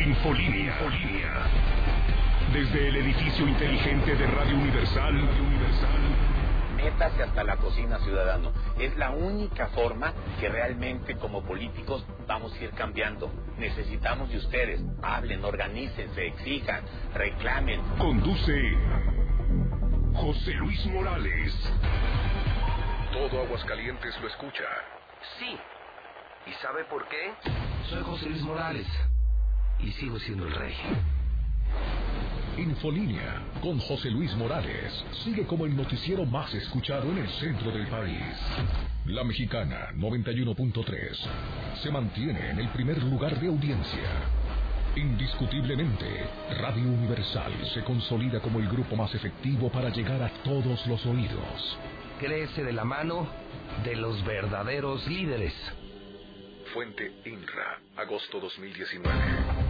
Infolínea. Desde el edificio inteligente de Radio Universal. Universal. Métase hasta la cocina, ciudadano. Es la única forma que realmente como políticos vamos a ir cambiando. Necesitamos de ustedes. Hablen, organícense, exijan, reclamen. Conduce José Luis Morales. Todo Aguascalientes lo escucha. Sí. ¿Y sabe por qué? Soy José Luis Morales. Y sigo siendo el rey. Infolínea con José Luis Morales sigue como el noticiero más escuchado en el centro del país. La mexicana 91.3 se mantiene en el primer lugar de audiencia. Indiscutiblemente, Radio Universal se consolida como el grupo más efectivo para llegar a todos los oídos. Crece de la mano de los verdaderos líderes. Fuente INRA, agosto 2019.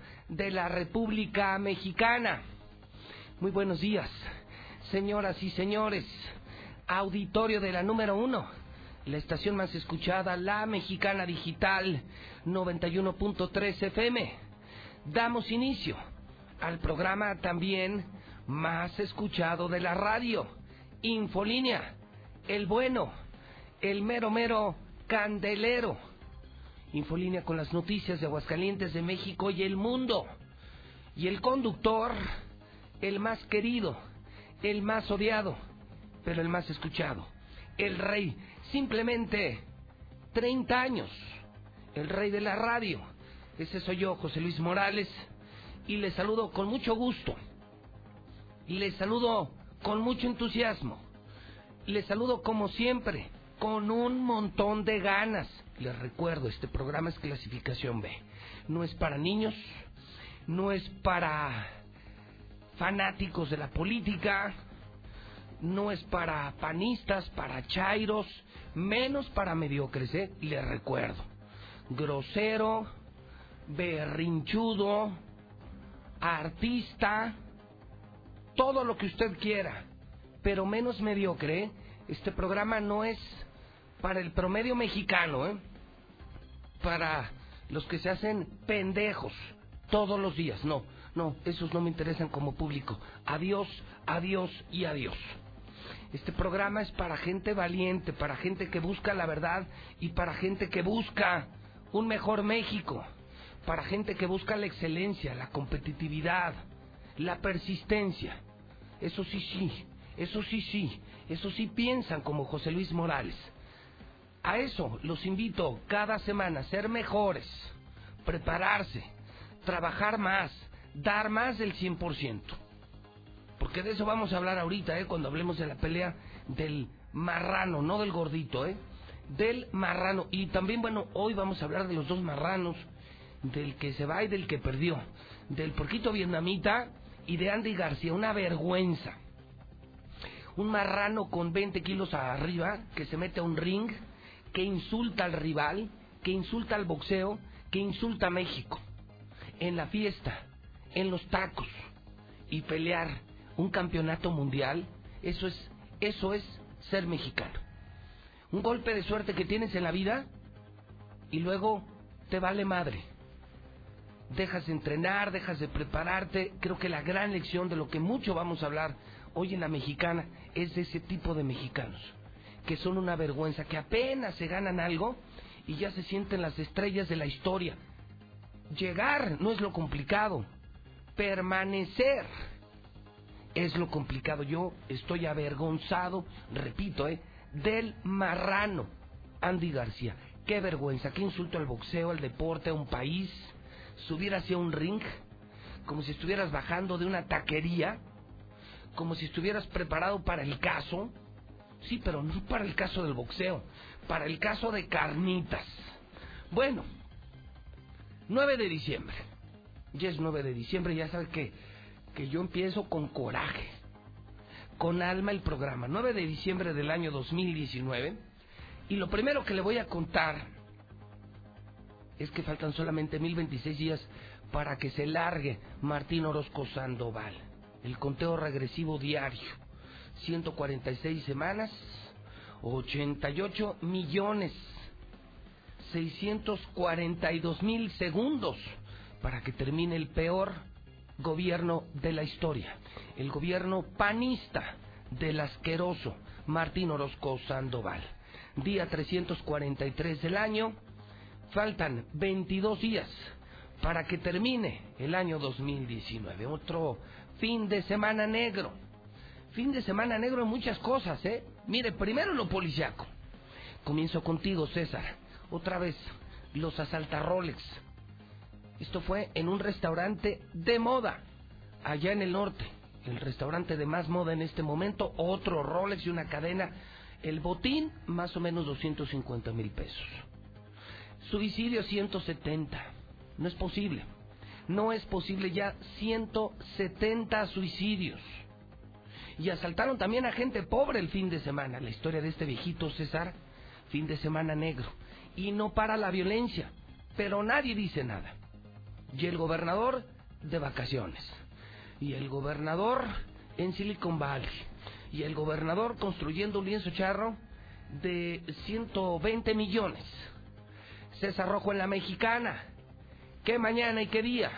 de la República Mexicana. Muy buenos días, señoras y señores. Auditorio de la número uno, la estación más escuchada, la Mexicana Digital 91.3 FM. Damos inicio al programa también más escuchado de la radio, Infolínea, el bueno, el mero mero candelero. Infolínea con las noticias de Aguascalientes, de México y el mundo. Y el conductor, el más querido, el más odiado, pero el más escuchado. El rey, simplemente 30 años, el rey de la radio. Ese soy yo, José Luis Morales, y le saludo con mucho gusto. Le saludo con mucho entusiasmo. Le saludo como siempre, con un montón de ganas. Les recuerdo, este programa es clasificación B. No es para niños, no es para fanáticos de la política, no es para panistas, para chairos, menos para mediocres, ¿eh? Les recuerdo. Grosero, berrinchudo, artista, todo lo que usted quiera, pero menos mediocre. ¿eh? Este programa no es para el promedio mexicano, ¿eh? para los que se hacen pendejos todos los días. No, no, esos no me interesan como público. Adiós, adiós y adiós. Este programa es para gente valiente, para gente que busca la verdad y para gente que busca un mejor México, para gente que busca la excelencia, la competitividad, la persistencia. Eso sí, sí, eso sí, sí, eso sí piensan como José Luis Morales. A eso los invito cada semana a ser mejores, prepararse, trabajar más, dar más del 100%. Porque de eso vamos a hablar ahorita, ¿eh? cuando hablemos de la pelea del marrano, no del gordito, ¿eh? Del marrano. Y también, bueno, hoy vamos a hablar de los dos marranos, del que se va y del que perdió, del porquito vietnamita y de Andy García, una vergüenza. Un marrano con 20 kilos arriba que se mete a un ring, que insulta al rival, que insulta al boxeo, que insulta a México. En la fiesta, en los tacos y pelear un campeonato mundial, eso es, eso es ser mexicano. Un golpe de suerte que tienes en la vida y luego te vale madre. Dejas de entrenar, dejas de prepararte. Creo que la gran lección de lo que mucho vamos a hablar hoy en la mexicana es de ese tipo de mexicanos, que son una vergüenza, que apenas se ganan algo y ya se sienten las estrellas de la historia. Llegar no es lo complicado, permanecer es lo complicado. Yo estoy avergonzado, repito, ¿eh? del marrano, Andy García. Qué vergüenza, qué insulto al boxeo, al deporte, a un país. Subir hacia un ring como si estuvieras bajando de una taquería, como si estuvieras preparado para el caso. Sí, pero no para el caso del boxeo, para el caso de carnitas. Bueno, 9 de diciembre. Ya es 9 de diciembre, ya sabes que, que yo empiezo con coraje, con alma el programa. 9 de diciembre del año 2019. Y lo primero que le voy a contar es que faltan solamente 1026 días para que se largue Martín Orozco Sandoval. El conteo regresivo diario. 146 semanas, 88 millones, 642 mil segundos para que termine el peor gobierno de la historia. El gobierno panista del asqueroso Martín Orozco Sandoval. Día 343 del año. Faltan 22 días para que termine el año 2019. Otro fin de semana negro. Fin de semana negro en muchas cosas, ¿eh? Mire, primero lo policiaco. Comienzo contigo, César. Otra vez, los asaltarrolex. Esto fue en un restaurante de moda, allá en el norte. El restaurante de más moda en este momento, otro Rolex y una cadena. El botín, más o menos 250 mil pesos. Suicidio 170 no es posible. No es posible ya 170 suicidios. Y asaltaron también a gente pobre el fin de semana. La historia de este viejito César, fin de semana negro. Y no para la violencia. Pero nadie dice nada. Y el gobernador de vacaciones. Y el gobernador en Silicon Valley. Y el gobernador construyendo un lienzo charro de 120 millones. César Rojo en la mexicana ¿Qué mañana y qué día?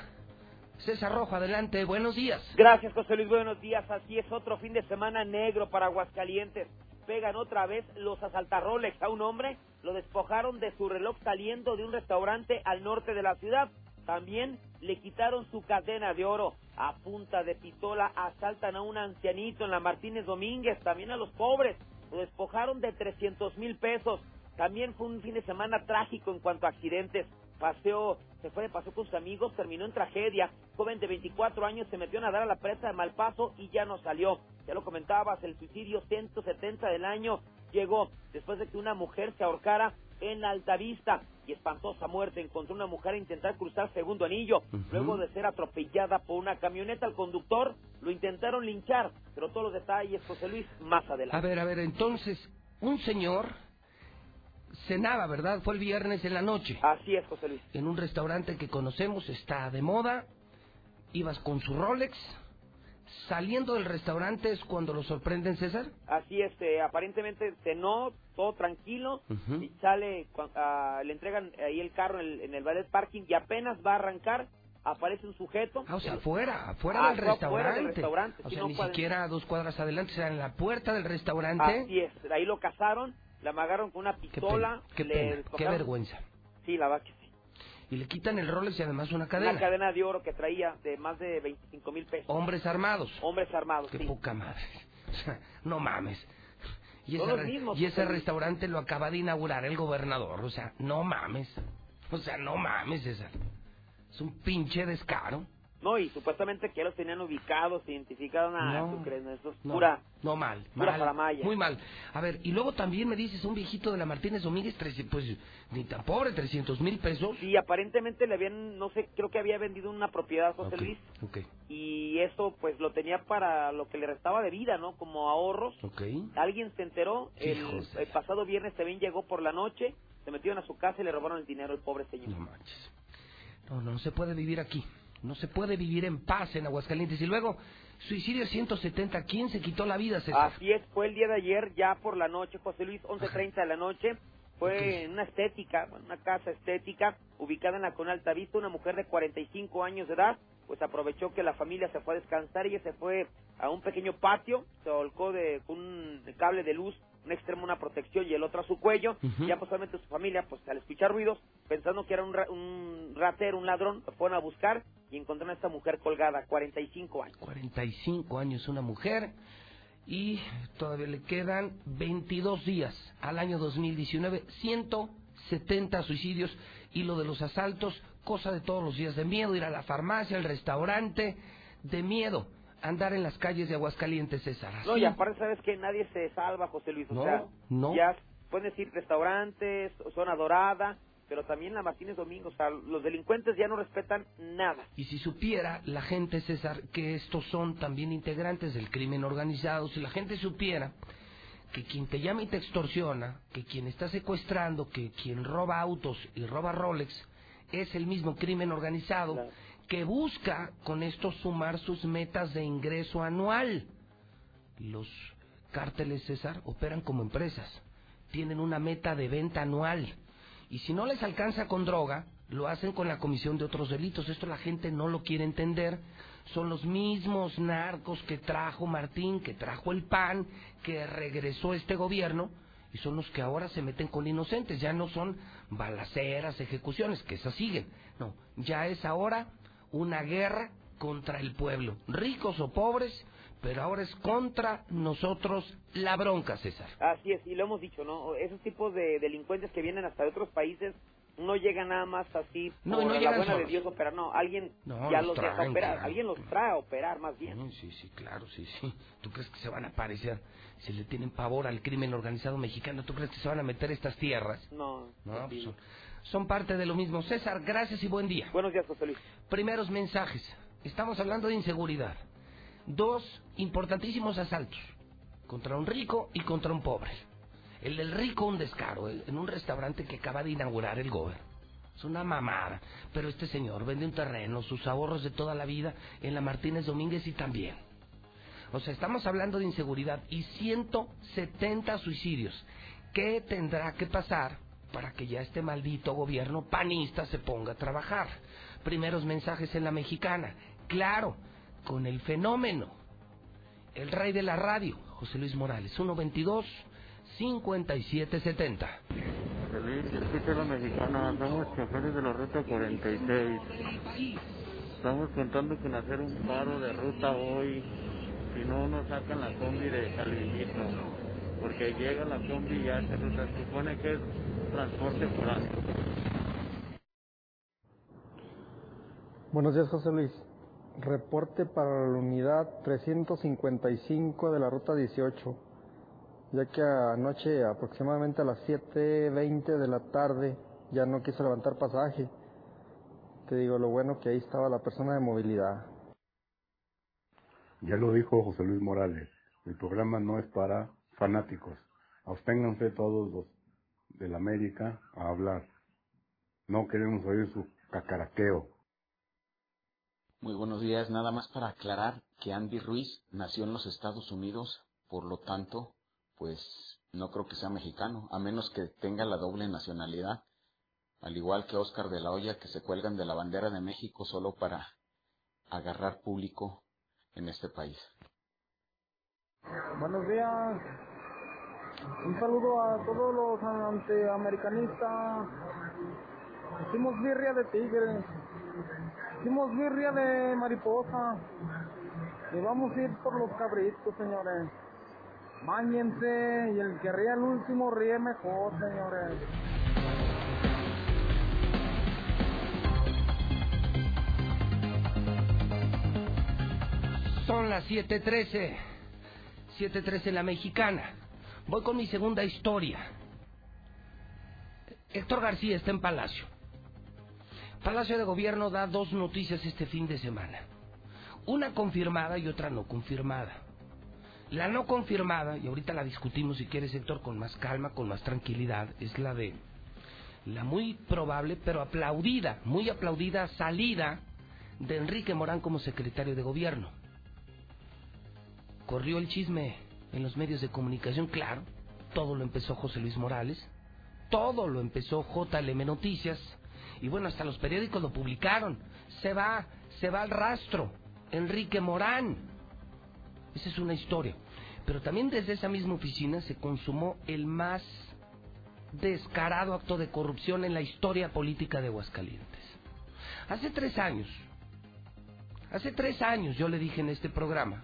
César Rojo, adelante, buenos días. Gracias, José Luis, buenos días. Así es, otro fin de semana negro para Aguascalientes. Pegan otra vez los asaltarroles a un hombre, lo despojaron de su reloj saliendo de un restaurante al norte de la ciudad. También le quitaron su cadena de oro. A punta de pistola asaltan a un ancianito en la Martínez Domínguez, también a los pobres. Lo despojaron de 300 mil pesos. También fue un fin de semana trágico en cuanto a accidentes. Paseo, se fue de paseo con sus amigos, terminó en tragedia. Joven de 24 años se metió a nadar a la presa de Malpaso y ya no salió. Ya lo comentabas, el suicidio 170 del año llegó después de que una mujer se ahorcara en Altavista y espantosa muerte. Encontró una mujer a intentar cruzar segundo anillo. Luego de ser atropellada por una camioneta, al conductor lo intentaron linchar. Pero todos los detalles, José Luis, más adelante. A ver, a ver, entonces, un señor cenaba, ¿verdad? Fue el viernes en la noche. Así es, José Luis. En un restaurante que conocemos, está de moda. Ibas con su Rolex. Saliendo del restaurante es cuando lo sorprenden, César. Así es, eh, aparentemente cenó, todo tranquilo, y sale, ah, le entregan ahí el carro en el, en el ballet parking y apenas va a arrancar, aparece un sujeto. Ah, o sea, afuera, afuera, Ah, del, restaurante. del restaurante, O sea, no ni pueden- siquiera a dos cuadras adelante, o sea, en la puerta del restaurante. Así es, ahí lo cazaron, le amagaron con una Qué pistola. pena, qué le qué vergüenza. Sí, la verdad que sí. Y le quitan el Rolex y además una cadena. Una cadena de oro que traía de más de 25 mil pesos. Hombres armados. Hombres armados, Qué sí. poca madre. O sea, no mames. Y ese, re- mismos, y ese restaurante lo acaba de inaugurar el gobernador. O sea, no mames. O sea, no mames, César. Es un pinche descaro. No, y supuestamente que ya los tenían ubicados, identificaron a No, ¿tú crees? No, Eso es No, pura. no mal, pura mal, muy mal. A ver, y luego también me dices un viejito de la Martínez Domínguez, trece- pues ni tan pobre, 300 mil pesos. Sí, aparentemente le habían, no sé, creo que había vendido una propiedad, José Ok, Luis, ok, y eso pues lo tenía para lo que le restaba de vida, ¿no? Como ahorros. ok. Alguien se enteró, el, el pasado viernes también llegó por la noche, se metieron a su casa y le robaron el dinero al pobre señor. No manches. No, no se puede vivir aquí. No se puede vivir en paz en Aguascalientes. Y luego, suicidio 170. ¿Quién se quitó la vida, César? Así es, fue el día de ayer, ya por la noche, José Luis, 11.30 de la noche. Fue en una estética, una casa estética ubicada en la Con Alta Vista. Una mujer de 45 años de edad, pues aprovechó que la familia se fue a descansar. Ella se fue a un pequeño patio, se volcó de, con un cable de luz, un extremo una protección y el otro a su cuello. Ujú. Ya posiblemente su familia, pues al escuchar ruidos, pensando que era un, ra- un ratero, un ladrón, lo fueron a buscar y encontraron a esta mujer colgada, 45 años. 45 años, una mujer. y todavía le quedan 22 días al año 2019, 170 suicidios y lo de los asaltos, cosa de todos los días, de miedo ir a la farmacia, al restaurante, de miedo andar en las calles de Aguascalientes, César. No, y aparte sabes que nadie se salva, José Luis, o sea, no. ya pueden decir restaurantes, zona dorada, pero también la Martínez Domingo, o sea, los delincuentes ya no respetan nada. Y si supiera la gente, César, que estos son también integrantes del crimen organizado, si la gente supiera que quien te llama y te extorsiona, que quien está secuestrando, que quien roba autos y roba Rolex, es el mismo crimen organizado que busca con esto sumar sus metas de ingreso anual. Los cárteles, César, operan como empresas, tienen una meta de venta anual y si no les alcanza con droga, lo hacen con la comisión de otros delitos. Esto la gente no lo quiere entender. Son los mismos narcos que trajo Martín, que trajo el PAN, que regresó este gobierno, y son los que ahora se meten con inocentes. Ya no son balaceras, ejecuciones, que esas siguen. No, ya es ahora una guerra contra el pueblo, ricos o pobres, pero ahora es contra nosotros la bronca, César. Así es, y lo hemos dicho, ¿no? Esos tipos de delincuentes que vienen hasta de otros países no llegan nada más así no, por no la buena de Dios operar, no, alguien ya los, deja operar, alguien los trae a operar más bien. Sí, sí, claro, sí, sí. ¿Tú crees que se van a aparecer? Si le tienen pavor al crimen organizado mexicano, ¿tú crees que se van a meter estas tierras? No, no pues son, parte de lo mismo. César, gracias y buen día. Buenos días, José Luis. Primeros mensajes. Estamos hablando de inseguridad dos importantísimos asaltos contra un rico y contra un pobre. El del rico un descaro en un restaurante que acaba de inaugurar el gobierno. Es una mamada. Pero este señor vende un terreno, sus ahorros de toda la vida en la Martínez Domínguez y también. O sea, estamos hablando de inseguridad y 170 suicidios. ¿Qué tendrá que pasar para que ya este maldito gobierno panista se ponga a trabajar? Primeros mensajes en la mexicana. Claro, con el fenómeno, el rey de la radio, José Luis Morales, 122 5770. Feliz, escucha la mexicana, somos choferes de la ruta 46. Estamos contando con hacer un paro de ruta hoy, si no nos sacan la combi de Calvinito, porque llega la combi y ya se ruta, supone que es transporte foráneo. Buenos días, José Luis. Reporte para la unidad 355 de la ruta 18, ya que anoche aproximadamente a las 7.20 de la tarde ya no quiso levantar pasaje. Te digo lo bueno que ahí estaba la persona de movilidad. Ya lo dijo José Luis Morales, el programa no es para fanáticos. Absténganse todos los del América a hablar. No queremos oír su cacaraqueo. Muy buenos días. Nada más para aclarar que Andy Ruiz nació en los Estados Unidos, por lo tanto, pues no creo que sea mexicano, a menos que tenga la doble nacionalidad, al igual que Oscar de la Hoya, que se cuelgan de la bandera de México solo para agarrar público en este país. Buenos días. Un saludo a todos los antiamericanistas. Hicimos birria de tigre. Hicimos birria de mariposa. Y vamos a ir por los cabritos, señores. Báñense y el que ría el último ríe mejor, señores. Son las 7.13. 7.13 en la mexicana. Voy con mi segunda historia. Héctor García está en Palacio. Palacio de Gobierno da dos noticias este fin de semana. Una confirmada y otra no confirmada. La no confirmada, y ahorita la discutimos si quieres, Héctor, con más calma, con más tranquilidad, es la de la muy probable, pero aplaudida, muy aplaudida salida de Enrique Morán como secretario de Gobierno. Corrió el chisme en los medios de comunicación, claro, todo lo empezó José Luis Morales, todo lo empezó JLM Noticias, y bueno, hasta los periódicos lo publicaron. Se va, se va al rastro. Enrique Morán. Esa es una historia. Pero también desde esa misma oficina se consumó el más descarado acto de corrupción en la historia política de Aguascalientes. Hace tres años, hace tres años yo le dije en este programa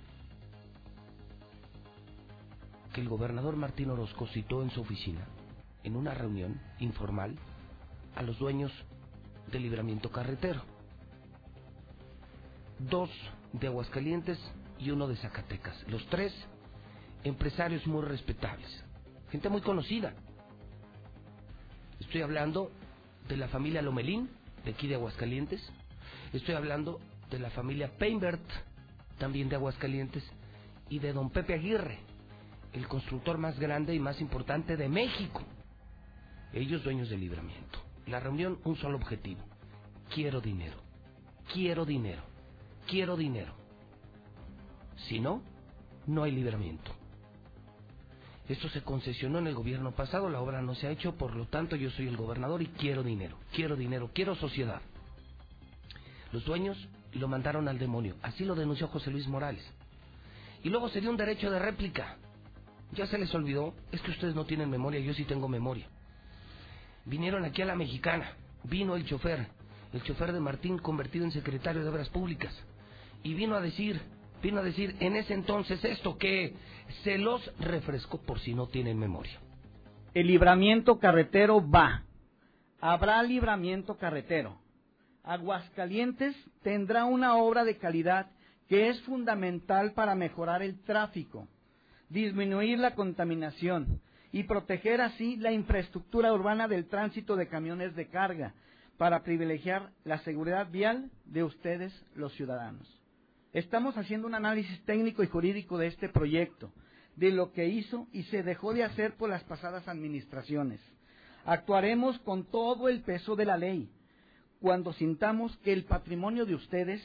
que el gobernador Martín Orozco citó en su oficina, en una reunión informal, a los dueños del libramiento carretero. Dos de Aguascalientes y uno de Zacatecas. Los tres empresarios muy respetables, gente muy conocida. Estoy hablando de la familia Lomelín, de aquí de Aguascalientes. Estoy hablando de la familia Peinbert, también de Aguascalientes, y de don Pepe Aguirre, el constructor más grande y más importante de México. Ellos dueños del libramiento. La reunión, un solo objetivo. Quiero dinero. Quiero dinero. Quiero dinero. Si no, no hay libramiento. Esto se concesionó en el gobierno pasado, la obra no se ha hecho, por lo tanto yo soy el gobernador y quiero dinero, quiero dinero, quiero sociedad. Los dueños lo mandaron al demonio, así lo denunció José Luis Morales. Y luego se dio un derecho de réplica. Ya se les olvidó, es que ustedes no tienen memoria, yo sí tengo memoria. Vinieron aquí a la mexicana, vino el chofer, el chofer de Martín convertido en secretario de Obras Públicas, y vino a decir, vino a decir en ese entonces esto que se los refresco por si no tienen memoria. El libramiento carretero va. Habrá libramiento carretero. Aguascalientes tendrá una obra de calidad que es fundamental para mejorar el tráfico, disminuir la contaminación y proteger así la infraestructura urbana del tránsito de camiones de carga para privilegiar la seguridad vial de ustedes, los ciudadanos. Estamos haciendo un análisis técnico y jurídico de este proyecto, de lo que hizo y se dejó de hacer por las pasadas administraciones. Actuaremos con todo el peso de la ley cuando sintamos que el patrimonio de ustedes,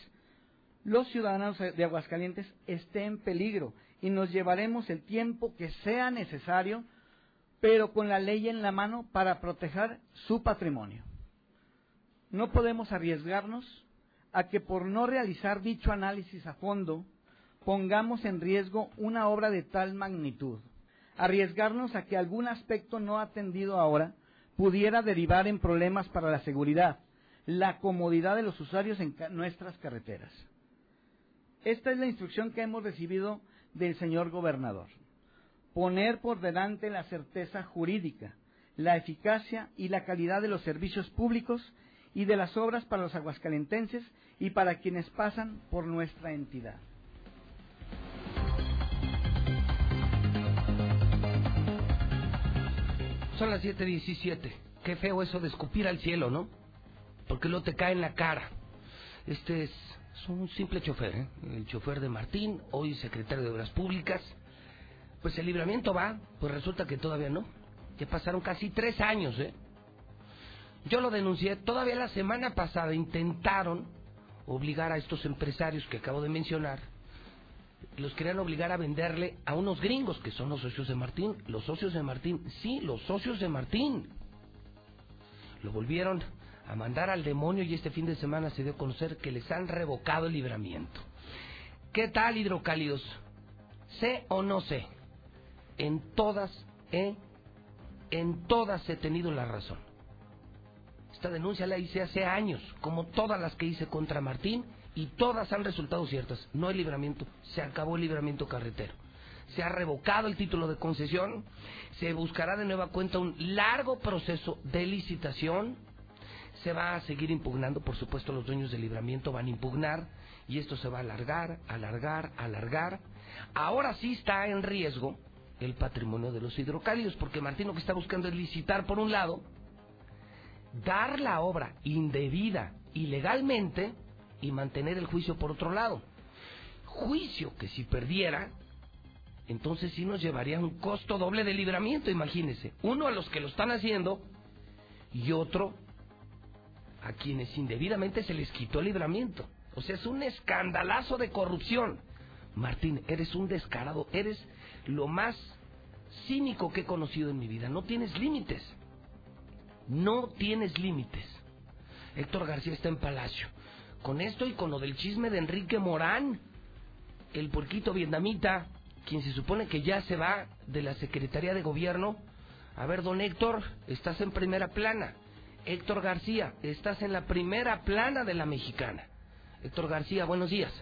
los ciudadanos de Aguascalientes, esté en peligro y nos llevaremos el tiempo que sea necesario, pero con la ley en la mano para proteger su patrimonio. No podemos arriesgarnos a que por no realizar dicho análisis a fondo pongamos en riesgo una obra de tal magnitud. Arriesgarnos a que algún aspecto no atendido ahora pudiera derivar en problemas para la seguridad, la comodidad de los usuarios en nuestras carreteras. Esta es la instrucción que hemos recibido del señor gobernador. Poner por delante la certeza jurídica, la eficacia y la calidad de los servicios públicos y de las obras para los aguascalentenses y para quienes pasan por nuestra entidad. Son las 7.17. Qué feo eso de escupir al cielo, ¿no? Porque luego te cae en la cara. Este es, un simple chofer, ¿eh? el chofer de Martín, hoy secretario de Obras Públicas. Pues el libramiento va, pues resulta que todavía no. Ya pasaron casi tres años, ¿eh? Yo lo denuncié, todavía la semana pasada intentaron obligar a estos empresarios que acabo de mencionar, los querían obligar a venderle a unos gringos que son los socios de Martín. Los socios de Martín, sí, los socios de Martín. Lo volvieron a mandar al demonio y este fin de semana se dio a conocer que les han revocado el libramiento. ¿Qué tal, hidrocálidos? ¿Sé o no sé? En todas he, en todas he tenido la razón. Esta denuncia la hice hace años, como todas las que hice contra Martín, y todas han resultado ciertas. No hay libramiento, se acabó el libramiento carretero. Se ha revocado el título de concesión, se buscará de nueva cuenta un largo proceso de licitación, se va a seguir impugnando, por supuesto los dueños del libramiento van a impugnar y esto se va a alargar, alargar, alargar. Ahora sí está en riesgo el patrimonio de los hidrocálidos, porque Martín lo que está buscando es licitar por un lado, dar la obra indebida, ilegalmente, y mantener el juicio por otro lado. Juicio que si perdiera, entonces sí nos llevaría un costo doble de libramiento, imagínense. Uno a los que lo están haciendo y otro a quienes indebidamente se les quitó el libramiento. O sea, es un escandalazo de corrupción. Martín, eres un descarado, eres lo más cínico que he conocido en mi vida. No tienes límites. No tienes límites. Héctor García está en Palacio. Con esto y con lo del chisme de Enrique Morán, el puerquito vietnamita, quien se supone que ya se va de la Secretaría de Gobierno. A ver, don Héctor, estás en primera plana. Héctor García, estás en la primera plana de la mexicana. Héctor García, buenos días.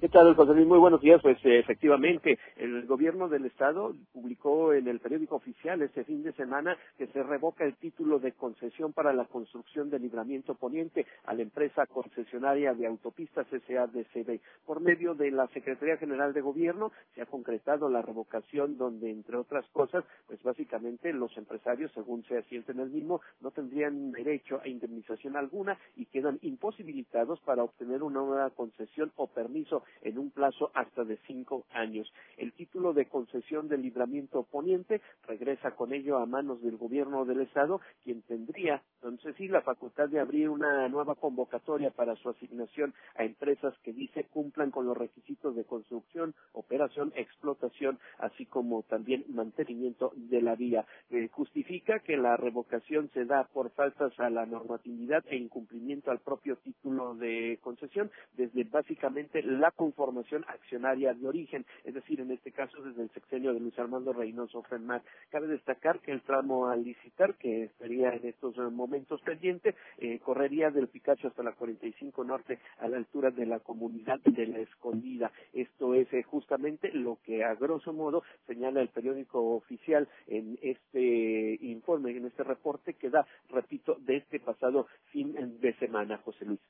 ¿Qué tal, José Luis? Muy buenos días. Pues eh, efectivamente, el gobierno del Estado publicó en el periódico oficial este fin de semana que se revoca el título de concesión para la construcción del libramiento poniente a la empresa concesionaria de autopistas SADCB. Por medio de la Secretaría General de Gobierno se ha concretado la revocación donde, entre otras cosas, pues básicamente los empresarios, según se asiente en el mismo, no tendrían derecho a indemnización alguna y quedan imposibilitados para obtener una nueva concesión o permiso en un plazo hasta de cinco años. El título de concesión del libramiento poniente regresa con ello a manos del gobierno del Estado, quien tendría entonces sí la facultad de abrir una nueva convocatoria para su asignación a empresas que dice cumplan con los requisitos de construcción, operación, explotación, así como también mantenimiento de la vía. Eh, justifica que la revocación se da por faltas a la normatividad e incumplimiento al propio título de concesión, desde básicamente la conformación accionaria de origen, es decir, en este caso desde el sexenio de Luis Armando Reynoso Fenmar. Cabe destacar que el tramo a licitar, que estaría en estos momentos pendiente, eh, correría del Picacho hasta la 45 Norte a la altura de la comunidad de la Escondida. Esto es eh, justamente lo que a grosso modo señala el periódico oficial en este informe, en este reporte que da, repito, de este pasado fin de semana, José Luis.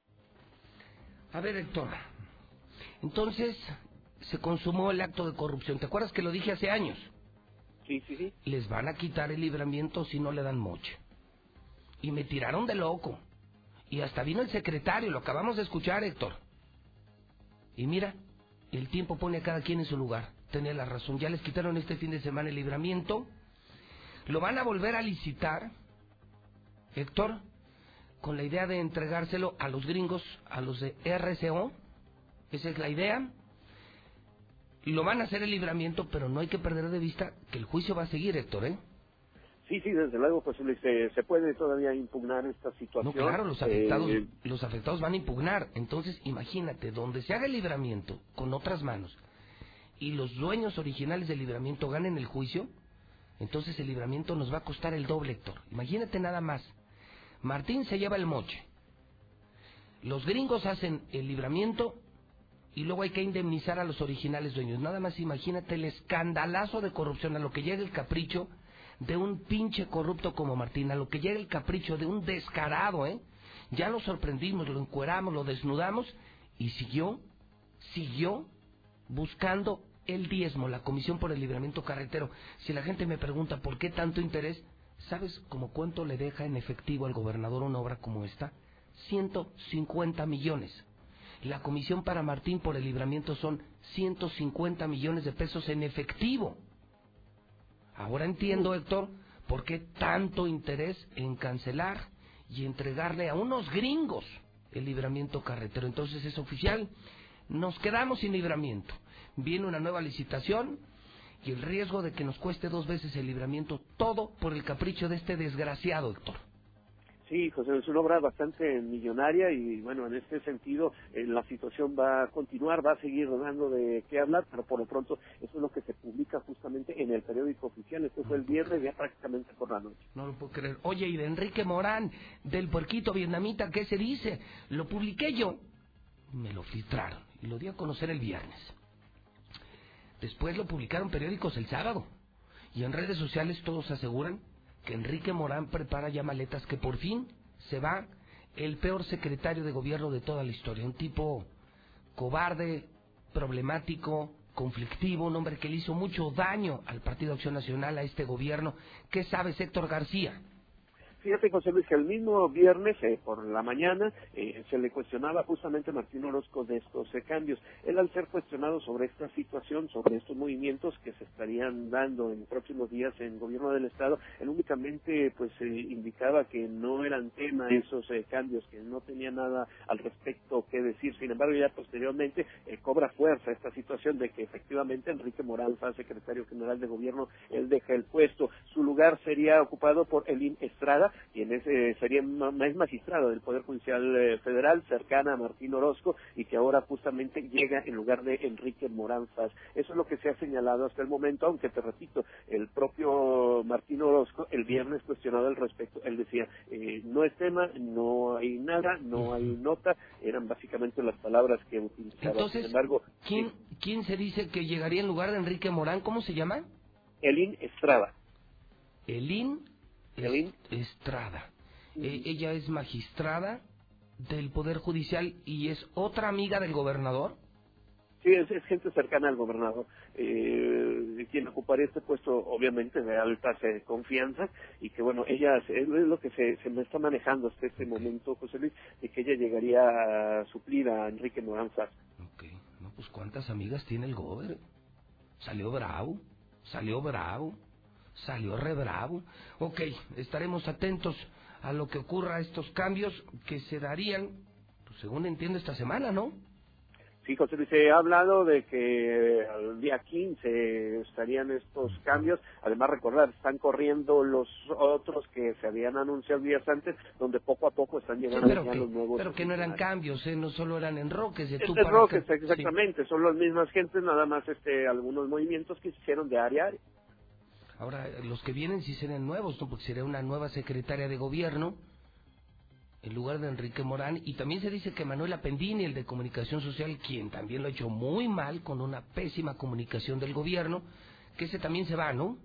A ver, Héctor, entonces se consumó el acto de corrupción. ¿Te acuerdas que lo dije hace años? Sí, sí, sí. Les van a quitar el libramiento si no le dan moche. Y me tiraron de loco. Y hasta vino el secretario, lo acabamos de escuchar, Héctor. Y mira, el tiempo pone a cada quien en su lugar. Tenía la razón. Ya les quitaron este fin de semana el libramiento. Lo van a volver a licitar, Héctor, con la idea de entregárselo a los gringos, a los de RCO esa es la idea. Lo van a hacer el libramiento, pero no hay que perder de vista que el juicio va a seguir, Héctor, ¿eh? Sí, sí, desde luego, pues se, se puede todavía impugnar esta situación. No, claro, los afectados, eh, los afectados van a impugnar. Entonces, imagínate, donde se haga el libramiento con otras manos y los dueños originales del libramiento ganen el juicio, entonces el libramiento nos va a costar el doble, Héctor. Imagínate nada más. Martín se lleva el moche. Los gringos hacen el libramiento y luego hay que indemnizar a los originales dueños. Nada más imagínate el escandalazo de corrupción, a lo que llega el capricho de un pinche corrupto como Martín, a lo que llega el capricho de un descarado, ¿eh? Ya lo sorprendimos, lo encueramos, lo desnudamos y siguió, siguió buscando el diezmo, la Comisión por el Libramiento Carretero. Si la gente me pregunta por qué tanto interés, ¿sabes como cuánto le deja en efectivo al gobernador una obra como esta? 150 millones. La comisión para Martín por el libramiento son 150 millones de pesos en efectivo. Ahora entiendo, Héctor, por qué tanto interés en cancelar y entregarle a unos gringos el libramiento carretero. Entonces es oficial, nos quedamos sin libramiento. Viene una nueva licitación y el riesgo de que nos cueste dos veces el libramiento, todo por el capricho de este desgraciado, Héctor. Sí, José, es una obra bastante millonaria y bueno, en este sentido eh, la situación va a continuar, va a seguir dando de qué hablar, pero por lo pronto eso es lo que se publica justamente en el periódico oficial. Esto fue el viernes ya prácticamente por la noche. No lo puedo creer. Oye, y de Enrique Morán, del puerquito vietnamita, ¿qué se dice? Lo publiqué yo, me lo filtraron y lo di a conocer el viernes. Después lo publicaron periódicos el sábado y en redes sociales todos aseguran que Enrique Morán prepara ya maletas, que por fin se va el peor secretario de gobierno de toda la historia, un tipo cobarde, problemático, conflictivo, un hombre que le hizo mucho daño al Partido Acción Nacional, a este gobierno. ¿Qué sabe Héctor García? Fíjate, José Luis, que el mismo viernes, eh, por la mañana, eh, se le cuestionaba justamente a Martín Orozco de estos eh, cambios. Él, al ser cuestionado sobre esta situación, sobre estos movimientos que se estarían dando en próximos días en gobierno del Estado, él únicamente pues indicaba que no eran tema esos cambios, que no tenía nada al respecto que decir. Sin embargo, ya posteriormente cobra fuerza esta situación de que efectivamente Enrique Morán, secretario general de gobierno, él deja el puesto. Su lugar sería ocupado por Elín Estrada, Estrada, quien es, eh, sería es magistrado del Poder Judicial eh, Federal, cercana a Martín Orozco, y que ahora justamente llega en lugar de Enrique Moranzas. Eso es lo que se ha señalado hasta el momento, aunque te repito, el propio Martín Orozco el viernes cuestionado al respecto, él decía, eh, no es tema, no hay nada, no hay nota, eran básicamente las palabras que utilizaba. Entonces, Sin embargo, ¿quién, ¿quién se dice que llegaría en lugar de Enrique Morán? ¿Cómo se llama? Elin Estrada. Elin, Estrada. Eh, ella es magistrada del Poder Judicial y es otra amiga del gobernador. Sí, es, es gente cercana al gobernador, eh, quien ocuparía este puesto obviamente de alta eh, confianza y que bueno, ella es, es lo que se, se me está manejando hasta este momento, José Luis, de que ella llegaría a suplir a Enrique Moranzas. Ok, no, pues cuántas amigas tiene el gober. Salió bravo, salió bravo, salió re bravo. Ok, estaremos atentos a lo que ocurra a estos cambios que se darían, pues, según entiendo, esta semana, ¿no? Sí, José Luis, se ha hablado de que al día 15 estarían estos cambios. Además, recordar, están corriendo los otros que se habían anunciado días antes, donde poco a poco están llegando ya que, los nuevos. pero que no eran cambios, ¿eh? no solo eran enroques de Es tú de para Roques, acá. exactamente, son las mismas gentes, nada más este algunos movimientos que se hicieron de área a área. Ahora, los que vienen sí serán nuevos, ¿no? Porque sería una nueva secretaria de gobierno en lugar de Enrique Morán. Y también se dice que Manuela Pendini, el de Comunicación Social, quien también lo ha hecho muy mal con una pésima comunicación del gobierno, que ese también se va, ¿no?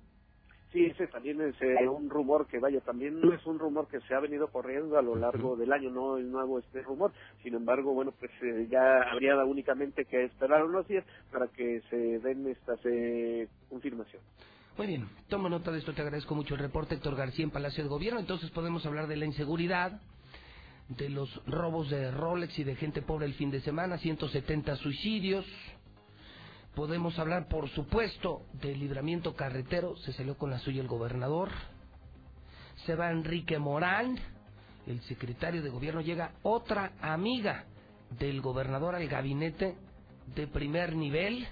Sí, ese también es eh, un rumor que vaya, también no es un rumor que se ha venido corriendo a lo largo del año, no es nuevo este rumor. Sin embargo, bueno, pues eh, ya habría únicamente que esperar unos días para que se den estas eh, confirmaciones. Muy bien, tomo nota de esto, te agradezco mucho el reporte, Héctor García en Palacio de Gobierno. Entonces podemos hablar de la inseguridad, de los robos de Rolex y de gente pobre el fin de semana, 170 suicidios. Podemos hablar, por supuesto, del libramiento carretero, se salió con la suya el gobernador. Se va Enrique Morán, el secretario de gobierno, llega otra amiga del gobernador al gabinete de primer nivel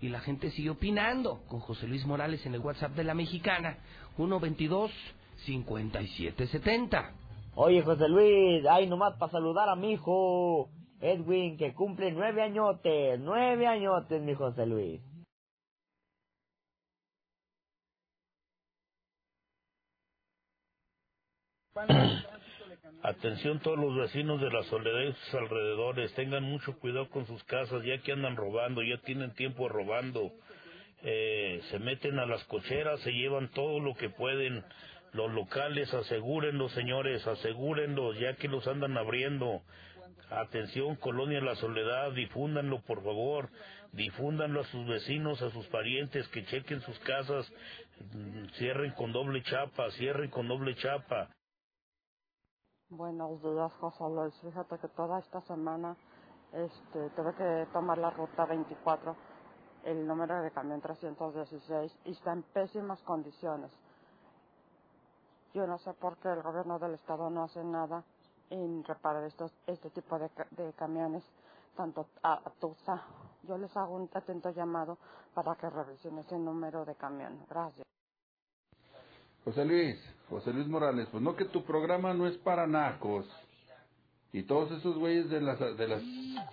y la gente sigue opinando con José Luis Morales en el WhatsApp de la mexicana 122 5770. Oye, José Luis, ay, nomás para saludar a mi hijo, Edwin, que cumple nueve añotes, nueve añotes, mi José Luis. Atención todos los vecinos de la soledad y sus alrededores, tengan mucho cuidado con sus casas, ya que andan robando, ya tienen tiempo robando, eh, se meten a las cocheras, se llevan todo lo que pueden, los locales, asegúrenlos señores, asegúrenlos, ya que los andan abriendo. Atención, Colonia La Soledad, difúndanlo por favor, difúndanlo a sus vecinos, a sus parientes, que chequen sus casas, mm, cierren con doble chapa, cierren con doble chapa. Buenos días, José Luis. Fíjate que toda esta semana este, tuve que tomar la ruta 24, el número de camión 316, y está en pésimas condiciones. Yo no sé por qué el gobierno del estado no hace nada en reparar estos, este tipo de, de camiones, tanto a, a Tusa. Yo les hago un atento llamado para que revisen ese número de camión. Gracias. José Luis, José Luis Morales, pues no que tu programa no es para nacos. Y todos esos güeyes de las, de las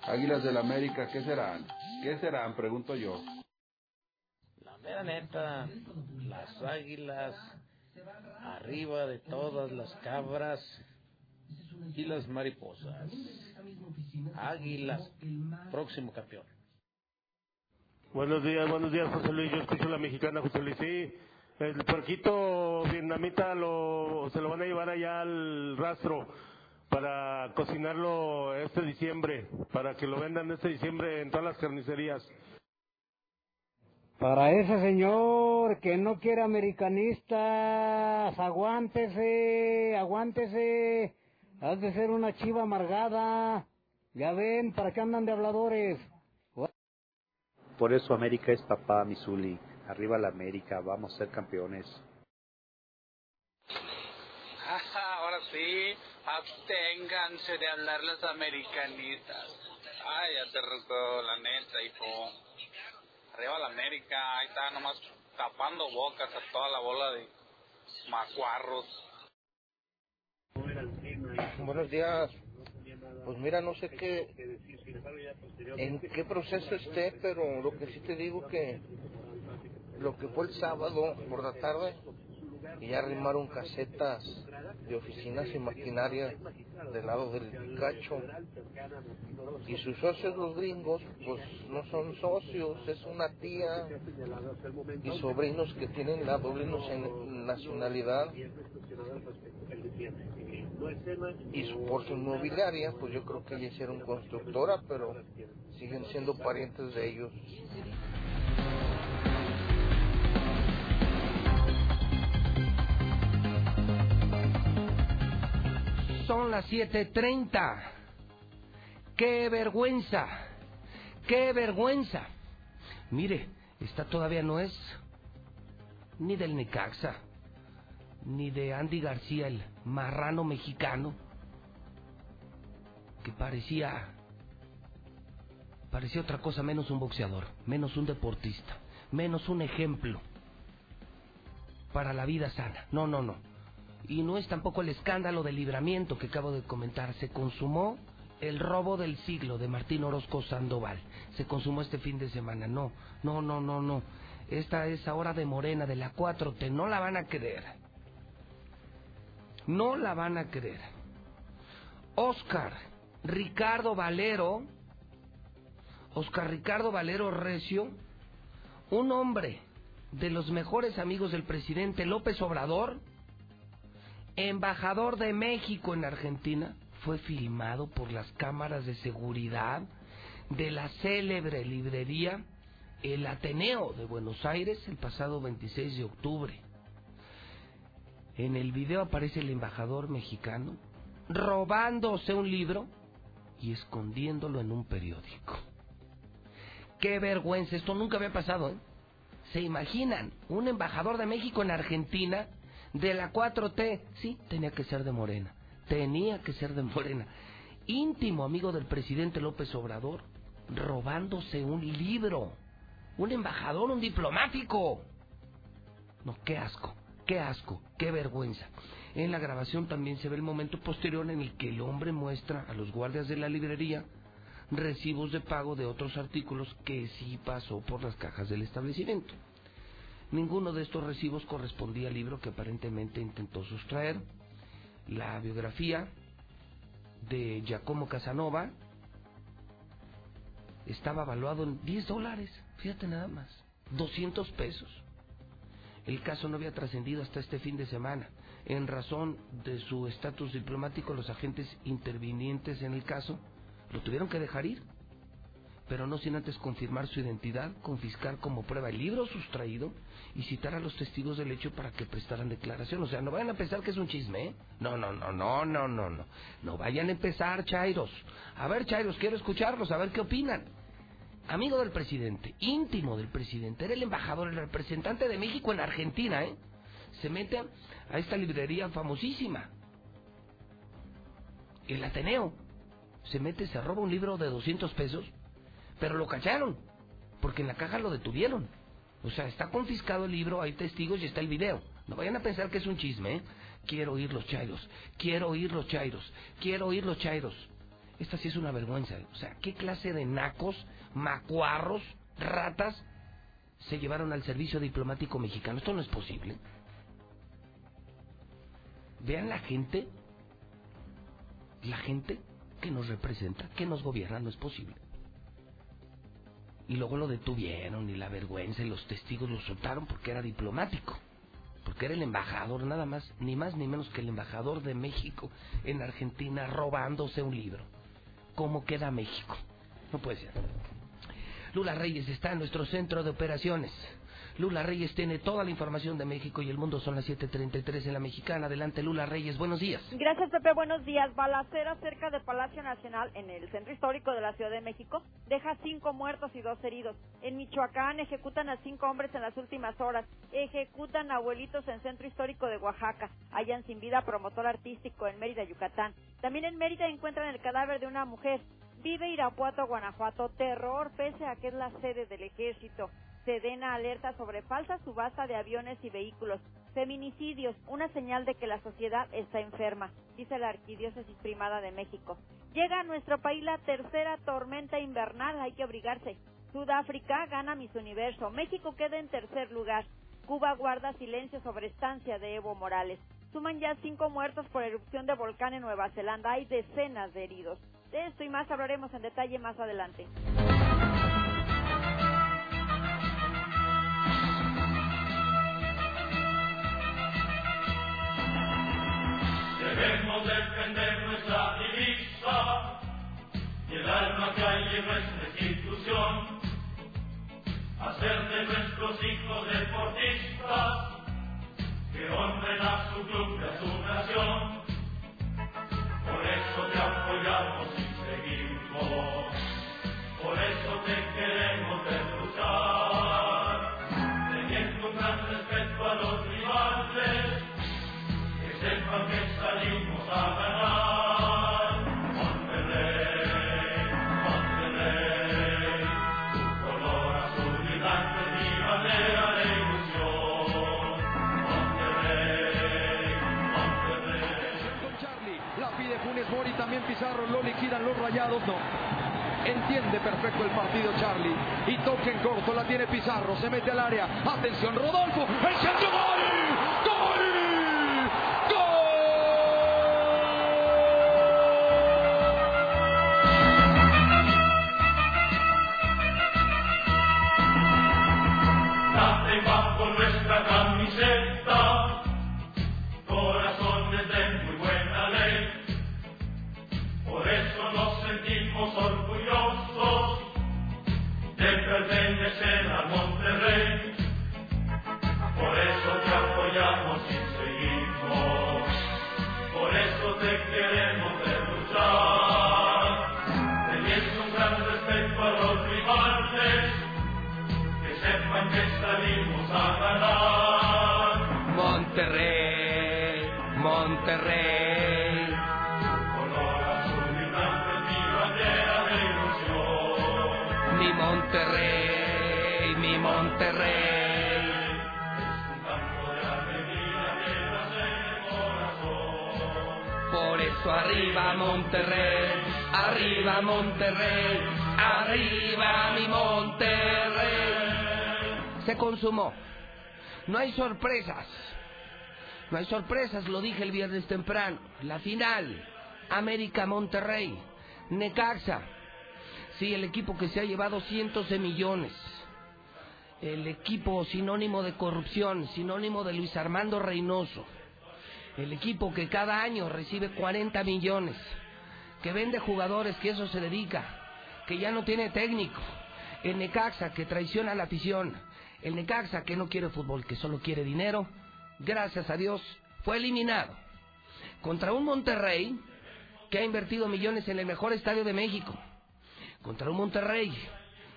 Águilas del América, ¿qué serán? ¿Qué serán? Pregunto yo. La mera neta, las águilas arriba de todas las cabras y las mariposas. Águilas, próximo campeón. Buenos días, buenos días, José Luis. Yo escucho la mexicana, José Luis. Sí, el puerquito vietnamita lo, se lo van a llevar allá al rastro para cocinarlo este diciembre, para que lo vendan este diciembre en todas las carnicerías. Para ese señor que no quiere americanistas, aguántese, aguántese. Has de ser una chiva amargada. Ya ven, ¿para qué andan de habladores? Por eso América es papá, Misuli. Arriba la América, vamos a ser campeones. Ahora sí, absténganse de hablar las americanistas. Ay, ya te la neta, hijo. Arriba la América, ahí está nomás tapando bocas a toda la bola de macuarros. Buenos días. Pues mira, no sé qué, en qué proceso esté, pero lo que sí te digo que lo que fue el sábado por la tarde, y ya arrimaron casetas de oficinas y maquinaria del lado del Picacho. Y sus socios, los gringos, pues no son socios, es una tía y sobrinos que tienen la doble nacionalidad. Y su, por inmobiliaria, pues yo creo que ya hicieron constructora, pero siguen siendo parientes de ellos. Son las 7.30. ¡Qué vergüenza! ¡Qué vergüenza! Mire, esta todavía no es ni del Necaxa, ni de Andy García, el marrano mexicano, que parecía parecía otra cosa menos un boxeador, menos un deportista, menos un ejemplo para la vida sana. No, no, no. Y no es tampoco el escándalo del libramiento que acabo de comentar. Se consumó el robo del siglo de Martín Orozco Sandoval. Se consumó este fin de semana. No, no, no, no, no. Esta es ahora de Morena, de la 4T. No la van a creer. No la van a creer. Oscar Ricardo Valero, Oscar Ricardo Valero Recio, un hombre de los mejores amigos del presidente López Obrador, embajador de México en Argentina, fue filmado por las cámaras de seguridad de la célebre librería El Ateneo de Buenos Aires el pasado 26 de octubre. En el video aparece el embajador mexicano robándose un libro y escondiéndolo en un periódico. Qué vergüenza, esto nunca había pasado. ¿eh? ¿Se imaginan? Un embajador de México en Argentina de la 4T. Sí, tenía que ser de Morena. Tenía que ser de Morena. Íntimo amigo del presidente López Obrador, robándose un libro. Un embajador, un diplomático. No, qué asco, qué asco, qué vergüenza. En la grabación también se ve el momento posterior en el que el hombre muestra a los guardias de la librería recibos de pago de otros artículos que sí pasó por las cajas del establecimiento. Ninguno de estos recibos correspondía al libro que aparentemente intentó sustraer. La biografía de Giacomo Casanova estaba evaluado en 10 dólares, fíjate nada más, 200 pesos. El caso no había trascendido hasta este fin de semana. En razón de su estatus diplomático, los agentes intervinientes en el caso lo tuvieron que dejar ir, pero no sin antes confirmar su identidad, confiscar como prueba el libro sustraído y citar a los testigos del hecho para que prestaran declaración. O sea, no vayan a pensar que es un chisme, ¿eh? No, no, no, no, no, no, no. No vayan a empezar, Chairos. A ver, Chairos, quiero escucharlos, a ver qué opinan. Amigo del presidente, íntimo del presidente, era el embajador, el representante de México en Argentina, ¿eh? Se mete a esta librería famosísima, el Ateneo. Se mete, se roba un libro de 200 pesos, pero lo cacharon, porque en la caja lo detuvieron. O sea, está confiscado el libro, hay testigos y está el video. No vayan a pensar que es un chisme, ¿eh? Quiero oír los chairos, quiero oír los chairos, quiero oír los chairos. Esta sí es una vergüenza. O sea, ¿qué clase de nacos, macuarros, ratas se llevaron al servicio diplomático mexicano? Esto no es posible. Vean la gente, la gente que nos representa, que nos gobierna, no es posible. Y luego lo detuvieron y la vergüenza y los testigos lo soltaron porque era diplomático. Porque era el embajador, nada más, ni más ni menos que el embajador de México en Argentina robándose un libro. ¿Cómo queda México? No puede ser. Lula Reyes está en nuestro centro de operaciones. Lula Reyes tiene toda la información de México y el mundo. Son las 7:33 en la mexicana. Adelante, Lula Reyes. Buenos días. Gracias, Pepe. Buenos días. Balacera cerca de Palacio Nacional, en el centro histórico de la Ciudad de México, deja cinco muertos y dos heridos. En Michoacán ejecutan a cinco hombres en las últimas horas. Ejecutan a abuelitos en centro histórico de Oaxaca. Hallan sin vida promotor artístico en Mérida, Yucatán. También en Mérida encuentran el cadáver de una mujer. Vive Irapuato, Guanajuato. Terror pese a que es la sede del ejército. Sedena alerta sobre falsa subasta de aviones y vehículos. Feminicidios, una señal de que la sociedad está enferma, dice la Arquidiócesis Primada de México. Llega a nuestro país la tercera tormenta invernal, hay que abrigarse. Sudáfrica gana Miss Universo, México queda en tercer lugar. Cuba guarda silencio sobre estancia de Evo Morales. Suman ya cinco muertos por erupción de volcán en Nueva Zelanda. Hay decenas de heridos. De esto y más hablaremos en detalle más adelante. Debemos defender nuestra divisa y el alma que hay en nuestra institución. Hacer de nuestros hijos deportistas que honren a su club y a su nación. Por eso te apoyamos y seguimos, por eso te queremos ver los rayados, no. Entiende perfecto el partido Charlie. Y toque en corto, la tiene Pizarro, se mete al área. Atención, Rodolfo, el centro, gol, de pertenecer a Monterrey. Por eso te apoyamos y seguimos, por eso te queremos luchar. Teniendo un gran respeto a los rivales que sepan que salimos a ganar. Arriba Monterrey, arriba Monterrey, arriba mi Monterrey. Se consumó. No hay sorpresas. No hay sorpresas, lo dije el viernes temprano. La final, América Monterrey, Necaxa. Sí, el equipo que se ha llevado cientos de millones. El equipo sinónimo de corrupción, sinónimo de Luis Armando Reynoso. El equipo que cada año recibe 40 millones, que vende jugadores, que eso se dedica, que ya no tiene técnico. El Necaxa que traiciona a la afición. El Necaxa que no quiere fútbol, que solo quiere dinero. Gracias a Dios, fue eliminado. Contra un Monterrey que ha invertido millones en el mejor estadio de México. Contra un Monterrey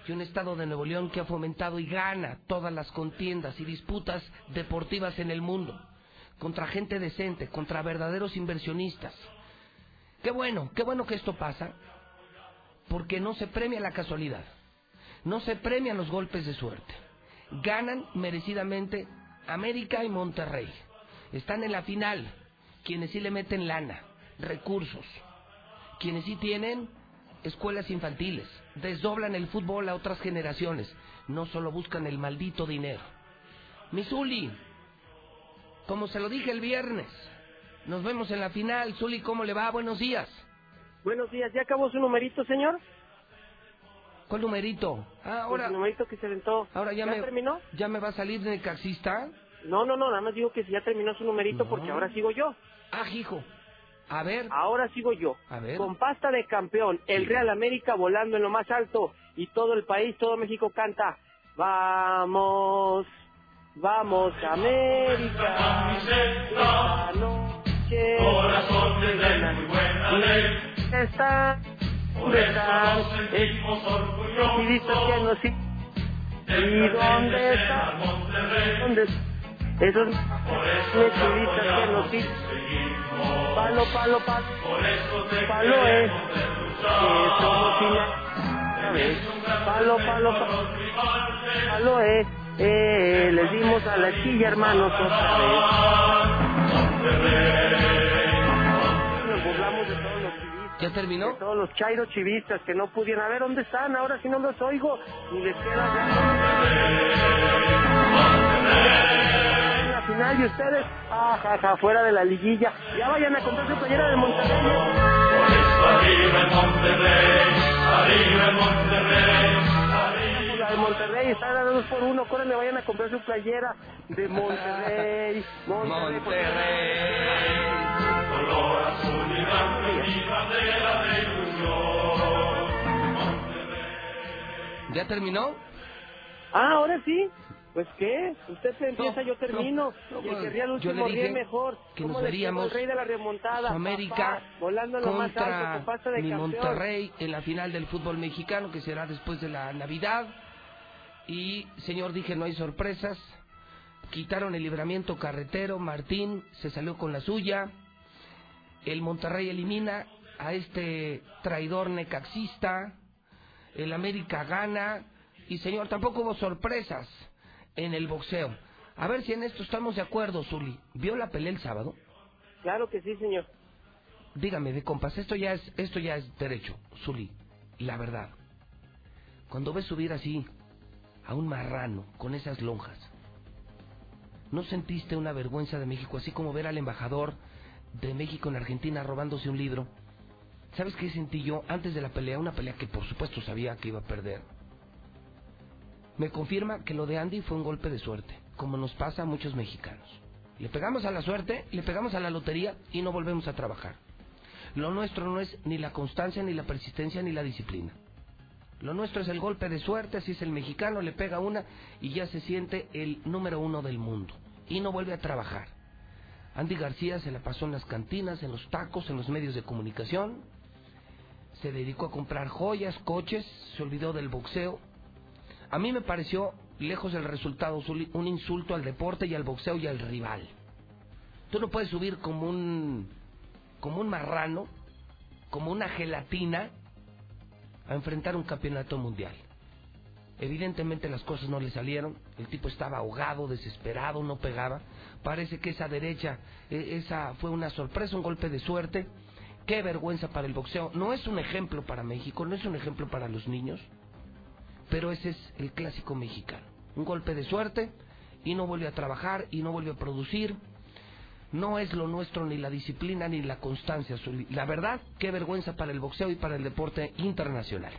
y un estado de Nuevo León que ha fomentado y gana todas las contiendas y disputas deportivas en el mundo contra gente decente, contra verdaderos inversionistas. Qué bueno, qué bueno que esto pasa, porque no se premia la casualidad, no se premian los golpes de suerte. Ganan merecidamente América y Monterrey. Están en la final, quienes sí le meten lana, recursos, quienes sí tienen escuelas infantiles, desdoblan el fútbol a otras generaciones, no solo buscan el maldito dinero. Misuli, como se lo dije el viernes, nos vemos en la final. Zuli, ¿cómo le va? Buenos días. Buenos días, ¿ya acabó su numerito, señor? ¿Cuál numerito? Ah, ahora, El numerito que se aventó. ahora ya, ¿Ya me, terminó? ¿Ya me va a salir de caxista? No, no, no, nada más digo que si ya terminó su numerito porque ahora sigo yo. Ah, hijo. A ver. Ahora sigo yo. A ver. Con pasta de campeón, el Real América volando en lo más alto y todo el país, todo México canta. Vamos, vamos América. Esta noche. Corazones de muy buena ley. Está. Por eso nos sentimos orgullosos ¿Y dónde está? ¿Dónde está? Esos que nos. Palo, palo, palo. Palo es. Que somos una vez. Palo, palo, palo. Palo es. Eh, les dimos a la chilla, hermanos, otra vez. Nos burlamos de todos los chivistas. ¿Ya terminó? De todos los chairos chivistas que no pudieron. A ver, ¿dónde están? Ahora sí no los oigo. Ni les queda la final y ustedes, ah, ja, fuera de la liguilla. Ya vayan a comprar su playera de Monterrey. Arriba Monterrey, arriba Monterrey. Monterrey está dando dos por uno. Córrenle, vayan a comprar su playera de Monterrey. Monterrey. Color azul y bandera de ilusión. ¿Ya terminó? Ah, ahora sí. Pues qué, usted se empieza, yo termino. no, y el no, que ría yo le último dije ríe mejor. que ¿Cómo nos veríamos el rey de la remontada? América papá, volando lo más alto, de mi campeón. Monterrey en la final del fútbol mexicano que será después de la Navidad. Y, señor, dije, no hay sorpresas. Quitaron el libramiento carretero, Martín se salió con la suya. El Monterrey elimina a este traidor necaxista. El América gana. Y, señor, tampoco hubo sorpresas en el boxeo. A ver si en esto estamos de acuerdo, Zuli. ¿Vio la pelea el sábado? Claro que sí, señor. Dígame, de compas, esto ya es, esto ya es derecho, Zuli. La verdad. Cuando ves subir así a un marrano con esas lonjas, ¿no sentiste una vergüenza de México, así como ver al embajador de México en Argentina robándose un libro? ¿Sabes qué sentí yo antes de la pelea? Una pelea que por supuesto sabía que iba a perder. Me confirma que lo de Andy fue un golpe de suerte, como nos pasa a muchos mexicanos. Le pegamos a la suerte, le pegamos a la lotería y no volvemos a trabajar. Lo nuestro no es ni la constancia, ni la persistencia, ni la disciplina. Lo nuestro es el golpe de suerte, así es el mexicano, le pega una y ya se siente el número uno del mundo. Y no vuelve a trabajar. Andy García se la pasó en las cantinas, en los tacos, en los medios de comunicación. Se dedicó a comprar joyas, coches, se olvidó del boxeo. A mí me pareció, lejos del resultado, un insulto al deporte y al boxeo y al rival. Tú no puedes subir como un, como un marrano, como una gelatina, a enfrentar un campeonato mundial. Evidentemente las cosas no le salieron, el tipo estaba ahogado, desesperado, no pegaba. Parece que esa derecha, eh, esa fue una sorpresa, un golpe de suerte. Qué vergüenza para el boxeo. No es un ejemplo para México, no es un ejemplo para los niños, pero ese es el clásico mexicano. Un golpe de suerte y no vuelve a trabajar y no vuelve a producir. No es lo nuestro ni la disciplina ni la constancia. La verdad, qué vergüenza para el boxeo y para el deporte internacional.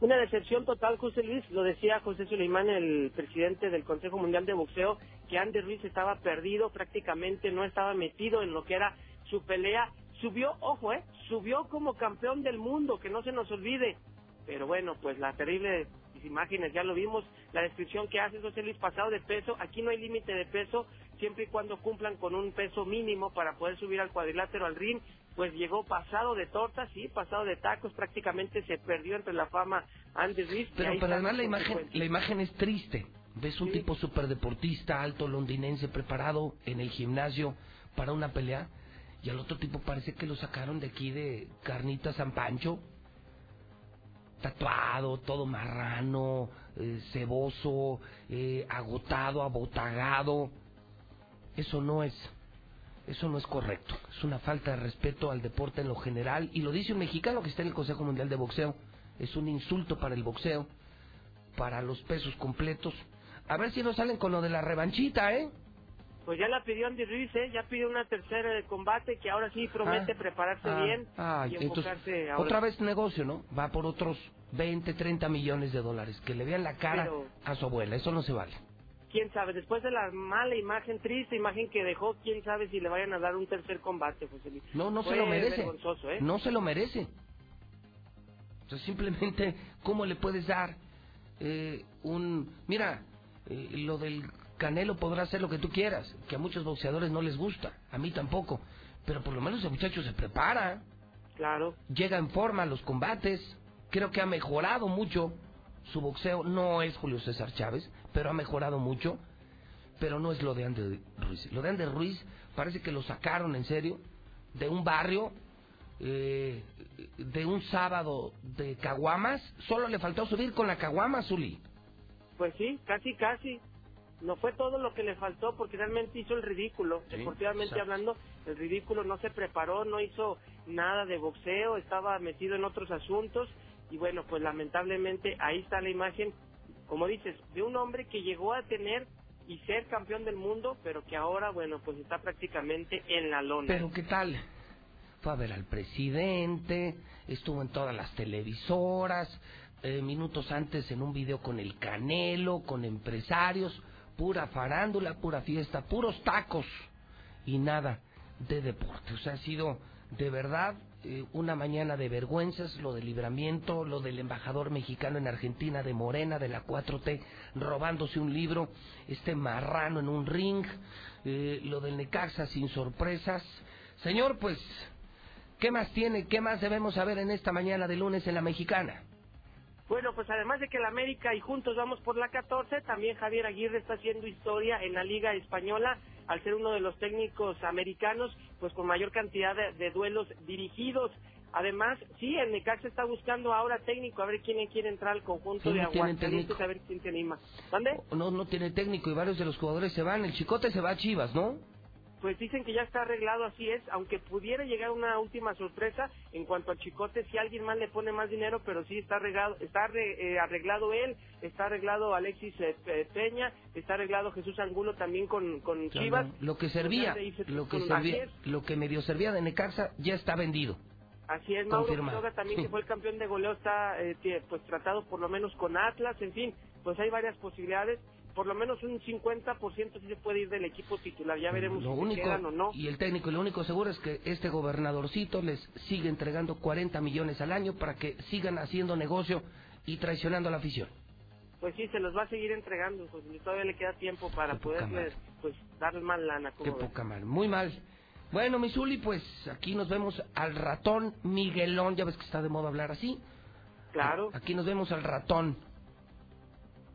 Una decepción total, José Luis, lo decía José Suleimán, el presidente del Consejo Mundial de Boxeo, que Andy Ruiz estaba perdido, prácticamente no estaba metido en lo que era su pelea. Subió, ojo, eh, subió como campeón del mundo, que no se nos olvide. Pero bueno, pues las terribles imágenes ya lo vimos, la descripción que hace José Luis pasado de peso, aquí no hay límite de peso, siempre y cuando cumplan con un peso mínimo para poder subir al cuadrilátero al ring, pues llegó pasado de tortas, sí, pasado de tacos, prácticamente se perdió entre la fama Andy Ruiz. Pero, pero además la imagen, la imagen es triste. Ves un tipo superdeportista, alto, londinense, preparado en el gimnasio para una pelea, y al otro tipo parece que lo sacaron de aquí de Carnita San Pancho, tatuado, todo marrano, eh, ceboso, eh, agotado, abotagado. Eso no es, eso no es correcto. Es una falta de respeto al deporte en lo general, y lo dice un mexicano que está en el Consejo Mundial de Boxeo. Es un insulto para el boxeo, para los pesos completos. A ver si no salen con lo de la revanchita, ¿eh? Pues ya la pidió Andy Ruiz, ¿eh? ya pidió una tercera de combate que ahora sí promete Ah, prepararse ah, bien ah, y entonces, enfocarse ahora. otra vez negocio, ¿no? Va por otros 20, 30 millones de dólares. Que le vean la cara Pero- a su abuela. Eso no se vale. Quién sabe, después de la mala imagen, triste imagen que dejó, quién sabe si le vayan a dar un tercer combate, José Luis. No, no se lo merece. ¿eh? No se lo merece. O sea, simplemente, ¿cómo le puedes dar eh, un... Mira, eh, lo del Canelo podrá hacer lo que tú quieras, que a muchos boxeadores no les gusta, a mí tampoco, pero por lo menos el muchacho se prepara, Claro. llega en forma a los combates, creo que ha mejorado mucho su boxeo, no es Julio César Chávez, pero ha mejorado mucho, pero no es lo de Ander Ruiz. Lo de Ander Ruiz parece que lo sacaron en serio de un barrio, eh, de un sábado de caguamas, solo le faltó subir con la caguama, Zuli. Pues sí, casi, casi. No fue todo lo que le faltó porque realmente hizo el ridículo. Sí, Deportivamente exacto. hablando, el ridículo no se preparó, no hizo nada de boxeo, estaba metido en otros asuntos y bueno, pues lamentablemente ahí está la imagen, como dices, de un hombre que llegó a tener y ser campeón del mundo, pero que ahora, bueno, pues está prácticamente en la lona. Pero ¿qué tal? Fue a ver al presidente, estuvo en todas las televisoras, eh, minutos antes en un video con el Canelo, con empresarios, pura farándula, pura fiesta, puros tacos y nada de deporte. O sea, ha sido de verdad eh, una mañana de vergüenzas, lo del libramiento, lo del embajador mexicano en Argentina de Morena, de la 4T, robándose un libro, este marrano en un ring, eh, lo del Necaxa sin sorpresas. Señor, pues, ¿qué más tiene? ¿Qué más debemos saber en esta mañana de lunes en la mexicana? Bueno, pues además de que el América y juntos vamos por la 14, también Javier Aguirre está haciendo historia en la Liga Española al ser uno de los técnicos americanos pues con mayor cantidad de, de duelos dirigidos. Además, sí, el Necaxa está buscando ahora técnico, a ver quién quiere entrar al conjunto Sí, de no Aguascalientes, a ver quién se anima. ¿Dónde? No, no tiene técnico y varios de los jugadores se van. El Chicote se va a Chivas, ¿no? Pues dicen que ya está arreglado, así es, aunque pudiera llegar una última sorpresa en cuanto al Chicote, si alguien más le pone más dinero, pero sí está arreglado, está eh, arreglado él, está arreglado Alexis eh, Pe- Peña, está arreglado Jesús Angulo también con, con Chivas. Lo que servía, Pues ya se dice lo que servía, lo que medio servía de Necaxa ya está vendido. Así es, Mauro. Quiroga también Sí. que fue el campeón de goleo está eh, pues tratado por lo menos con Atlas, en fin, pues hay varias posibilidades, por lo menos un 50% sí se puede ir del equipo titular, ya veremos Lo si se único, quedan o no. y el técnico, lo único seguro es que este gobernadorcito les sigue entregando 40 millones al año para que sigan haciendo negocio y traicionando a la afición. Pues sí, se los va a seguir entregando, pues y todavía le queda tiempo para Qué poca poderle pues darle más lana. Qué poca mal, muy mal. Bueno, Misuli, pues aquí nos vemos al ratón Miguelón, ya ves que está de moda hablar así. Claro. Aquí nos vemos al ratón.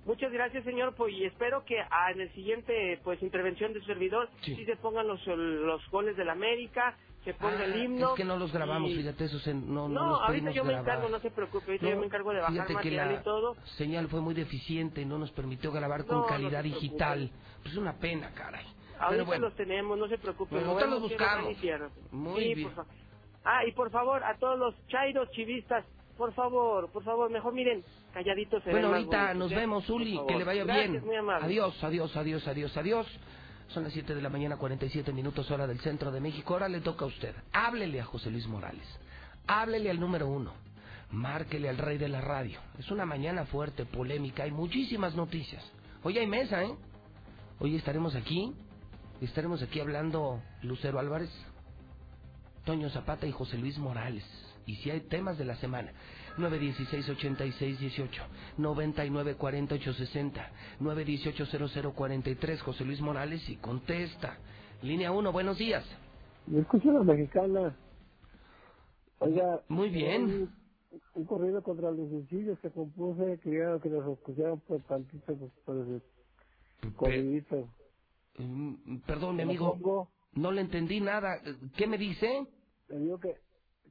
Muchas gracias, señor, pues y espero que ah, en el siguiente pues intervención de su servidor sí, se pongan los, los goles del América, se ponga el Ah, himno. Es que no los grabamos, y- fíjate, esos en- no, no, No, los ahorita yo me grabar. encargo, no se preocupe, ahorita yo No, me encargo de bajar material y todo. señal fue muy deficiente, no nos permitió grabar con No, calidad digital. Pues una pena, caray. Ahorita Pero bueno, los tenemos, no se preocupe. Ahorita los y buscamos. Muy Sí, bien. Ah, y por favor, a todos los chairos chivistas, por favor, por favor, mejor miren, calladitos bueno ahorita nos vemos, Uli, que le vaya Gracias, bien. muy amable. Adiós, adiós, adiós, adiós, adiós. Son las 7 de la mañana, 47 minutos hora del centro de México. Ahora le toca a usted. Háblele a José Luis Morales. Háblele al número uno. Márquele al rey de la radio. Es una mañana fuerte, polémica. Hay muchísimas noticias. Hoy hay mesa, ¿eh? Hoy estaremos aquí. Estaremos aquí hablando Lucero Álvarez, Toño Zapata y José Luis Morales. Y si hay temas de la semana, 916-8618, 994860, 918-0043, José Luis Morales y contesta. Línea 1, buenos días. Me escucho la mexicana. Oiga. Muy bien. Un, un corrido contra los suicidios que compuse, quería que los escucharan por tantito, pues, por ese corridito. Mm, Perdón, mi ¿Me lo amigo, no le entendí nada. ¿Qué me dice? Le digo que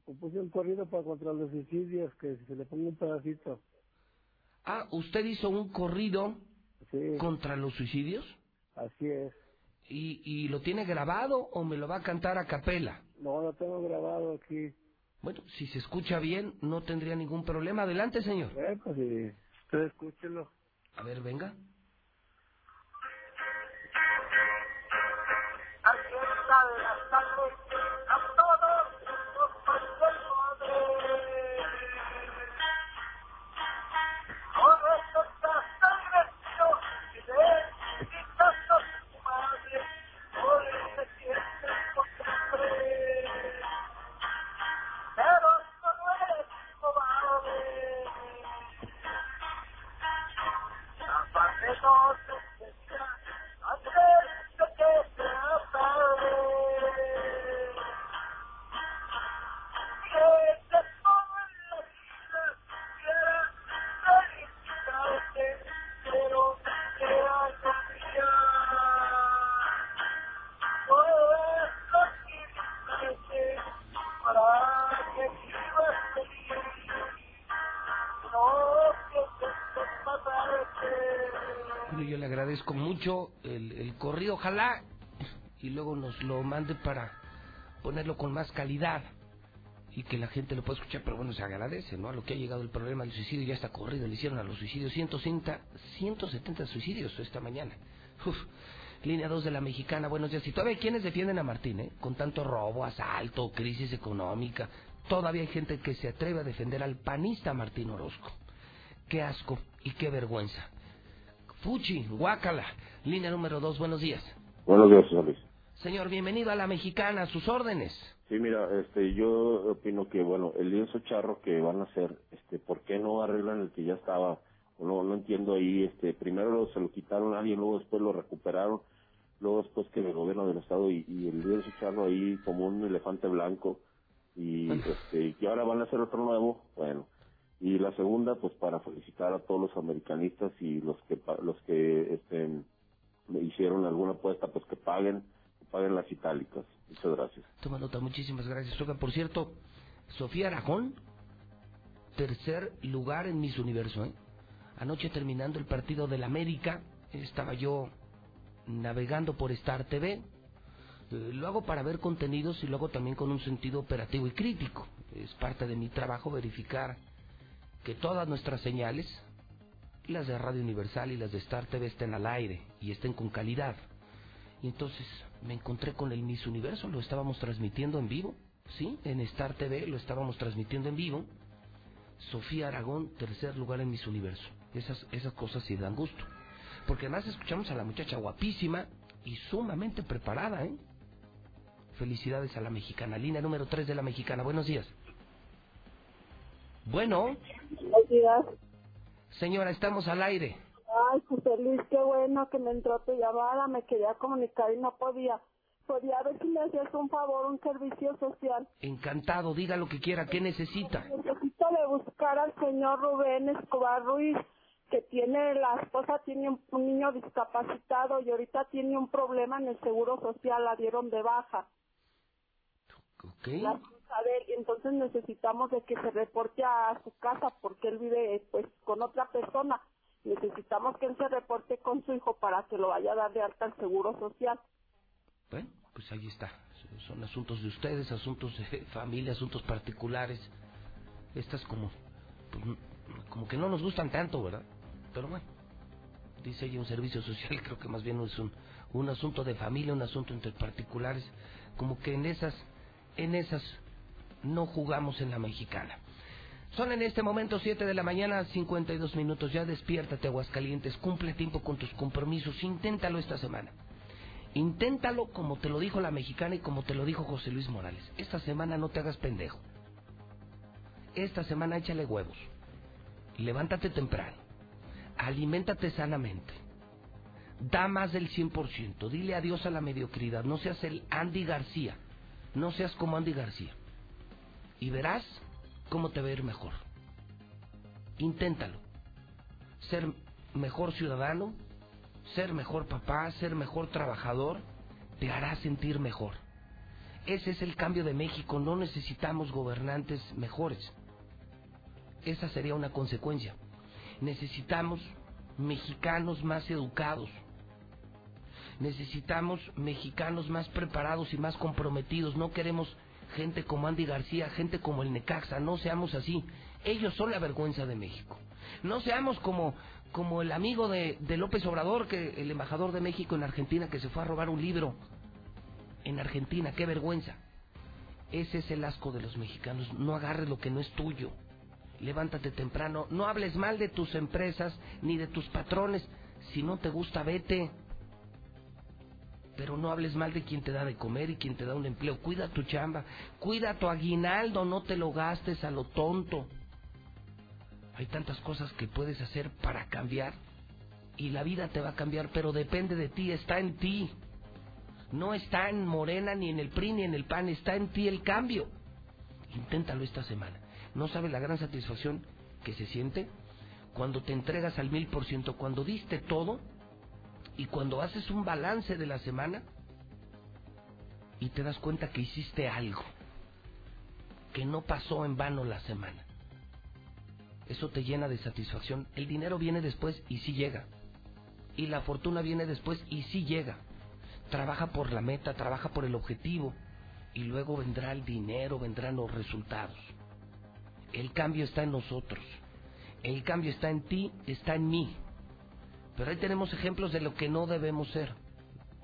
compuse un corrido para contra los suicidios, que se le ponga un pedacito. Ah, ¿usted hizo un corrido Sí. contra los suicidios? Así es. ¿Y, ¿Y lo tiene grabado o me lo va a cantar a capela? No, lo tengo grabado aquí. Bueno, si se escucha bien, no tendría ningún problema. Adelante, señor. Eh, pues sí. Usted escúchelo. A ver, venga. Ojalá y luego nos lo mande para ponerlo con más calidad y que la gente lo pueda escuchar, pero bueno, se agradece, ¿no? A lo que ha llegado el problema del suicidio, ya está corrido, le hicieron a los suicidios 160, 170 suicidios esta mañana. Línea 2 de la mexicana, buenos días. Y todavía quienes defienden a Martín, ¿eh? Con tanto robo, asalto, crisis económica. Todavía hay gente que se atreve a defender al panista Martín Orozco. Qué asco y qué vergüenza. Fuchi, guácala. Línea número 2, buenos días. Buenos días, señor Luis. Señor, bienvenido a la mexicana, a sus órdenes. Sí, mira, este, yo opino que, bueno, el lienzo charro que van a hacer, este, ¿por qué no arreglan el que ya estaba? No, no entiendo ahí, este, primero se lo quitaron a alguien, luego después lo recuperaron, luego después que el gobierno del estado y, y el lienzo charro ahí como un elefante blanco y, este, y ahora van a hacer otro nuevo, bueno. Y la segunda, pues para felicitar a todos los americanistas y los que, los que, este, hicieron alguna apuesta, pues que paguen, paguen las itálicas. Muchas gracias. Toma nota, muchísimas gracias. Oiga, por cierto, Sofía Aragón, tercer lugar en Miss Universo. ¿eh? Anoche terminando el partido del América, estaba yo navegando por Star TV. Eh, lo hago para ver contenidos y lo hago también con un sentido operativo y crítico. Es parte de mi trabajo verificar que todas nuestras señales, las de Radio Universal y las de Star TV, estén al aire y estén con calidad. Y entonces me encontré con el Miss Universo, lo estábamos transmitiendo en vivo, ¿sí? En Star TV lo estábamos transmitiendo en vivo. Sofía Aragón, tercer lugar en Miss Universo. Esas, esas cosas sí dan gusto. Porque además escuchamos a la muchacha guapísima y sumamente preparada, ¿eh? Felicidades a la mexicana. Línea número 3 de la mexicana. Buenos días. Bueno, señora, estamos al aire. Ay, José Luis, qué bueno que me entró tu llamada. Me quería comunicar y no podía. Podía ver si me hacías un favor, un servicio social. Encantado, diga lo que quiera, ¿qué necesita? Necesito de buscar al señor Rubén Escobar Ruiz, que tiene, la esposa tiene un, un niño discapacitado y ahorita tiene un problema en el seguro social, la dieron de baja. Ok. La él, y entonces necesitamos de que se reporte a su casa porque él vive pues con otra persona. Necesitamos que él se reporte con su hijo para que lo vaya a dar de alta al seguro social. Bueno, pues ahí está. Son asuntos de ustedes, asuntos de familia, asuntos particulares. Estas como, pues, como que no nos gustan tanto, ¿verdad? Pero bueno, dice ella un servicio social, creo que más bien es un, un asunto de familia, un asunto entre particulares. Como que en esas, en esas no jugamos en la mexicana. Son en este momento 7 de la mañana, 52 minutos. Ya despiértate, Aguascalientes. Cumple tiempo con tus compromisos. Inténtalo esta semana. Inténtalo como te lo dijo la mexicana y como te lo dijo José Luis Morales. Esta semana no te hagas pendejo. Esta semana échale huevos. Levántate temprano. Aliméntate sanamente. Da más del 100%. Dile adiós a la mediocridad. No seas el Andy García. No seas como Andy García. Y verás cómo te va a ir mejor. Inténtalo. Ser mejor ciudadano, ser mejor papá, ser mejor trabajador, te hará sentir mejor. Ese es el cambio de México. No necesitamos gobernantes mejores. Esa sería una consecuencia. Necesitamos mexicanos más educados. Necesitamos mexicanos más preparados y más comprometidos. No queremos gente como Andy García, gente como el Necaxa. No seamos así. Ellos son la vergüenza de México. No seamos como, como el amigo de, de López Obrador, que el embajador de México en Argentina, que se fue a robar un libro en Argentina. Qué vergüenza. Ese es el asco de los mexicanos. No agarres lo que no es tuyo. Levántate temprano. No hables mal de tus empresas ni de tus patrones. Si no te gusta, vete. Pero no hables mal de quien te da de comer y quien te da un empleo. Cuida tu chamba. Cuida tu aguinaldo. No te lo gastes a lo tonto. Hay tantas cosas que puedes hacer para cambiar. Y la vida te va a cambiar, pero depende de ti. Está en ti. No está en Morena, ni en el PRI, ni en el PAN. Está en ti el cambio. Inténtalo esta semana. No sabes la gran satisfacción que se siente cuando te entregas al mil por ciento, cuando diste todo y cuando haces un balance de la semana y te das cuenta que hiciste algo, que no pasó en vano la semana. Eso te llena de satisfacción. El dinero viene después y sí llega. y la fortuna viene después y sí llega. Trabaja por la meta, trabaja por el objetivo y luego vendrá el dinero, vendrán los resultados. El cambio está en nosotros. El cambio está en ti, está en mí. Pero ahí tenemos ejemplos de lo que no debemos ser,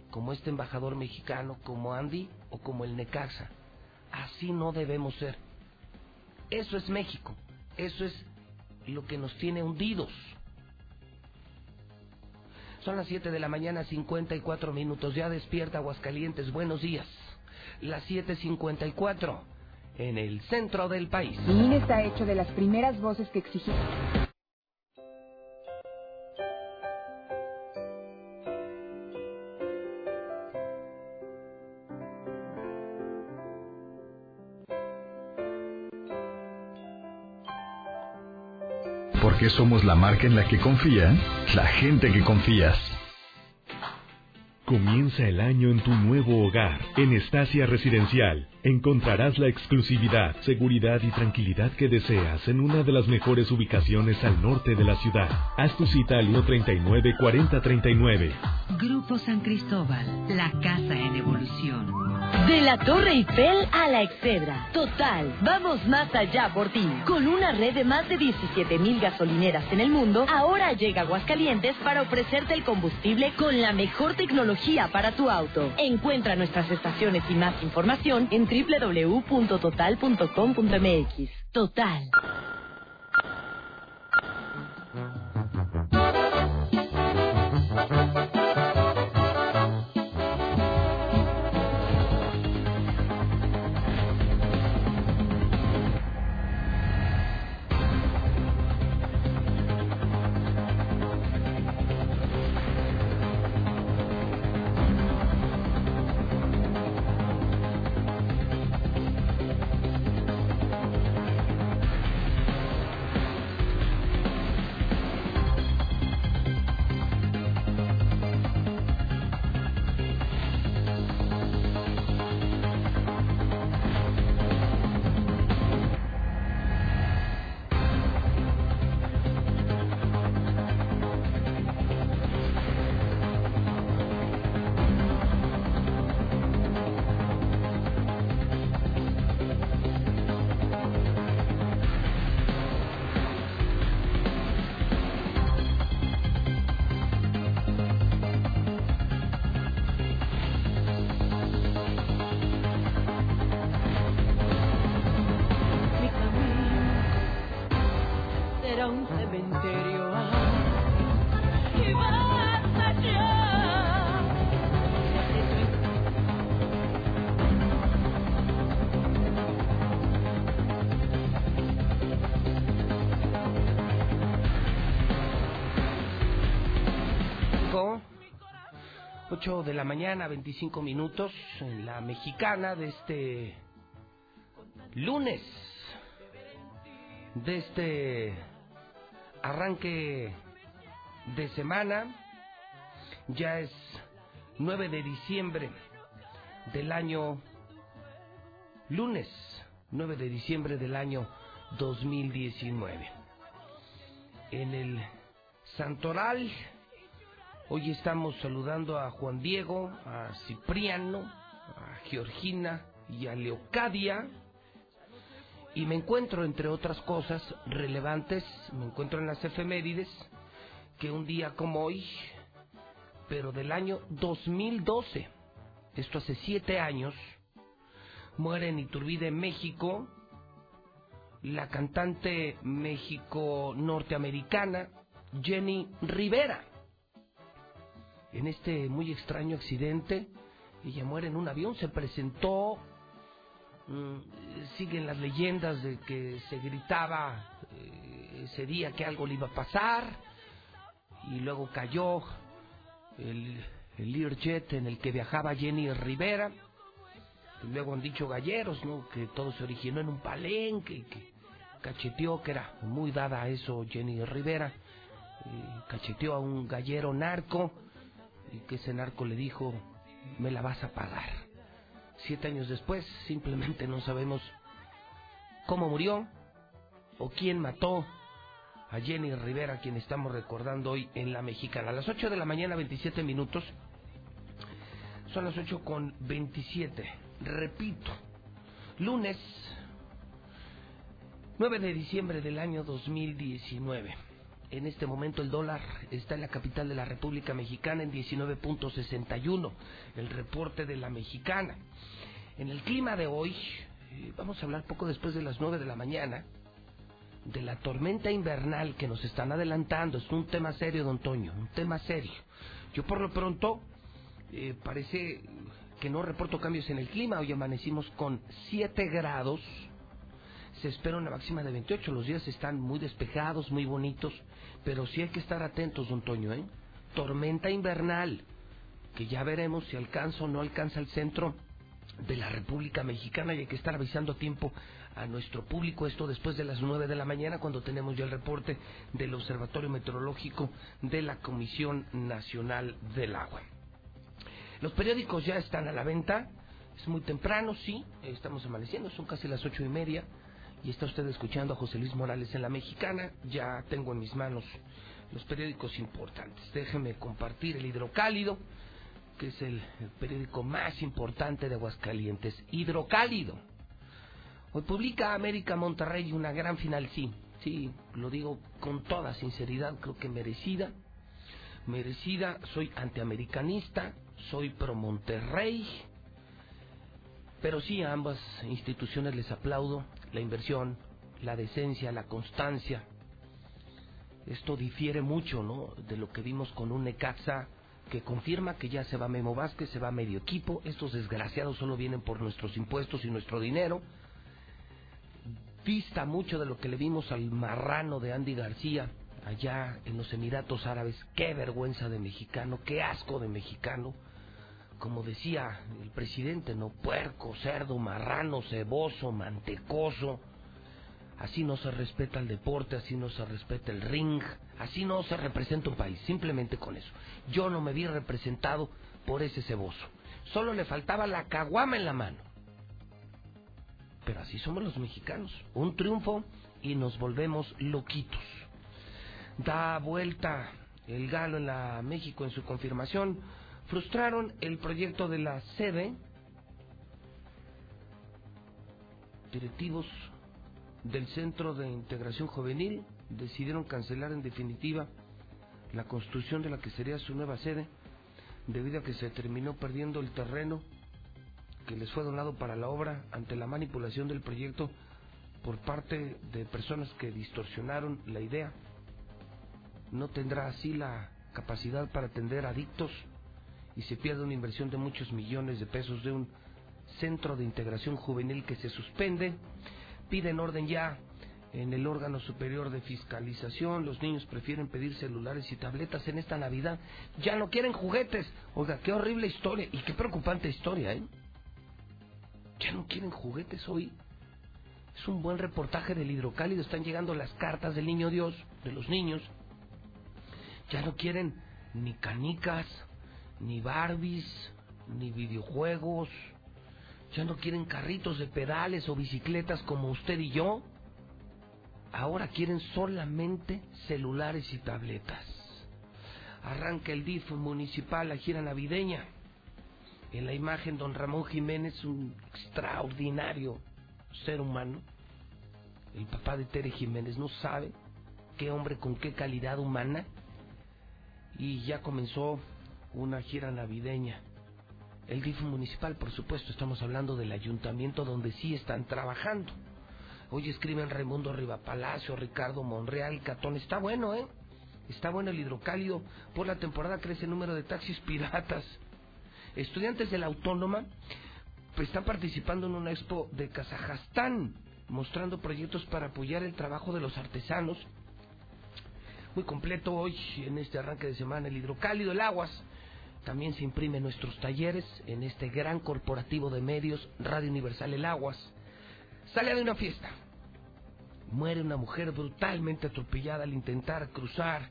como este embajador mexicano, como Andy o como el Necaxa. Así no debemos ser. Eso es México. Eso es lo que nos tiene hundidos. Son las 7 de la mañana, 54 minutos. Ya despierta Aguascalientes. Buenos días. Las 7.54 en el centro del país. Mi está hecho de las primeras voces que exigimos. Somos la marca en la que confían la gente que confías? Comienza el año en tu nuevo hogar. En Estacia Residencial encontrarás la exclusividad, seguridad y tranquilidad que deseas en una de las mejores ubicaciones al norte de la ciudad. Haz tu cita al 139 4039. Grupo San Cristóbal, la casa en evolución. De la Torre Eiffel a la Excedra. Total, vamos más allá por ti. Con una red de más de 17 mil gasolineras en el mundo, ahora llega Aguascalientes para ofrecerte el combustible con la mejor tecnología para tu auto. Encuentra nuestras estaciones y más información en www.total.com.mx. Total. Cinco, 8 de la mañana, 25 minutos, en la mexicana de este lunes, de este arranque de semana. Ya es 9 de diciembre del año lunes, 9 de diciembre del año 2019. En el Santoral, hoy estamos saludando a Juan Diego, a Cipriano, a Georgina y a Leocadia. Y me encuentro, entre otras cosas relevantes, me encuentro en las efemérides, que un día como hoy, pero del año 2012, esto hace siete años, muere en Iturbide, México, la cantante México-norteamericana Jenny Rivera. En este muy extraño accidente, ella muere en un avión, se presentó Mm, siguen las leyendas de que se gritaba eh, ese día que algo le iba a pasar y luego cayó el, el Learjet en el que viajaba Jenny Rivera. Y luego han dicho galleros ¿no? que todo se originó en un palenque que cacheteó que era muy dada a eso Jenny Rivera cacheteó a un gallero narco y que ese narco le dijo me la vas a pagar siete años después, simplemente no sabemos cómo murió o quién mató a Jenny Rivera, quien estamos recordando hoy en la mexicana. A las 8 de la mañana, 27 minutos. Son las 8 con 27. Repito, lunes 9 de diciembre del año 2019. En este momento el dólar está en la capital de la República Mexicana en 19.61. El reporte de la mexicana. En el clima de hoy, eh, vamos a hablar poco después de las 9 de la mañana de la tormenta invernal que nos están adelantando. Es un tema serio, don Toño, un tema serio. Yo por lo pronto eh, parece que no reporto cambios en el clima. Hoy amanecimos con 7 grados. Se espera una máxima de 28. Los días están muy despejados, muy bonitos. Pero sí hay que estar atentos, don Toño, ¿eh? Tormenta invernal. Que ya veremos si alcanza o no alcanza el centro de la República Mexicana y hay que estar avisando a tiempo a nuestro público esto después de las 9 de la mañana cuando tenemos ya el reporte del Observatorio Meteorológico de la Comisión Nacional del Agua. Los periódicos ya están a la venta, es muy temprano, sí, estamos amaneciendo, son casi las ocho y media y está usted escuchando a José Luis Morales en la Mexicana, ya tengo en mis manos los periódicos importantes. Déjeme compartir el Hidrocálido, que es el, periódico más importante de Aguascalientes. Hidrocálido. Hoy publica América Monterrey una gran final, sí, sí, lo digo con toda sinceridad, creo que merecida. Merecida, soy antiamericanista, soy pro Monterrey, pero sí a ambas instituciones les aplaudo la inversión, la decencia, la constancia. Esto difiere mucho, ¿no? De lo que vimos con un Necaxa que confirma que ya se va Memo Vázquez, se va medio equipo. Estos desgraciados solo vienen por nuestros impuestos y nuestro dinero. Vista mucho de lo que le vimos al marrano de Andy García allá en los Emiratos Árabes. Qué vergüenza de mexicano, qué asco de mexicano como decía el presidente, no puerco, cerdo, marrano, ceboso, mantecoso. Así no se respeta el deporte, así no se respeta el ring, así no se representa un país, simplemente con eso. Yo no me vi representado por ese ceboso. Solo le faltaba la caguama en la mano. Pero así somos los mexicanos. Un triunfo y nos volvemos loquitos. Da vuelta el galo en la México en su confirmación frustraron el proyecto de la sede. Directivos del Centro de Integración Juvenil decidieron cancelar en definitiva la construcción de la que sería su nueva sede debido a que se terminó perdiendo el terreno que les fue donado para la obra ante la manipulación del proyecto por parte de personas que distorsionaron la idea. No tendrá así la capacidad para atender adictos y se pierde una inversión de muchos millones de pesos de un centro de integración juvenil que se suspende. Piden orden ya en el órgano superior de fiscalización. Los niños prefieren pedir celulares y tabletas en esta Navidad. Ya no quieren juguetes. Oiga, qué horrible historia y qué preocupante historia, ¿eh? Ya no quieren juguetes hoy. Es un buen reportaje del hidrocálido. Están llegando las cartas del niño Dios, de los niños. Ya no quieren ni canicas, ni Barbies, ni videojuegos. Ya no quieren carritos de pedales o bicicletas como usted y yo. Ahora quieren solamente celulares y tabletas. Arranca el DIF municipal la gira navideña. En la imagen, don Ramón Jiménez, un extraordinario ser humano. El papá de Tere Jiménez no sabe qué hombre con qué calidad humana. Y ya comenzó una gira navideña. El DIF municipal, por supuesto, estamos hablando del ayuntamiento donde sí están trabajando. Hoy escriben Raimundo Rivapalacio, Ricardo Monreal, Catón. Está bueno, ¿eh? Está bueno el hidrocálido. Por la temporada crece el número de taxis piratas. Estudiantes de la Autónoma pues, están participando en una expo de Kazajstán, mostrando proyectos para apoyar el trabajo de los artesanos. Muy completo hoy, en este arranque de semana, el hidrocálido, el aguas también se imprime en nuestros talleres, en este gran corporativo de medios, Radio Universal El Aguas. Sale de una fiesta. Muere una mujer brutalmente atropellada al intentar cruzar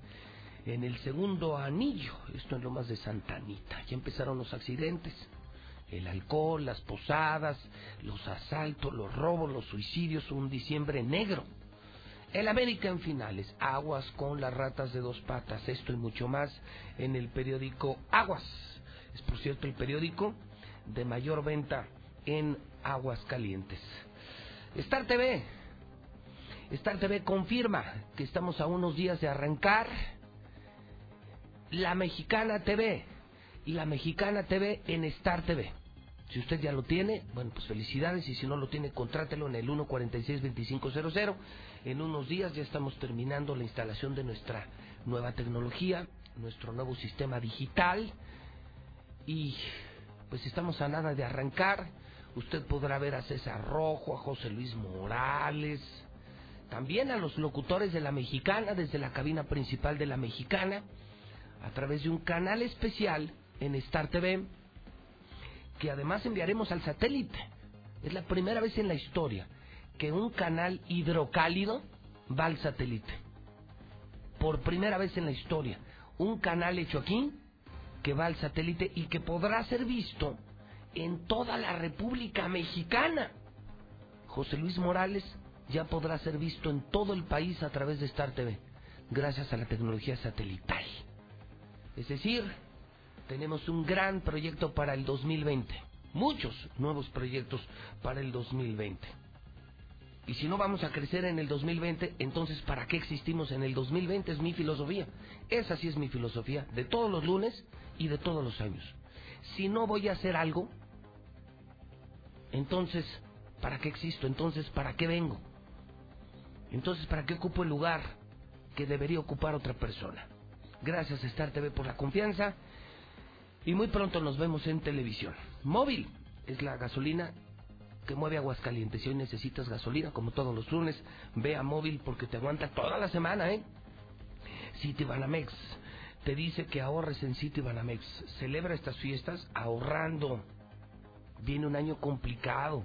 en el segundo anillo. Esto en Lomas de Santa Anita. Ya empezaron los accidentes. El alcohol, las posadas, los asaltos, los robos, los suicidios, un diciembre negro. El América en finales, aguas con las ratas de dos patas, esto y mucho más en el periódico Aguas. Es por cierto el periódico de mayor venta en Aguas Calientes. Star TV. Star TV confirma que estamos a unos días de arrancar la Mexicana TV y la Mexicana TV en Star TV. Si usted ya lo tiene, bueno, pues felicidades y si no lo tiene, contrátelo en el 146-2500. En unos días ya estamos terminando la instalación de nuestra nueva tecnología, nuestro nuevo sistema digital y pues estamos a nada de arrancar. Usted podrá ver a César Rojo, a José Luis Morales, también a los locutores de la Mexicana desde la cabina principal de la Mexicana a través de un canal especial en Star TV que además enviaremos al satélite. Es la primera vez en la historia que un canal hidrocálido va al satélite. Por primera vez en la historia, un canal hecho aquí que va al satélite y que podrá ser visto en toda la República Mexicana. José Luis Morales ya podrá ser visto en todo el país a través de Star TV, gracias a la tecnología satelital. Es decir, tenemos un gran proyecto para el 2020, muchos nuevos proyectos para el 2020. Y si no vamos a crecer en el 2020, entonces ¿para qué existimos en el 2020? Es mi filosofía. Esa sí es mi filosofía, de todos los lunes y de todos los años. Si no voy a hacer algo, entonces, ¿para qué existo? Entonces, ¿para qué vengo? Entonces, ¿para qué ocupo el lugar que debería ocupar otra persona? Gracias Star TV por la confianza y muy pronto nos vemos en televisión. Móvil es la gasolina que mueve Aguascalientes. Si hoy necesitas gasolina, como todos los lunes, ve a Móvil porque te aguanta toda la semana, ¿eh? City Banamex te dice que ahorres en City Banamex. Celebra estas fiestas ahorrando. Viene un año complicado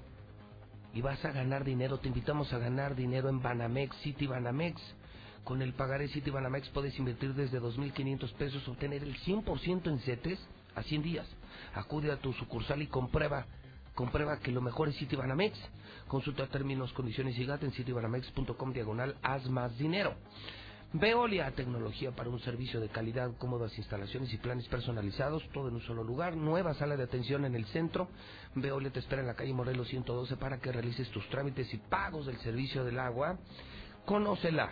y vas a ganar dinero. Te invitamos a ganar dinero en Banamex, City Banamex. Con el pagaré City Banamex puedes invertir desde 2.500 pesos, obtener el 100% en CETES a 100 días. Acude a tu sucursal y comprueba, comprueba que lo mejor es City Banamex. Consulta términos, condiciones y gata en citybanamex.com diagonal haz más dinero. Veolia, tecnología para un servicio de calidad, cómodas instalaciones y planes personalizados, todo en un solo lugar. Nueva sala de atención en el centro. Veolia te espera en la calle Morelos 112 para que realices tus trámites y pagos del servicio del agua. Conócela.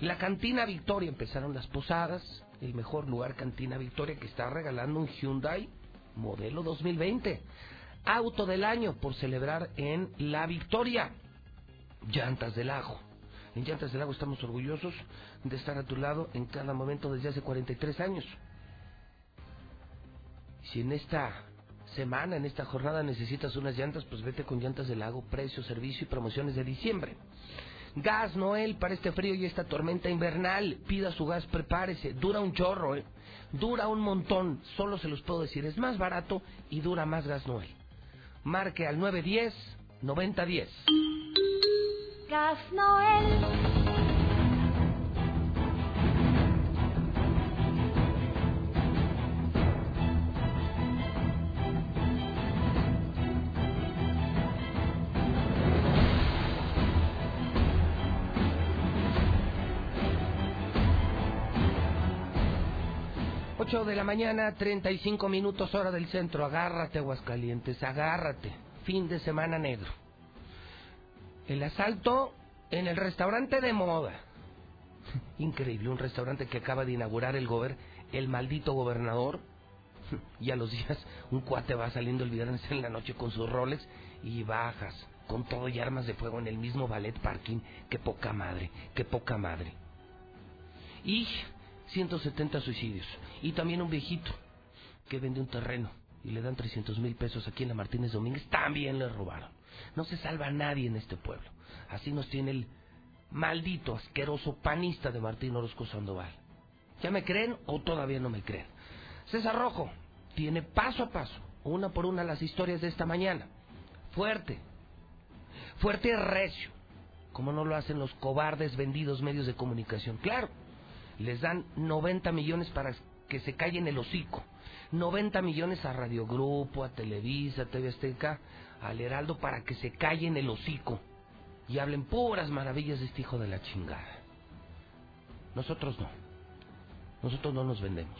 La Cantina Victoria empezaron las posadas. El mejor lugar Cantina Victoria que está regalando un Hyundai modelo 2020. Auto del año por celebrar en La Victoria. Llantas del Lago. En Llantas del Lago estamos orgullosos de estar a tu lado en cada momento desde hace 43 años. Si en esta semana, en esta jornada necesitas unas llantas, pues vete con Llantas del Lago, precio, servicio y promociones de diciembre. Gas Noel para este frío y esta tormenta invernal. Pida su gas, prepárese. Dura un chorro, ¿eh? Dura un montón. Solo se los puedo decir. Es más barato y dura más Gas Noel. Marque al 910-9010. Gas Noel. De la mañana, 35 minutos hora del centro. Agárrate, Aguascalientes, agárrate. Fin de semana negro. El asalto en el restaurante de moda. Increíble, un restaurante que acaba de inaugurar el gober, el maldito gobernador. Y a los días un cuate va saliendo el en la noche con sus roles y bajas con todo y armas de fuego en el mismo ballet parking. Qué poca madre, qué poca madre. Y 170 suicidios. Y también un viejito que vende un terreno y le dan 300 mil pesos aquí en la Martínez Domínguez, también le robaron. No se salva nadie en este pueblo. Así nos tiene el maldito, asqueroso panista de Martín Orozco Sandoval. ¿Ya me creen o todavía no me creen? César Rojo tiene paso a paso, una por una, las historias de esta mañana. Fuerte, fuerte y recio, como no lo hacen los cobardes vendidos medios de comunicación. Claro, les dan 90 millones para que se callen el hocico. 90 millones a Radio Grupo, a Televisa, a TV Azteca, al Heraldo para que se callen el hocico. y hablen puras maravillas de este hijo de la chingada. Nosotros no. Nosotros no nos vendemos.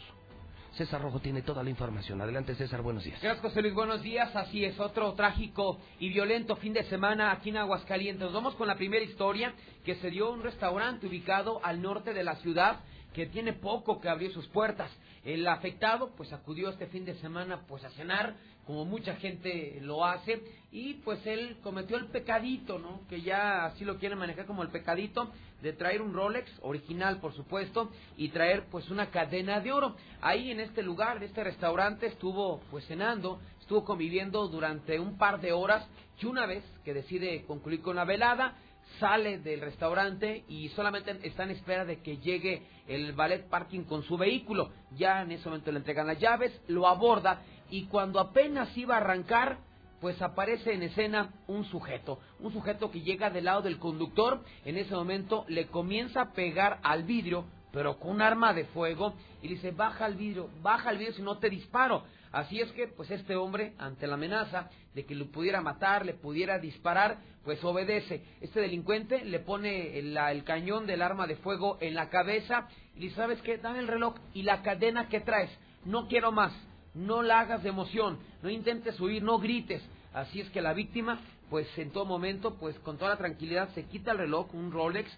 César Rojo tiene toda la información. Adelante, César, buenos días. Gracias, José Luis. Buenos días. Así es, otro trágico y violento fin de semana aquí en Aguascalientes. Nos vamos con la primera historia que se dio un restaurante ubicado al norte de la ciudad que tiene poco que abrió sus puertas. El afectado pues acudió este fin de semana pues a cenar como mucha gente lo hace y pues él cometió el pecadito, ¿no? Que ya así lo quieren manejar como el pecadito de traer un Rolex original, por supuesto, y traer pues una cadena de oro. Ahí en este lugar, de este restaurante estuvo pues cenando, estuvo conviviendo durante un par de horas y una vez que decide concluir con la velada, sale del restaurante y solamente está en espera de que llegue el ballet parking con su vehículo. Ya en ese momento le entregan las llaves, lo aborda y cuando apenas iba a arrancar, pues aparece en escena un sujeto, un sujeto que llega del lado del conductor, en ese momento le comienza a pegar al vidrio, pero con un arma de fuego, y dice, baja el vidrio, baja el vidrio si no te disparo. Así es que, pues este hombre, ante la amenaza de que lo pudiera matar, le pudiera disparar, pues obedece. Este delincuente le pone el, cañón del arma de fuego en la cabeza y dice, ¿sabes qué? Dame el reloj y la cadena que traes. No quiero más. No la hagas de emoción. No intentes huir, no grites. Así es que la víctima, pues en todo momento, pues con toda la tranquilidad, se quita el reloj, un Rolex,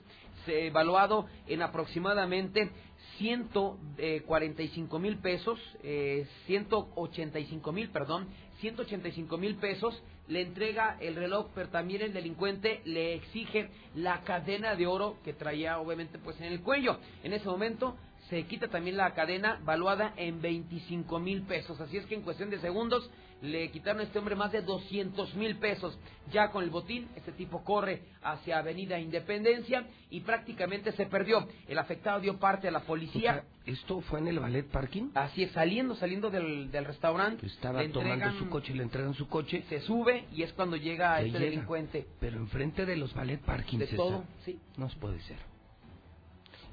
se, evaluado en aproximadamente 145 mil pesos, eh, 185 mil, perdón, 185 mil pesos, le entrega el reloj, pero también el delincuente le exige la cadena de oro que traía obviamente pues en el cuello. En ese momento se quita también la cadena valuada en 25 mil pesos. Así es que en cuestión de segundos le quitaron a este hombre más de 200 mil pesos. Ya con el botín, este tipo corre hacia Avenida Independencia y prácticamente se perdió. El afectado dio parte a la policía. ¿Esto fue en el ballet parking? Así es, saliendo, saliendo del, del restaurante. Estaba tomando su coche le entregan su coche. Se sube y es cuando llega este llega. delincuente. Pero enfrente de los ballet parking, De César. todo, sí. No puede ser.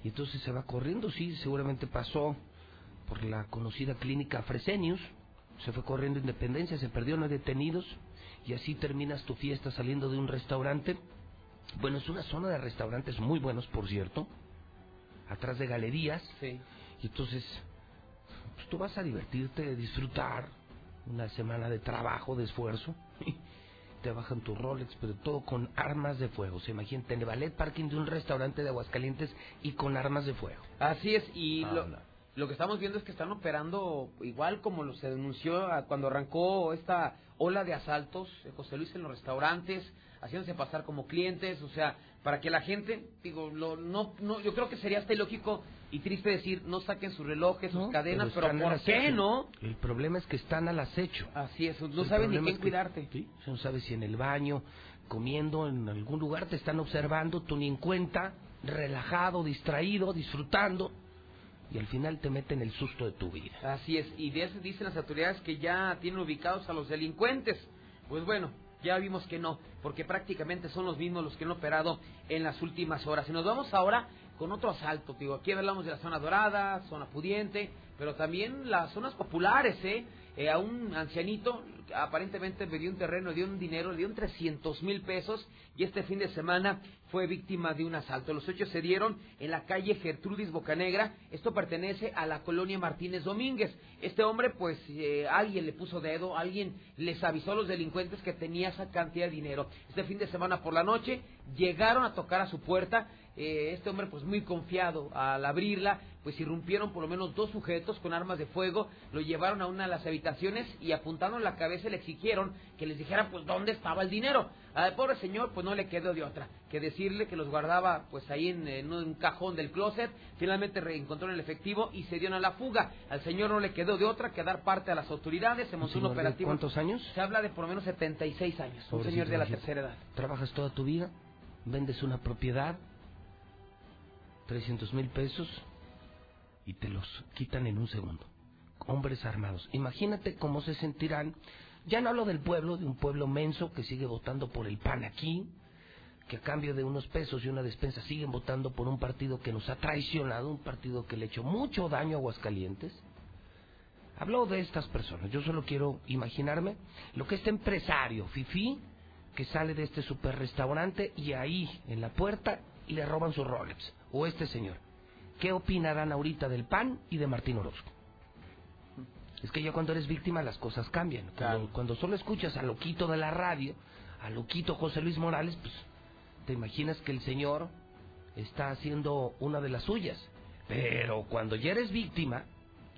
Y entonces se va corriendo, sí, seguramente pasó por la conocida clínica Fresenius, se fue corriendo Independencia, se perdió, no hay detenidos, y así terminas tu fiesta saliendo de un restaurante. Bueno, es una zona de restaurantes muy buenos, por cierto, atrás de galerías. Sí. Y entonces, pues tú vas a divertirte, disfrutar una semana de trabajo, de esfuerzo. Te bajan tu Rolex, pero todo con armas de fuego. Se imagínate en el ballet parking de un restaurante de Aguascalientes y con armas de fuego. Así es, y Ah, lo, no. Lo que estamos viendo es que están operando igual como se denunció cuando arrancó esta ola de asaltos, eh, José Luis, en los restaurantes, haciéndose pasar como clientes, o sea, para que la gente, digo, lo, no, no, yo creo que sería hasta ilógico y triste decir, no saquen sus relojes, sus cadenas, pero, ¿por qué no? El problema es que están al acecho. Así es, no El saben ni quién es que- cuidarte. Sí, no sabes si en el baño, comiendo, en algún lugar te están observando, tú ni en cuenta, relajado, distraído, disfrutando, y al final te meten el susto de tu vida. Así es, y de dicen las autoridades que ya tienen ubicados a los delincuentes. Pues bueno, ya vimos que no, porque prácticamente son los mismos los que han operado en las últimas horas. Y nos vamos ahora con otro asalto, digo, aquí hablamos de la zona dorada, zona pudiente, pero también las zonas populares, ¿eh? Eh, a un ancianito aparentemente le dio un terreno, le dio un dinero, le dio 300 mil pesos y este fin de semana fue víctima de un asalto. Los hechos se dieron en la calle Gertrudis Bocanegra. Esto pertenece a la colonia Martínez Domínguez. Este hombre, pues, eh, alguien le puso dedo, alguien les avisó a los delincuentes que tenía esa cantidad de dinero. Este fin de semana por la noche llegaron a tocar a su puerta. Eh, este hombre, pues, muy confiado al abrirla, pues irrumpieron por lo menos dos sujetos con armas de fuego, lo llevaron a una de las habitaciones y apuntando en la cabeza le exigieron que les dijera pues dónde estaba el dinero. Al pobre señor pues no le quedó de otra que decirle que los guardaba pues ahí en, en un cajón del closet, finalmente reencontraron el efectivo y se dieron a la fuga. Al señor no le quedó de otra que dar parte a las autoridades, se montó un operativo. cuántos años? Se habla de por lo menos 76 años, un señor de la tercera edad. Trabajas toda tu vida, vendes una propiedad, 300 mil pesos, y te los quitan en un segundo. Hombres armados. Imagínate cómo se sentirán. Ya no hablo del pueblo, de un pueblo menso que sigue votando por el PAN aquí, que a cambio de unos pesos y una despensa siguen votando por un partido que nos ha traicionado, un partido que le ha hecho mucho daño a Aguascalientes. Hablo de estas personas. Yo solo quiero imaginarme lo que este empresario, Fifi, que sale de este super restaurante y ahí, en la puerta, le roban su Rolex. O este señor. ¿Qué opinarán ahorita del PAN y de Martín Orozco? Es que ya cuando eres víctima las cosas cambian. Cuando, cuando solo escuchas a Loquito de la radio, a Loquito José Luis Morales, pues te imaginas que el señor está haciendo una de las suyas. Pero cuando ya eres víctima,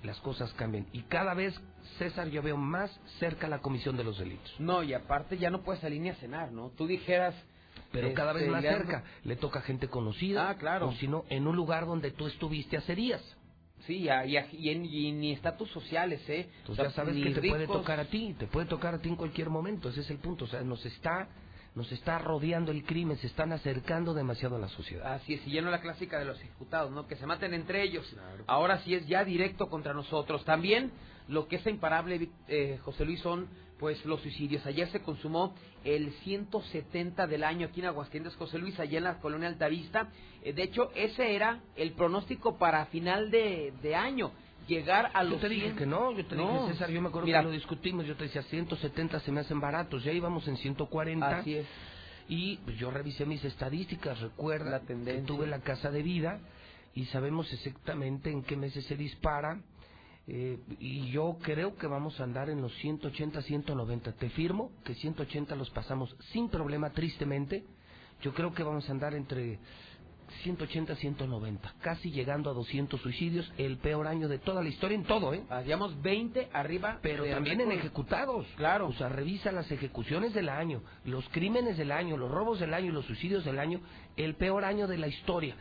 las cosas cambian. Y cada vez, César, yo veo más cerca la comisión de los delitos. No, y aparte ya no puedes salir ni a cenar, ¿no? Tú dijeras... Pero cada vez este, más ya cerca. Le toca gente conocida. Ah, claro. O si no, en un lugar donde tú estuviste hace días. Sí, y, y, en- y ni estatus sociales, ¿eh? Entonces O sea, ya sabes que te puede tocar a ti, te puede tocar a ti en cualquier momento, ese es el punto, o sea, nos está nos está rodeando el crimen, se están acercando demasiado a la sociedad. Así es, y ya no la clásica de los ejecutados, ¿no? Que se maten entre ellos. Ahora sí es ya directo contra nosotros. También lo que es imparable, eh, José Luis, son pues los suicidios. Ayer se consumó el 170 del año aquí en Aguascalientes, José Luis, allá en la colonia Altavista. Eh, de hecho, ese era el pronóstico para final de, de año. Llegar a Yo los te dije 100. que no, yo te No. dije, César, yo me acuerdo Mira, que lo discutimos, yo te decía 170 se me hacen baratos, ya íbamos en 140. Así es. Y pues, yo revisé mis estadísticas, recuerda La que tendencia. tuve la casa de vida y sabemos exactamente en qué meses se dispara. Eh, y yo creo que vamos a andar en los 180, 190. Te firmo que 180 los pasamos sin problema, tristemente. Yo creo que vamos a andar entre 180, 190, casi llegando a 200 suicidios, el peor año de toda la historia en todo, ¿eh? Hacíamos 20 arriba. Pero también en ejecutados. Claro. O sea, revisa las ejecuciones del año, los crímenes del año, los robos del año y los suicidios del año, el peor año de la historia,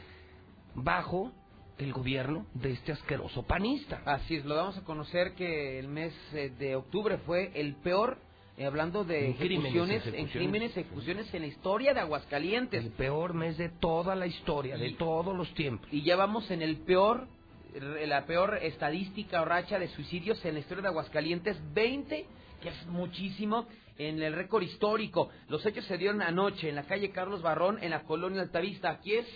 bajo el gobierno de este asqueroso panista. Así es, lo damos a conocer que el mes eh, de octubre fue el peor, eh, hablando de crímenes, ejecuciones, en crímenes, ejecuciones en la historia de Aguascalientes. El peor mes de toda la historia, de todos los tiempos. Y ya vamos en el peor, la peor estadística o racha de suicidios en la historia de Aguascalientes, 20, que es muchísimo, en el récord histórico. Los hechos se dieron anoche en la calle Carlos Barrón, en la colonia Altavista. Aquí es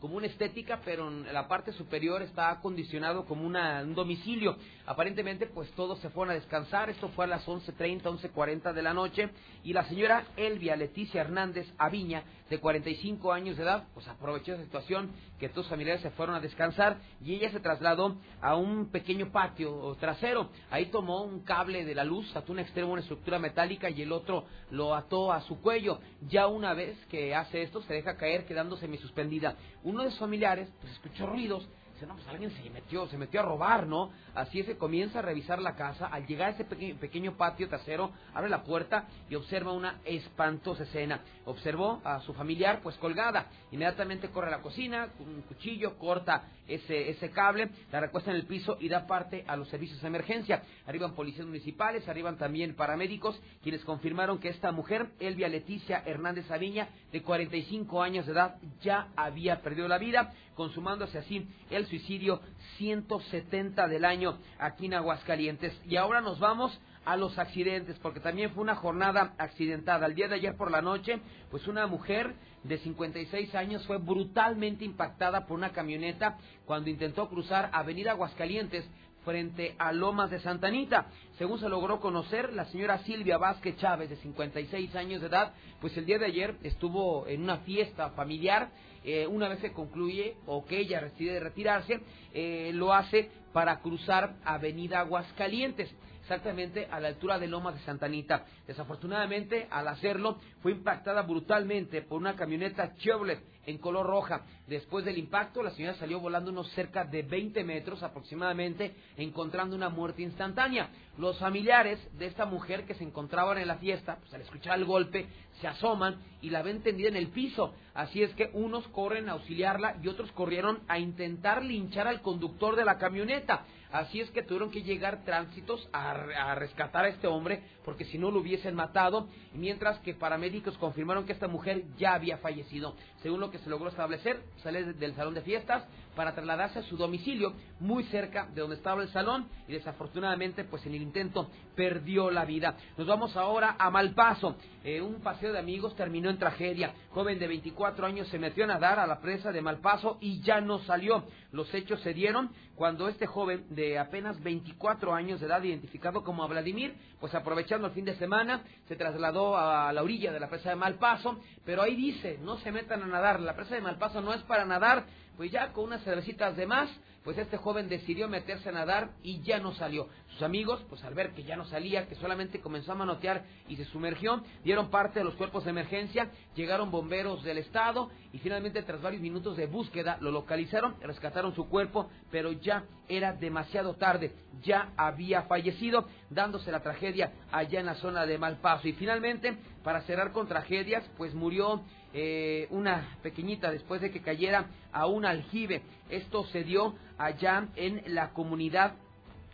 como una estética, pero en la parte superior está acondicionado como una, un domicilio. Aparentemente, pues todos se fueron a descansar. Esto fue a las 11.30, 11.40 de la noche. Y la señora Elvia Leticia Hernández Aviña, de 45 años de edad, pues aprovechó esa situación que todos familiares se fueron a descansar y ella se trasladó a un pequeño patio trasero. Ahí tomó un cable de la luz, ató un extremo una estructura metálica y el otro lo ató a su cuello. Ya una vez que hace esto, se deja caer quedando semisuspendida. Uno de sus familiares, pues escuchó ruidos, no, pues alguien se metió, se metió a robar, ¿no? Así es que comienza a revisar la casa. Al llegar a ese peque- pequeño patio trasero, abre la puerta y observa una espantosa escena. Observó a su familiar, pues colgada. Inmediatamente corre a la cocina, con un cuchillo, corta ese, ese cable, la recuesta en el piso y da parte a los servicios de emergencia. Arriban policías municipales, arriban también paramédicos, quienes confirmaron que esta mujer, Elvia Leticia Hernández Aviña, de 45 años de edad, ya había perdido la vida, consumándose así el suicidio 170 del año aquí en Aguascalientes. Y ahora nos vamos a los accidentes, porque también fue una jornada accidentada. El día de ayer por la noche, pues una mujer de 56 años fue brutalmente impactada por una camioneta cuando intentó cruzar Avenida Aguascalientes frente a Lomas de Santa Anita. Según se logró conocer, la señora Silvia Vázquez Chávez, de 56 años de edad, pues el día de ayer estuvo en una fiesta familiar. Eh, una vez que concluye o que ella decide retirarse, eh, lo hace para cruzar Avenida Aguascalientes exactamente a la altura de Lomas de Santa Anita. Desafortunadamente, al hacerlo, fue impactada brutalmente por una camioneta Chevrolet en color roja. Después del impacto, la señora salió volando unos cerca de 20 metros aproximadamente, encontrando una muerte instantánea. Los familiares de esta mujer que se encontraban en la fiesta, pues al escuchar el golpe, se asoman y la ven tendida en el piso. Así es que unos corren a auxiliarla y otros corrieron a intentar linchar al conductor de la camioneta. Así es que tuvieron que llegar tránsitos a, rescatar a este hombre porque si no lo hubiesen matado, mientras que paramédicos confirmaron que esta mujer ya había fallecido. Según lo que se logró establecer, sale de- del salón de fiestas para trasladarse a su domicilio muy cerca de donde estaba el salón y desafortunadamente pues en el intento perdió la vida. Nos vamos ahora a Malpaso. Eh, un paseo de amigos terminó en tragedia. Joven de 24 años se metió a nadar a la presa de Malpaso y ya no salió. Los hechos se dieron cuando este joven de apenas 24 años de edad, identificado como Vladimir, pues aprovechando el fin de semana, se trasladó a la orilla de la presa de Malpaso, pero ahí dice, no se metan a nadar, la presa de Malpaso no es para nadar, pues ya con unas cervecitas de más, pues este joven decidió meterse a nadar y ya no salió. Sus amigos, pues al ver que ya no salía, que solamente comenzó a manotear y se sumergió, dieron parte de los cuerpos de emergencia, llegaron bomberos del estado y finalmente tras varios minutos de búsqueda lo localizaron, rescataron su cuerpo, pero ya era demasiado tarde, ya había fallecido, dándose la tragedia allá en la zona de Malpaso. Y finalmente, para cerrar con tragedias, pues murió eh, una pequeñita después de que cayera a un aljibe. Esto se dio allá en la comunidad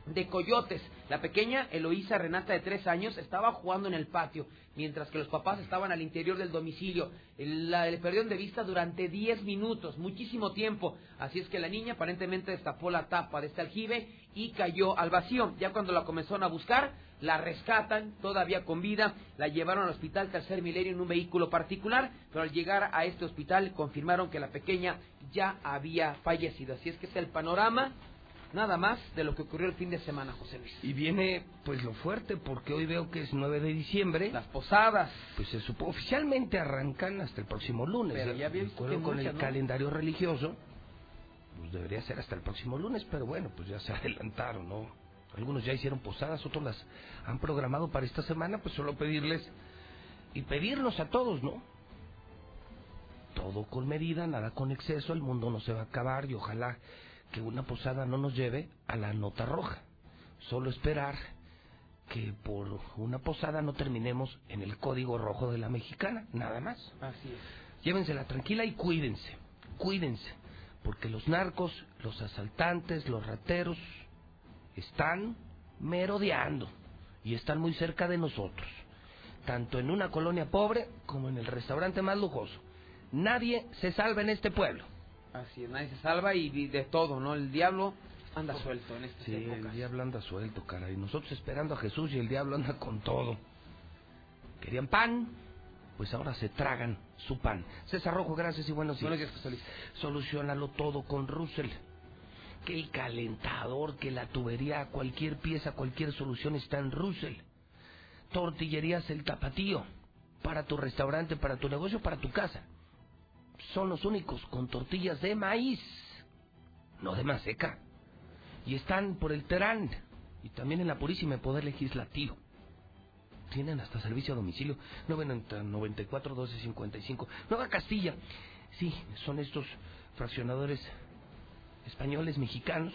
de Coyotes. La pequeña Eloísa Renata de tres años estaba jugando en el patio, mientras que los papás estaban al interior del domicilio. La, le perdieron de vista durante diez minutos, muchísimo tiempo. Así es que la niña aparentemente destapó la tapa de este aljibe y cayó al vacío. Ya cuando la comenzaron a buscar, la rescatan, todavía con vida, la llevaron al hospital Tercer Milenio en un vehículo particular, pero al llegar a este hospital confirmaron que la pequeña ya había fallecido. Así es que es el panorama nada más de lo que ocurrió el fin de semana, José Luis. Y viene pues lo fuerte, porque hoy veo que es 9 de diciembre. Las posadas. Pues se supo, oficialmente arrancan hasta el próximo lunes. Pero ya había con muchas, el ¿no? calendario religioso, pues debería ser hasta el próximo lunes, pero bueno, pues ya se adelantaron, ¿no? Algunos ya hicieron posadas, otros las han programado para esta semana, pues solo pedirles y pedirnos a todos, ¿no? Todo con medida, nada con exceso, el mundo no se va a acabar y ojalá que una posada no nos lleve a la nota roja. Solo esperar que por una posada no terminemos en el código rojo de la mexicana, nada más. Así es. Llévensela tranquila y cuídense, cuídense, porque los narcos, los asaltantes, los rateros están merodeando y están muy cerca de nosotros, tanto en una colonia pobre como en el restaurante más lujoso. Nadie se salva en este pueblo. Así es, nadie se salva y y de todo, ¿no? El diablo anda suelto en estas Sí, épocas. el diablo anda suelto, caray. Nosotros esperando a Jesús y el diablo anda con todo. Querían pan, pues ahora se tragan su pan. César Rojo, gracias y buenos días. Buenos días, José Luis. Solucionalo todo con Russell. Que el calentador, que la tubería, cualquier pieza, cualquier solución está en Russell. Tortillerías El Tapatío. Para tu restaurante, para tu negocio, para tu casa. Son los únicos con tortillas de maíz. No de maseca y están por el Terán y también en la Purísima Poder Legislativo. Tienen hasta servicio a domicilio 94 12 55. Nueva Castilla. Sí, son estos fraccionadores españoles mexicanos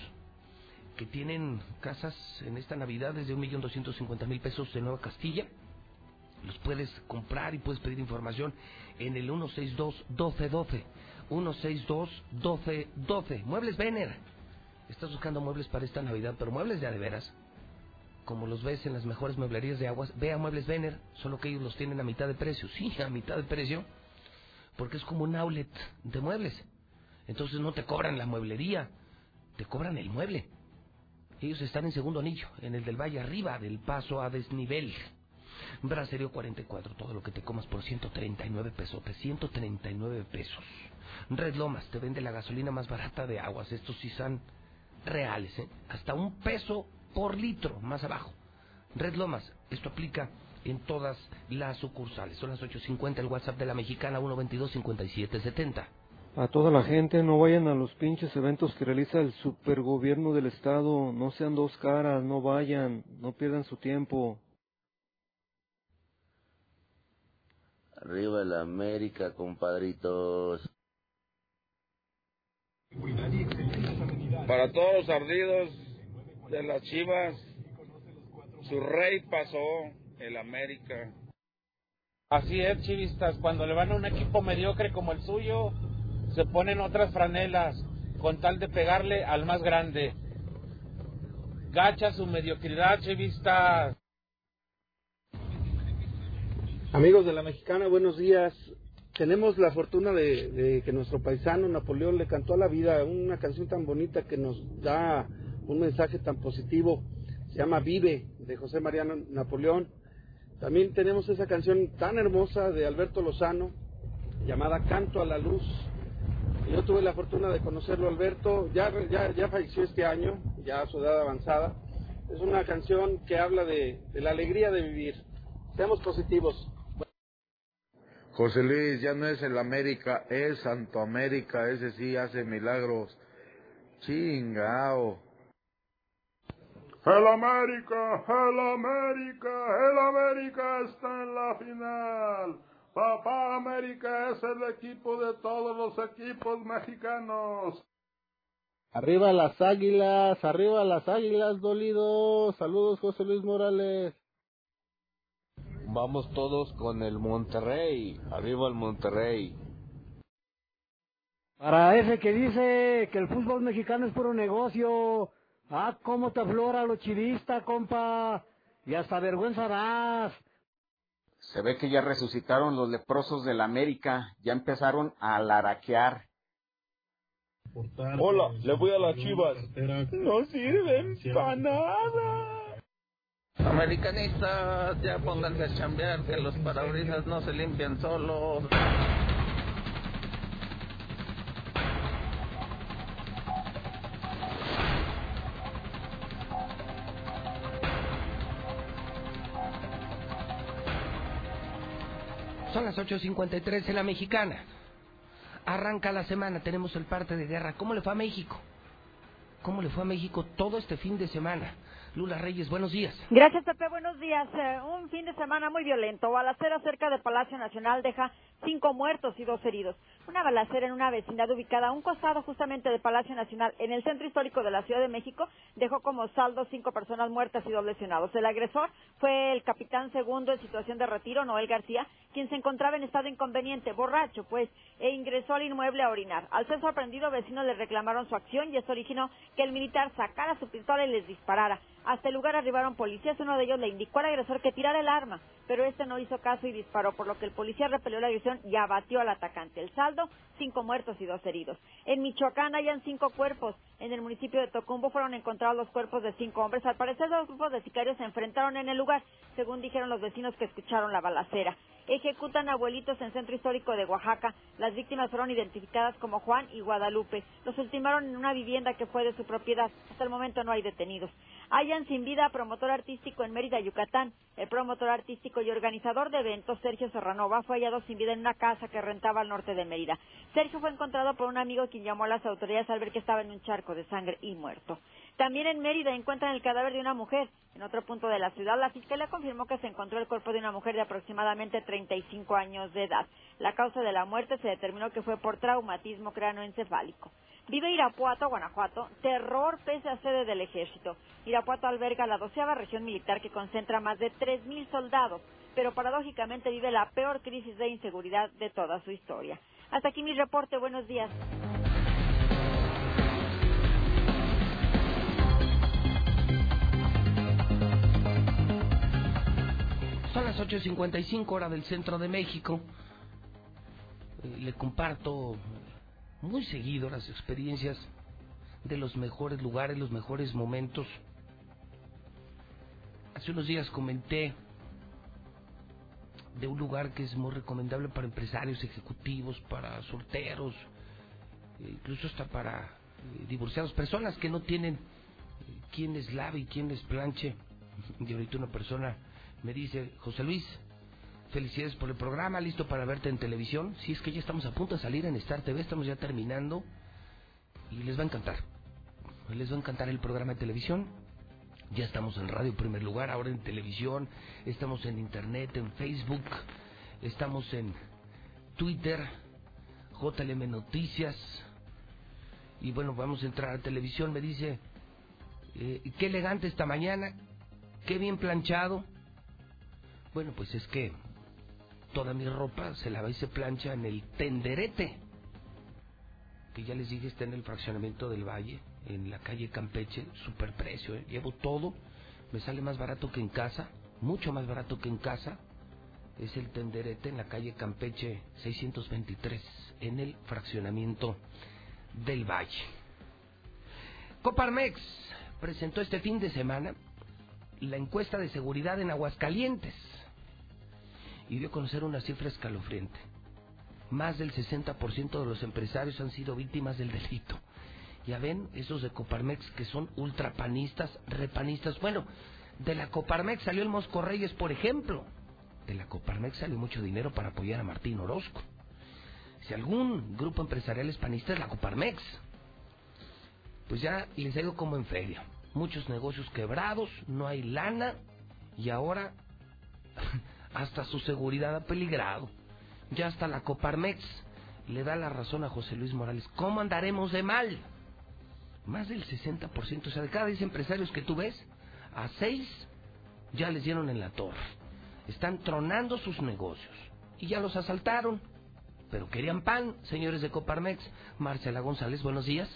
que tienen casas en esta Navidad desde 1.250.000 pesos de Nueva Castilla. Los puedes comprar y puedes pedir información en el 162-1212. 162-1212. Muebles Vener. Estás buscando muebles para esta Navidad, pero muebles de a de veras. Como los ves en las mejores mueblerías de aguas, ve a Muebles Vener, solo que ellos los tienen a mitad de precio. Sí, a mitad de precio, porque es como un outlet de muebles. Entonces no te cobran la mueblería, te cobran el mueble. Ellos están en segundo anillo, en el del Valle arriba, del paso a desnivel. Braserio 44, todo lo que te comas por 139 pesos, 139 pesos. Red Lomas te vende la gasolina más barata de aguas, estos sí son reales, ¿eh? hasta un peso por litro más abajo. Red Lomas, esto aplica en todas las sucursales. Son las 8.50 el WhatsApp de la mexicana 122-5770. A toda la gente, no vayan a los pinches eventos que realiza el supergobierno del estado, no sean dos caras, no vayan, no pierdan su tiempo. Arriba el América, compadritos. Para todos los ardidos de las chivas, su rey pasó, el América. Así es, chivistas, cuando le van a un equipo mediocre como el suyo, se ponen otras franelas con tal de pegarle al más grande. Gacha su mediocridad, chivistas. Amigos de la Mexicana, buenos días. Tenemos la fortuna de, de que nuestro paisano Napoleón le cantó a la vida una canción tan bonita que nos da un mensaje tan positivo. se llama Vive, de José Mariano Napoleón. También tenemos esa canción tan hermosa de Alberto Lozano, llamada Canto a la Luz. Yo tuve la fortuna de conocerlo, Alberto, ya, ya, ya falleció este año, ya a su edad avanzada. Es una canción que habla de, de la alegría de vivir. Seamos positivos. José Luis, ya no es el América, es Santo América, ese sí hace milagros. Chingao. El América, el América, el América está en la final. Papá América es el equipo de todos los equipos mexicanos. Arriba las águilas, arriba las águilas dolidos. Saludos José Luis Morales. Vamos todos con el Monterrey, arriba el Monterrey. Para ese que dice que el fútbol mexicano es puro negocio, ah, cómo te aflora lo chivista, compa, y hasta vergüenza das. Se ve que ya resucitaron los leprosos de la América, ya empezaron a laraquear. Hola, le voy a las chivas. No sirven para nada. Americanistas, ya pónganse a chambear, que los parabrisas no se limpian solos. Son las 8.53 en la mexicana. Arranca la semana, tenemos el parte de guerra. ¿Cómo le fue a México? ¿Cómo le fue a México todo este fin de semana? Lula Reyes, buenos días. Gracias, Pepe. Buenos días. Eh, un fin de semana muy violento. Balacera cerca de Palacio Nacional deja cinco muertos y dos heridos. Una balacera en una vecindad ubicada a un costado justamente de Palacio Nacional, en el centro histórico de la Ciudad de México, dejó como saldo cinco personas muertas y dos lesionados. El agresor fue el capitán segundo en situación de retiro, Noel García, quien se encontraba en estado inconveniente, borracho, pues, e ingresó al inmueble a orinar. Al ser sorprendido, vecinos le reclamaron su acción y esto originó que el militar sacara su pistola y les disparara. Hasta el lugar arribaron policías, uno de ellos le indicó al agresor que tirara el arma, pero este no hizo caso y disparó, por lo que el policía repelió la agresión y abatió al atacante. El saldo, cinco muertos y dos heridos. En Michoacán hayan cinco cuerpos. En el municipio de Tocumbo fueron encontrados los cuerpos de cinco hombres. Al parecer, dos grupos de sicarios se enfrentaron en el lugar, según dijeron los vecinos que escucharon la balacera. Ejecutan abuelitos en centro histórico de Oaxaca. Las víctimas fueron identificadas como Juan y Guadalupe. Los ultimaron en una vivienda que fue de su propiedad. Hasta el momento no hay detenidos. Hayan sin vida a promotor artístico en Mérida, Yucatán. El promotor artístico y organizador de eventos, Sergio Serranova, fue hallado sin vida en una casa que rentaba al norte de Mérida. Sergio fue encontrado por un amigo quien llamó a las autoridades al ver que estaba en un charco de sangre y muerto. También en Mérida encuentran el cadáver de una mujer. En otro punto de la ciudad, la fiscalía confirmó que se encontró el cuerpo de una mujer de aproximadamente 35 años de edad. La causa de la muerte se determinó que fue por traumatismo cráneoencefálico. Vive Irapuato, Guanajuato, terror pese a sede del ejército. Irapuato alberga la doceava región militar que concentra más de 3.000 soldados, pero paradójicamente vive la peor crisis de inseguridad de toda su historia. Hasta aquí mi reporte, buenos días. Son las 8.55 hora del centro de México. Eh, le comparto muy seguido las experiencias de los mejores lugares, los mejores momentos. Hace unos días comenté de un lugar que es muy recomendable para empresarios, ejecutivos, para solteros, eh, incluso hasta para eh, divorciados, personas que no tienen eh, quien les lave y quien les planche. Y ahorita una persona me dice, José Luis, felicidades por el programa, listo para verte en televisión. Si es que ya estamos a punto de salir en Star TV, estamos ya terminando y les va a encantar. Les va a encantar el programa de televisión. Ya estamos en radio en primer lugar, ahora en televisión, estamos en internet, en Facebook, estamos en Twitter, JLM Noticias. Y bueno, vamos a entrar a televisión. Me dice, eh, qué elegante esta mañana, qué bien planchado. Bueno, pues es que toda mi ropa se lava y se plancha en el tenderete, que ya les dije está en el fraccionamiento del Valle, en la calle Campeche, super precio, ¿eh? llevo todo, me sale más barato que en casa, mucho más barato que en casa, es el tenderete en la calle Campeche 623, en el fraccionamiento del Valle. Coparmex presentó este fin de semana la encuesta de seguridad en Aguascalientes y dio a conocer una cifra escalofriante. Más del 60% de los empresarios han sido víctimas del delito. Ya ven, esos de Coparmex que son ultrapanistas, repanistas. Bueno, de la Coparmex salió el Mosco Reyes, por ejemplo. De la Coparmex salió mucho dinero para apoyar a Martín Orozco. Si algún grupo empresarial es panista es la Coparmex. Pues ya les digo como en feria. Muchos negocios quebrados, no hay lana y ahora hasta su seguridad ha peligrado. Ya hasta la Coparmex le da la razón a José Luis Morales. ¿Cómo andaremos de mal? Más del 60%, o sea, de cada 10 empresarios que tú ves, a 6 ya les dieron en la torre. Están tronando sus negocios y ya los asaltaron. Pero querían pan, señores de Coparmex. Marcela González, buenos días.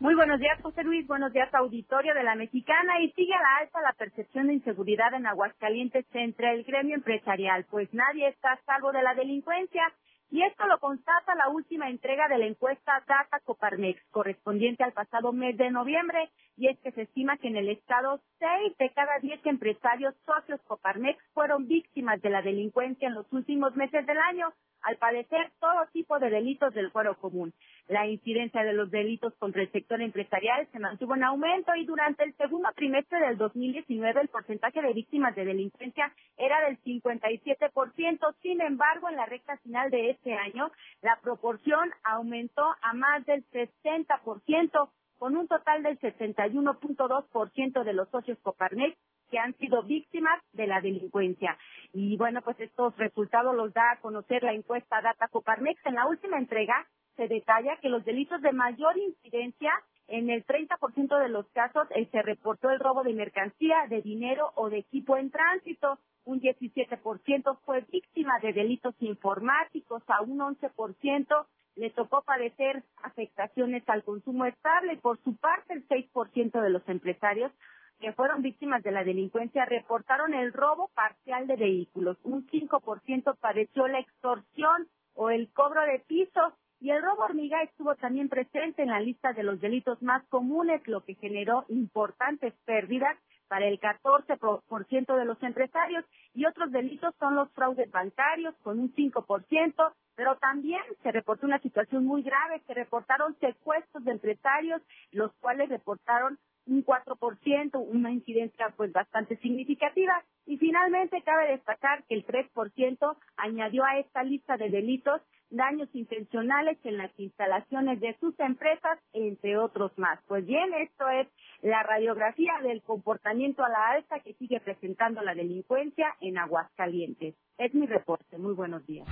Muy buenos días, José Luis. Buenos días, auditorio de la Mexicana. Y sigue a la alta la percepción de inseguridad en Aguascalientes entre el gremio empresarial, pues nadie está a salvo de la delincuencia. Y esto lo constata la última entrega de la encuesta Data Coparmex, correspondiente al pasado mes de noviembre, y es que se estima que en el estado seis de cada diez empresarios socios Coparmex fueron víctimas de la delincuencia en los últimos meses del año, al padecer todo tipo de delitos del fuero común. La incidencia de los delitos contra el sector empresarial se mantuvo en aumento y durante el segundo trimestre del 2019 el porcentaje de víctimas de delincuencia era del 57%. Sin embargo, en la recta final de este año, la proporción aumentó a más del 60%, con un total del 71.2% de los socios Coparnex que han sido víctimas de la delincuencia. Y bueno, pues estos resultados los da a conocer la encuesta Data Coparmex. En la última entrega se detalla que los delitos de mayor incidencia, en el 30% de los casos eh, se reportó el robo de mercancía, de dinero o de equipo en tránsito. Un 17% fue víctima de delitos informáticos, a un 11% le tocó padecer afectaciones al consumo estable. Por su parte, el 6% de los empresarios que fueron víctimas de la delincuencia reportaron el robo parcial de vehículos. Un 5% padeció la extorsión o el cobro de piso y el robo hormiga estuvo también presente en la lista de los delitos más comunes, lo que generó importantes pérdidas para el 14% de los empresarios y otros delitos son los fraudes bancarios con un 5%, pero también se reportó una situación muy grave, se reportaron secuestros de empresarios, los cuales reportaron un 4%, una incidencia pues bastante significativa. Y finalmente cabe destacar que el 3% añadió a esta lista de delitos daños intencionales en las instalaciones de sus empresas, entre otros más. Pues bien, esto es la radiografía del comportamiento a la alta que sigue presentando la delincuencia en Aguascalientes. Es mi reporte. Muy buenos días.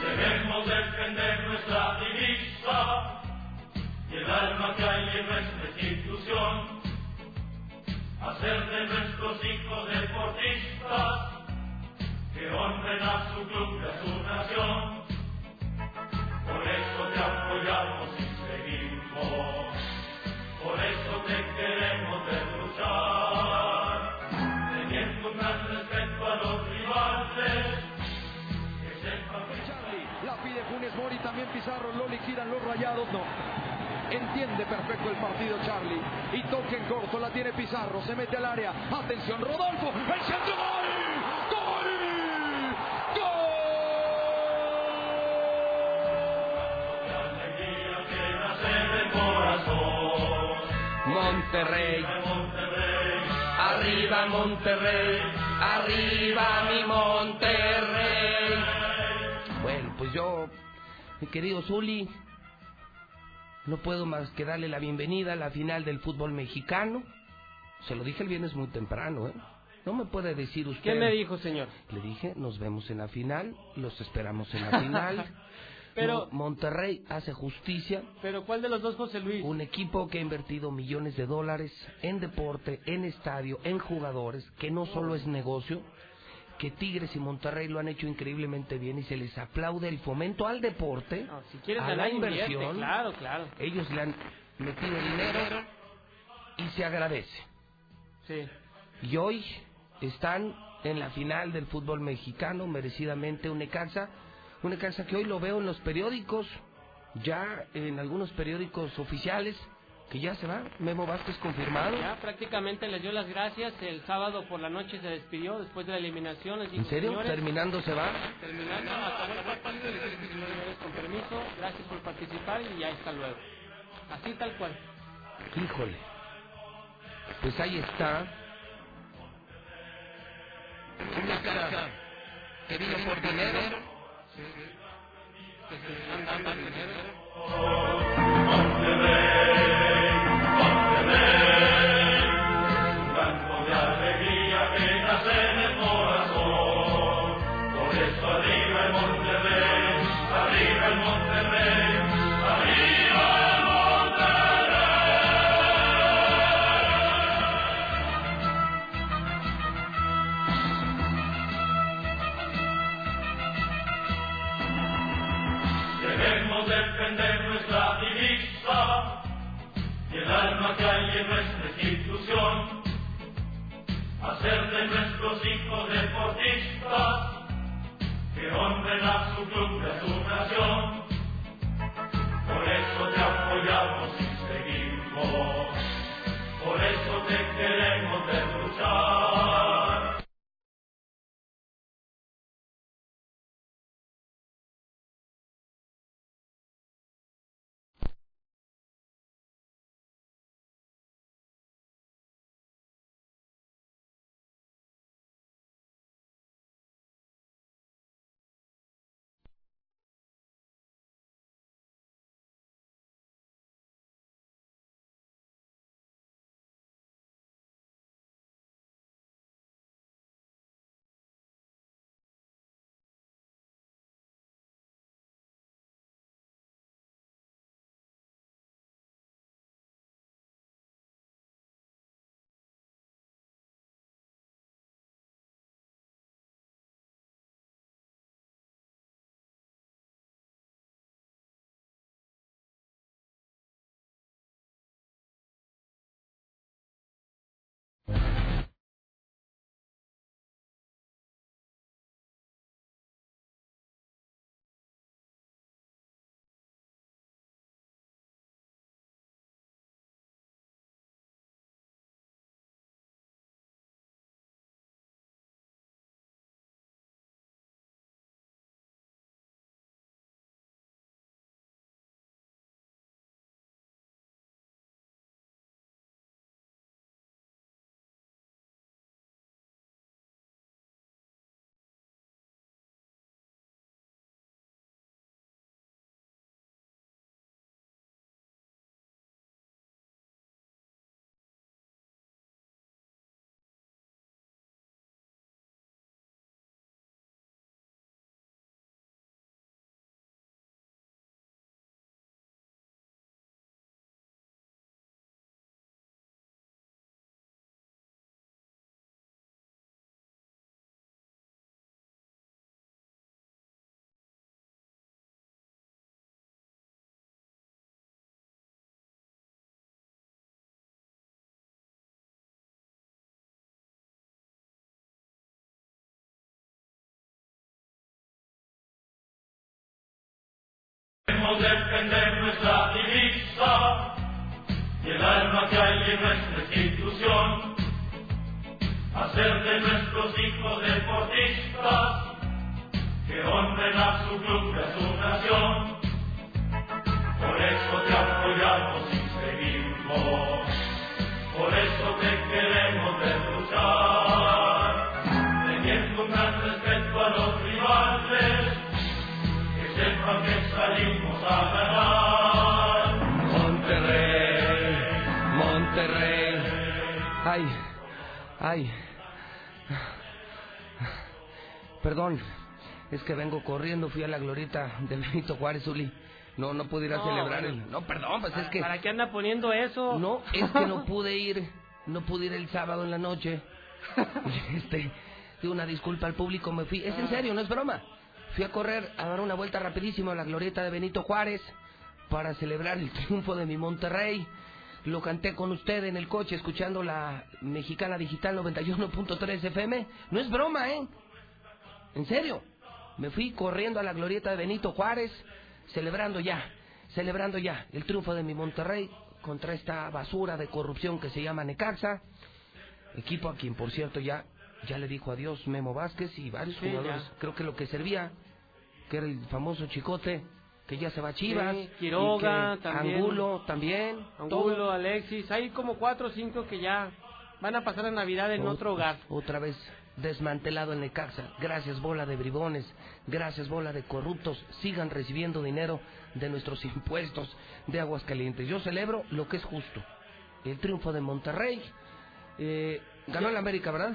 Debemos defender nuestra divisa y el alma que hay en nuestra institución. Hacer de nuestros hijos deportistas que honren a su club y a su nación. Por eso te apoyamos y seguimos. Por eso te queremos ver luchar. Teniendo un gran respeto a los rivales. La pide Funes Mori, también Pizarro, lo liquidan los rayados, no. Entiende perfecto el partido Charlie. Y toque en corto, la tiene Pizarro, se mete al área. Atención, Rodolfo, el centro gol. ¡Gol! Monterrey. Arriba Monterrey, arriba mi Monterrey. Bueno, pues yo, mi querido Zuli, no puedo más que darle la bienvenida a la final del fútbol mexicano. Se lo dije el viernes muy temprano, ¿eh? No me puede decir usted. ¿Qué me dijo, señor? Le dije, nos vemos en la final, los esperamos en la final. Pero- Monterrey hace justicia. Pero ¿cuál de los dos, José Luis? Un equipo que ha invertido millones de dólares en deporte, en estadio, en jugadores, que no solo es negocio, que Tigres y Monterrey lo han hecho increíblemente bien y se les aplaude el fomento al deporte, Si a la inversión. invierte, claro, claro. Ellos le han metido dinero y se agradece. Sí. Y hoy están en la final del fútbol mexicano, merecidamente Necaxa, Un Necaxa que hoy lo veo en los periódicos, ya en algunos periódicos oficiales, que ya se va. Memo Vázquez confirmado. Ya prácticamente les dio las gracias. El sábado por la noche se despidió después de la eliminación. Les dijo, ¿En serio? "Señores, Terminando se va. Terminando, acabó el partido. Les señores, con permiso, gracias por participar y ya hasta luego. Así tal cual. Híjole. Pues ahí está. Un Necaxa que vino por dinero. Que se están dando dinero. El alma que hay en nuestra institución. Hacer de nuestros hijos deportistas que honren a su club y a su nación. Por eso te apoyamos y seguimos. Por eso te queremos ver luchar. Defender nuestra divisa y el alma que hay en nuestra institución. Hacer de nuestros hijos deportistas que honren a su club y a su nación. Por eso te apoyamos y seguimos. Por eso te queremos ver ay. Perdón, es que vengo corriendo, fui a la glorieta del Benito Juárez, Uli. No, no pude ir a No, celebrar bueno. el... No, perdón, pues es que... ¿Para qué anda poniendo eso? No, es que no pude ir, no pude ir el sábado en la noche. Este, pido una disculpa al público, me fui, es en serio, no es broma. Fui a correr, a dar una vuelta rapidísimo a la glorieta de Benito Juárez para celebrar el triunfo de mi Monterrey. Lo canté con usted en el coche escuchando la Mexicana Digital 91.3 FM. No es broma, ¿eh? En serio. Me fui corriendo a la glorieta de Benito Juárez, celebrando ya, celebrando ya el triunfo de mi Monterrey contra esta basura de corrupción que se llama Necaxa. Equipo a quien, por cierto, ya, ya le dijo adiós Memo Vázquez y varios Sí, jugadores. ya. Creo que lo que servía, que era el famoso Chicote, que ya se va a Chivas. Sí, Quiroga, también. Angulo también. Angulo. Alexis, hay como cuatro o cinco que ya van a pasar a Navidad en Ot- otro hogar. Otra vez desmantelado el Necaxa. Gracias, bola de bribones. Gracias, bola de corruptos. Sigan recibiendo dinero de nuestros impuestos de Aguascalientes. Yo celebro lo que es justo. El triunfo de Monterrey. Eh, ganó el América, ¿verdad?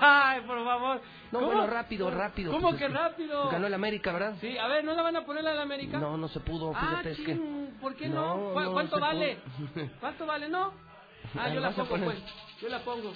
Ay, por favor. No, ¿Cómo? bueno, rápido, rápido. ¿Cómo pues, que es rápido? Ganó el América, ¿verdad? Sí, a ver, ¿no la van a poner la de América? No, no se pudo, Ah, fíjate, es que... chin, ¿por qué no? No, ¿Cu- no ¿Cuánto vale? pudo. ¿Cuánto vale, no? Ah, Ah, yo la pongo, pues. Yo la pongo.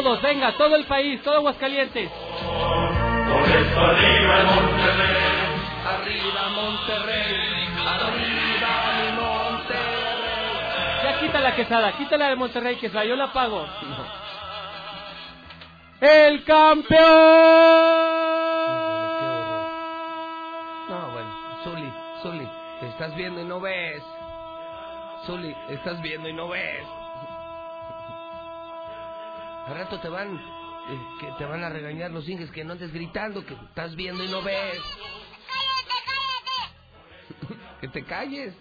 Todos, venga, todo el país, todo Aguascalientes. Por eso arriba el Monterrey. Arriba Monterrey, arriba Monterrey. Ya quita la quesada, quítala de Monterrey, quesada, yo la pago. ¡El campeón! No, bueno, Zuli, Zuli, estás viendo y no ves. Zuli, estás viendo y no ves. Al rato te van, eh, que te van a regañar los ingles que no andes gritando, que estás viendo y no ves. que te calles.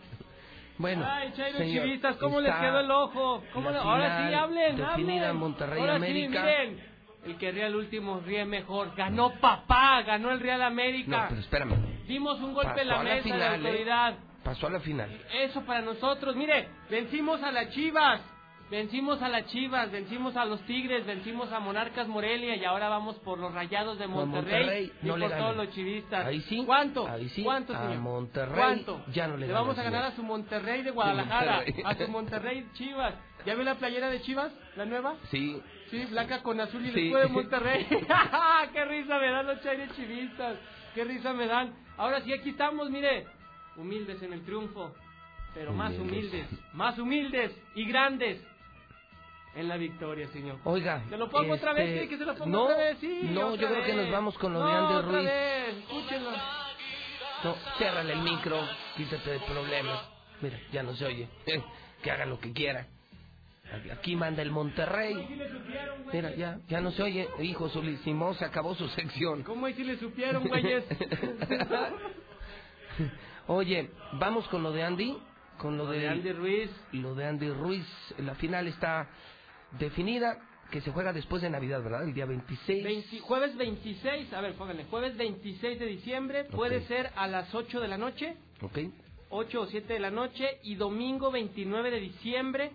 Bueno, Ay, Chairo señor, Chivistas, ¿cómo les quedó el ojo? ¿Cómo la le- Ahora sí, hablen, hablen. Monterrey Ahora América. sí, miren. El que ríe al último ríe mejor. Ganó papá, ganó el Real No, América. pero espérame. Dimos un golpe en la a la mesa final, de ¿eh? autoridad. Pasó a la final. Eso para nosotros. Mire, vencimos a las Chivas. Vencimos a las Chivas, vencimos a los Tigres, vencimos a Monarcas Morelia y ahora vamos por los Rayados de A Monterrey, Monterrey y no por le todos los chivistas. Ahí sí, ¿Cuánto? ahí sí, ¿Cuánto, a señor? Monterrey ¿Cuánto? ya no le vamos ganan, a ganar a su Monterrey de Guadalajara, Monterrey. a su Monterrey Chivas. ¿Ya vio la playera de Chivas, la nueva? Sí, Sí, blanca con azul y Sí. después de Monterrey. ¡Qué risa me dan los chaires chivistas! ¡Qué risa me dan! Ahora sí, aquí estamos, mire. Humildes en el triunfo, pero más humildes, más humildes y grandes en la victoria, señor. Oiga. ¿Se lo pongo otra vez? este, ¿Quiere que se lo ponga no, otra vez? Sí, No, otra yo creo que nos vamos con lo no, de Andy otra Ruiz. vez, escúchenlo. No, ciérrale el micro, quítate de problemas. Mira, ya no se oye. que haga lo que quiera. Aquí- manda el Monterrey. Mira, ya, ya no se oye. Hijo, Solicimó se acabó su sección. ¿Cómo ahí si le supieron, güeyes? Oye, vamos con lo de Andy. Con lo, Lo de Andy Ruiz. Lo de Andy Ruiz. La final está definida. Que se juega después de Navidad, ¿verdad? El día 26. 20 jueves 26, a ver, pónganle, jueves 26 de diciembre, puede ser a las 8 de la noche, ¿Ok? 8 o 7 de la noche, y domingo 29 de diciembre,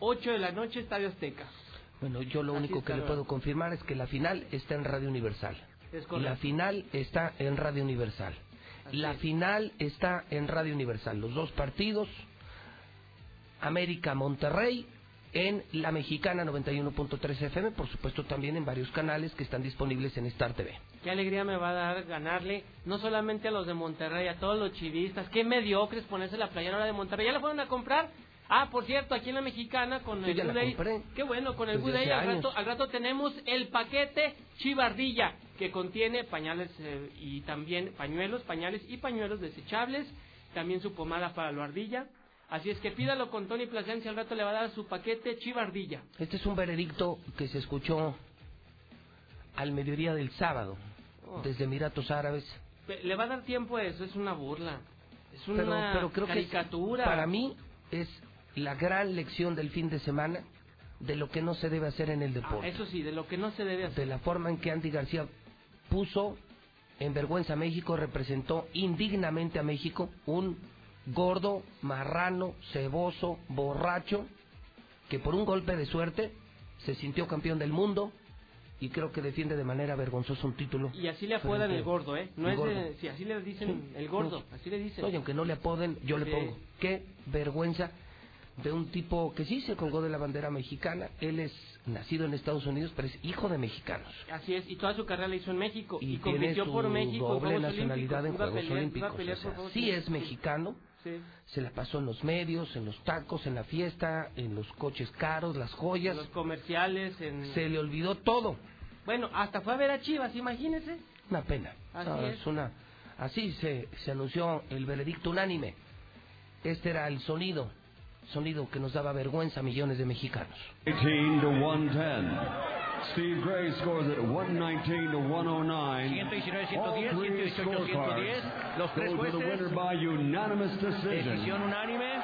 8 de la noche, Estadio Azteca. Bueno, yo lo Así único que le ¿verdad? puedo confirmar es que la final está en Radio Universal. Es. La final está en Radio Universal. Así la es. final está en Radio Universal. Los dos partidos, América Monterrey, en la mexicana 91.3 FM, por supuesto también en varios canales que están disponibles en Star TV. Qué alegría me va a dar ganarle, no solamente a los de Monterrey, a todos los chivistas, qué mediocres ponerse la playera ahora de Monterrey. ¿Ya la fueron a comprar? Ah, por cierto, aquí en la mexicana con el ya la Good Day- compré. Qué bueno, con el Desde Good Day hace al rato, al rato tenemos el paquete Chivardilla, que contiene pañales eh, y también pañuelos, pañales y pañuelos desechables, también su pomada para la ardilla. Así es que pídalo con Tony Plasencia, al rato le va a dar su paquete Chivardilla. Este es un veredicto que se escuchó al mediodía del sábado, Oh. desde Emiratos Árabes. Le va a dar tiempo a eso, es una burla. Es una pero, pero creo que es- caricatura. para mí es la gran lección del fin de semana de lo que no se debe hacer en el Ah, deporte. eso sí, de lo que no se debe hacer. de la forma en que Andy García puso en vergüenza a México, representó indignamente a México un gordo, marrano, ceboso, borracho, que por un golpe de suerte se sintió campeón del mundo y creo que defiende de manera vergonzosa un título. Y así le apodan el gordo, ¿eh? No el es gordo. de... Sí, así le dicen Sí. el gordo, No. así le dicen. Oye, aunque no le apoden, yo le pongo. Qué vergüenza. de un tipo que sí se colgó de la bandera mexicana. Él es nacido en Estados Unidos, pero es hijo de mexicanos. Así es, y toda su carrera la hizo en México. Y, compitió por México en doble nacionalidad en Juegos Olímpicos. o sea, sí es mexicano. Sí. Se la pasó en los medios, en los tacos, en la fiesta, en los coches caros, las joyas. Los comerciales, en... Se le olvidó todo. Bueno, hasta fue a ver a Chivas, imagínese. Una pena. Así No, es. una, así se, se anunció el veredicto unánime. Este era el sonido, sonido que nos daba vergüenza a millones de mexicanos. 18 to 110. Steve Gray scores at 119 to 109. 119, 110, All three 118, scorecards Los tres go to the winner by unanimous decision. Decisión unánime.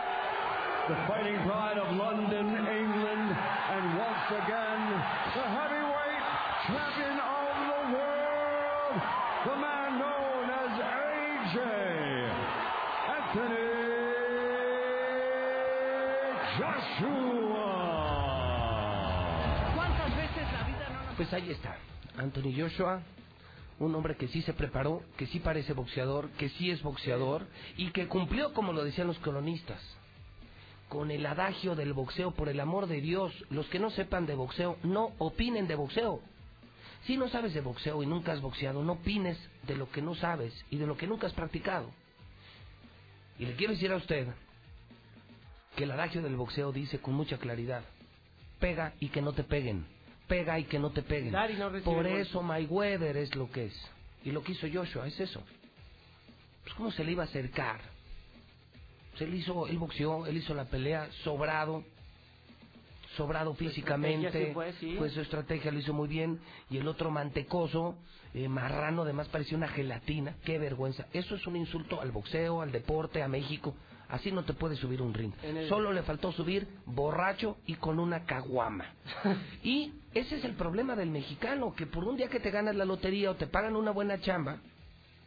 The fighting pride of London, England, and once again, the heavyweight champion of the world, the man known as AJ Anthony Joshua. Pues ahí está, Anthony Joshua, un hombre que sí se preparó, que sí parece boxeador, que sí es boxeador y que cumplió como lo decían los colonistas, con el adagio del boxeo, por el amor de Dios, los que no sepan de boxeo, no opinen de boxeo. Si no sabes de boxeo y nunca has boxeado, no opines de lo que no sabes y de lo que nunca has practicado. Y le quiero decir a usted que el adagio del boxeo dice con mucha claridad, pega y que no te peguen, pega y que no te peguen. No Por eso Mayweather es lo que es. Y lo que hizo Joshua es eso. Pues cómo se le iba a acercar. Se le hizo, él boxeó, él hizo la pelea sobrado, sobrado físicamente, estrategia sí fue, sí. pues su estrategia lo hizo muy bien, y el otro mantecoso, eh, marrano, además parecía una gelatina, qué vergüenza. Eso es un insulto al boxeo, al deporte, a México. Así no te puedes subir un ring. El- Solo le faltó subir borracho y con una caguama. y ese es el problema del mexicano, que por un día que te ganas la lotería o te pagan una buena chamba,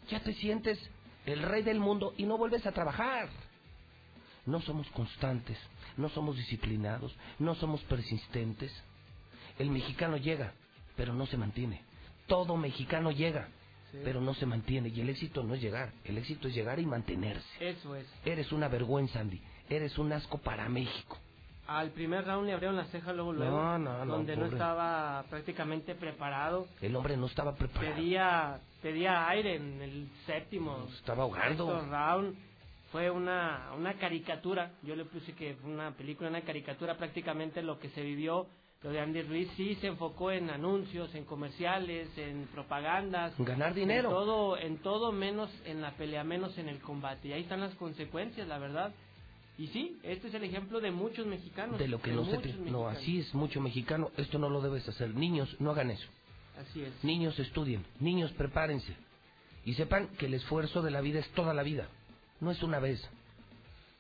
ya te sientes el rey del mundo y no vuelves a trabajar. No somos constantes, no somos disciplinados, no somos persistentes. El mexicano llega, pero no se mantiene. Todo mexicano llega, Sí. pero no se mantiene. Y el éxito no es llegar, el éxito es llegar y mantenerse. Eso es. Eres una vergüenza, Andy. Eres un asco para México. Al primer round le abrieron la ceja luego, luego. No, no, no, Donde no estaba prácticamente preparado. El hombre no estaba preparado. Pedía, pedía aire en el séptimo. Estaba ahogando. round. Fue una, una caricatura. Yo le puse que fue una película, una caricatura prácticamente lo que se vivió. Lo de Andy Ruiz sí se enfocó en anuncios, en comerciales, en propagandas. Ganar dinero. En todo, en todo menos en la pelea, menos en el combate. Y ahí están las consecuencias, la verdad. Y sí, este es el ejemplo de muchos mexicanos. De lo que de no se... te- No, así es mucho mexicano. Esto no lo debes hacer. Niños, no hagan eso. Así es. Niños estudien, niños prepárense y sepan que el esfuerzo de la vida es toda la vida, no es una vez.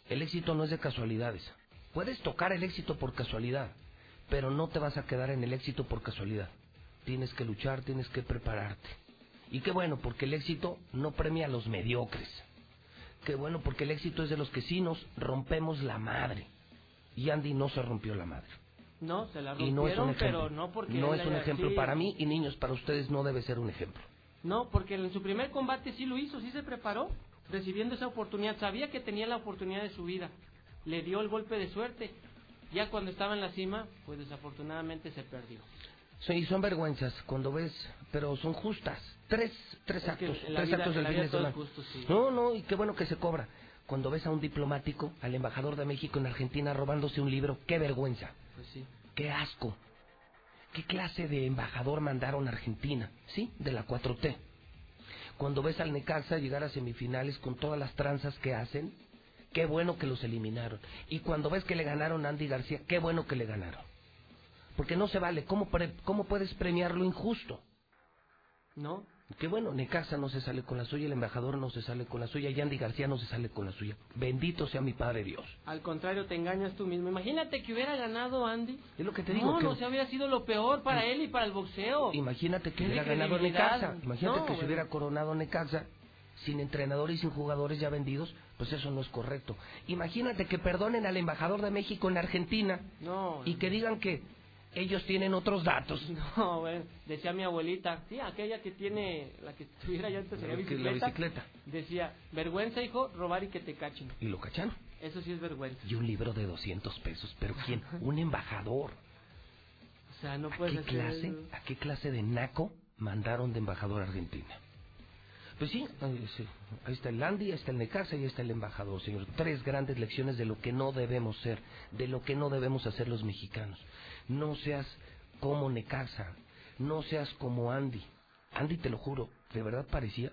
El éxito no es de casualidades. Puedes tocar el éxito por casualidad, pero no te vas a quedar en el éxito por casualidad. Tienes que luchar, tienes que prepararte. Y qué bueno, porque el éxito no premia a los mediocres. Qué bueno, porque el éxito es de los que sí nos rompemos la madre. Y Andy no se rompió la madre. No, se la Y rompieron, no es un ejemplo. pero no porque No es un ejemplo sí. para mí y niños, para ustedes no debe ser un ejemplo. No, porque en su primer combate sí lo hizo, sí se preparó, recibiendo esa oportunidad. Sabía que tenía la oportunidad de su vida. Le dio el golpe de suerte. Ya cuando estaba en la cima, pues desafortunadamente se perdió. Sí, son vergüenzas cuando ves, pero son justas. Tres, tres Es actos, tres vida- actos del fin de todo es semana. justo, sí. No, no, y qué bueno que se cobra. Cuando ves a un diplomático, al embajador de México en Argentina robándose un libro, qué vergüenza, Pues sí. qué asco. ¿Qué clase de embajador mandaron a Argentina? Sí, de la 4T. Cuando ves al Necaxa llegar a semifinales con todas las tranzas que hacen, qué bueno que los eliminaron. Y cuando ves que le ganaron a Andy García, qué bueno que le ganaron. Porque no se vale. ¿Cómo, pre- cómo puedes premiar lo injusto? ¿No? Qué bueno, Necaxa no se sale con la suya, el embajador no se sale con la suya, y Andy García no se sale con la suya. Bendito sea mi Padre Dios. Al contrario, te engañas tú mismo. Imagínate que hubiera ganado Andy. Es lo que te digo. No, que- no, se habría sido lo peor para él y para el boxeo. Imagínate que hubiera ganado. Necaxa. Imagínate No, que se hubiera coronado Necaxa sin entrenador y sin jugadores ya vendidos. Pues eso no es correcto. Imagínate que perdonen al embajador de México en Argentina No, y que digan que ellos tienen otros datos. No, bueno, decía mi abuelita, sí, aquella que tiene, la que estuviera ya antes La que- bicicleta, la bicicleta. decía, vergüenza, hijo, robar y que te cachen. Y lo cacharon. Eso sí es vergüenza. Y un libro de 200 pesos. ¿Pero quién? Un embajador. O sea, no ¿A puedes qué hacer... clase, a qué clase de naco mandaron de embajador a Argentina? Pues sí, ahí está el Landy, ahí está el Necaxa y ahí está el embajador, señor. Tres grandes lecciones de lo que no debemos ser, de lo que no debemos hacer los mexicanos. No seas como Necaxa, no seas como Andy. Andy, te lo juro, de verdad parecía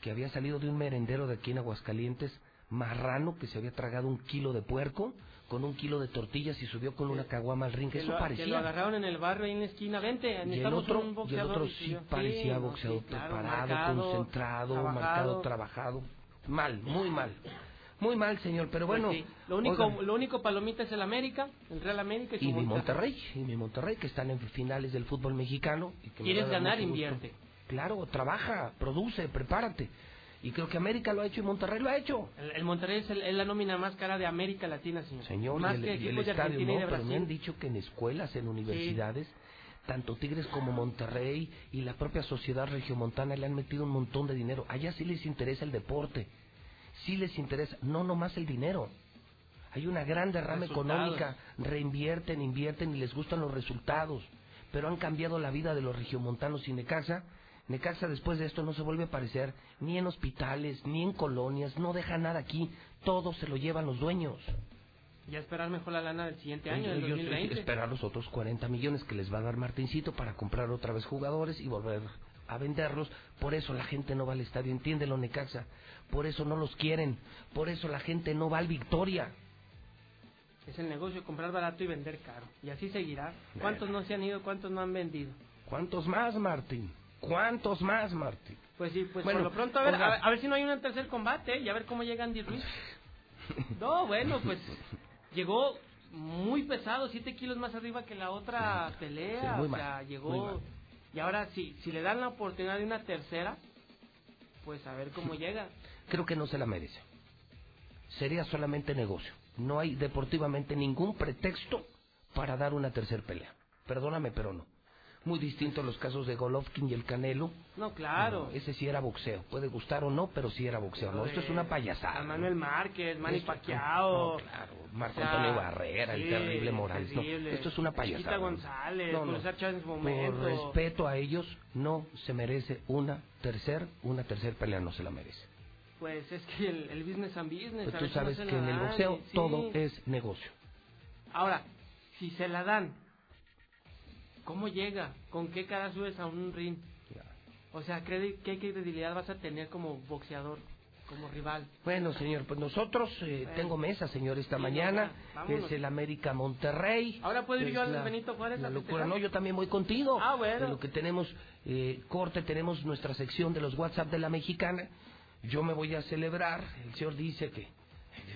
que había salido de un merendero de aquí en Aguascalientes, marrano, que se había tragado un kilo de puerco con un kilo de tortillas y subió con una caguama al ring. Que Eso lo, parecía. que lo agarraron en el barrio ahí en la esquina. Vente, Y el otro, un y el otro sí parecía no, boxeador sí, claro, preparado, marcado, concentrado, trabajado. marcado, trabajado. Mal, muy mal. Muy mal, señor, pero Pues bueno. sí. Lo único, oigan, lo único palomita es el América, el Real América y, y mi Monterrey, y mi Monterrey, que están en finales del fútbol mexicano. y que ¿Quieres ganar? Invierte. Claro, trabaja, produce, prepárate. Y creo que América lo ha hecho y Monterrey lo ha hecho. El, el Monterrey es, el- es la nómina más cara de América Latina, señor. Señor, más y el, que y el equipos de estadio Argentina y no, de pero me han dicho que en escuelas, en universidades, tanto Tigres como Monterrey y la propia sociedad regiomontana le han metido un montón de dinero. Allá sí les interesa el deporte, sí les interesa, no nomás el dinero. Hay una gran derrama económica, reinvierten, invierten y les gustan los resultados, pero han cambiado la vida de los regiomontanos y Necaxa. Necaxa después de esto no se vuelve a aparecer ni en hospitales, ni en colonias, no deja nada aquí, todo se lo llevan los dueños. Ya esperar mejor la lana del siguiente año, del Ellos 2020. esperar los otros 40 millones que les va a dar Martincito para comprar otra vez jugadores y volver a venderlos. Por eso la gente no va al estadio, entiéndelo Necaxa. Por eso no los quieren. Por eso la gente no va al Victoria. Es el negocio, comprar barato y vender caro. Y así seguirá. ¿Cuántos no se han ido? ¿Cuántos no han vendido? ¿Cuántos más, Martín? ¿Cuántos más, Martín? Pues sí, pues Bueno, por lo pronto, a ver, a ver, a ver si no hay un tercer combate y a ver cómo llega Andy Ruiz. No, bueno, pues llegó muy pesado, 7 kilos más arriba que la otra pelea. Sí, o mal, sea, llegó. Y ahora, si, si le dan la oportunidad de una tercera, pues a ver cómo llega. Creo que no se la merece. Sería solamente negocio. No hay deportivamente ningún pretexto para dar una tercer pelea. Perdóname, pero no. Muy distinto a los casos de Golovkin y el Canelo. No, claro. No, ese sí era boxeo. Puede gustar o no, pero sí era boxeo. No, esto es una payasada. A Manuel Márquez, Manny Esto- Pacquiao. No, claro. Marco O sea, Antonio Barrera, el terrible Morales. No, esto es una payasada. González, No, no. Por respeto a ellos, no se merece una tercer, una tercer pelea, no se la merece. Pues es que el, el business and business. Pues tú sabes que en el boxeo sí. todo es negocio. Ahora, si se la dan, ¿cómo llega? ¿Con qué cara subes a un ring? O sea, ¿qué, qué credibilidad vas a tener como boxeador, como rival? Bueno, señor, pues nosotros eh, Bueno. tengo mesa, señor, esta Sí, mañana. ya, es el América Monterrey. Ahora puedo ir yo al Benito Juárez La a locura, no, yo también voy contigo. Ah, bueno. En lo que tenemos eh, corte, tenemos nuestra sección de los WhatsApp de la mexicana. Yo me voy a celebrar. El señor dice que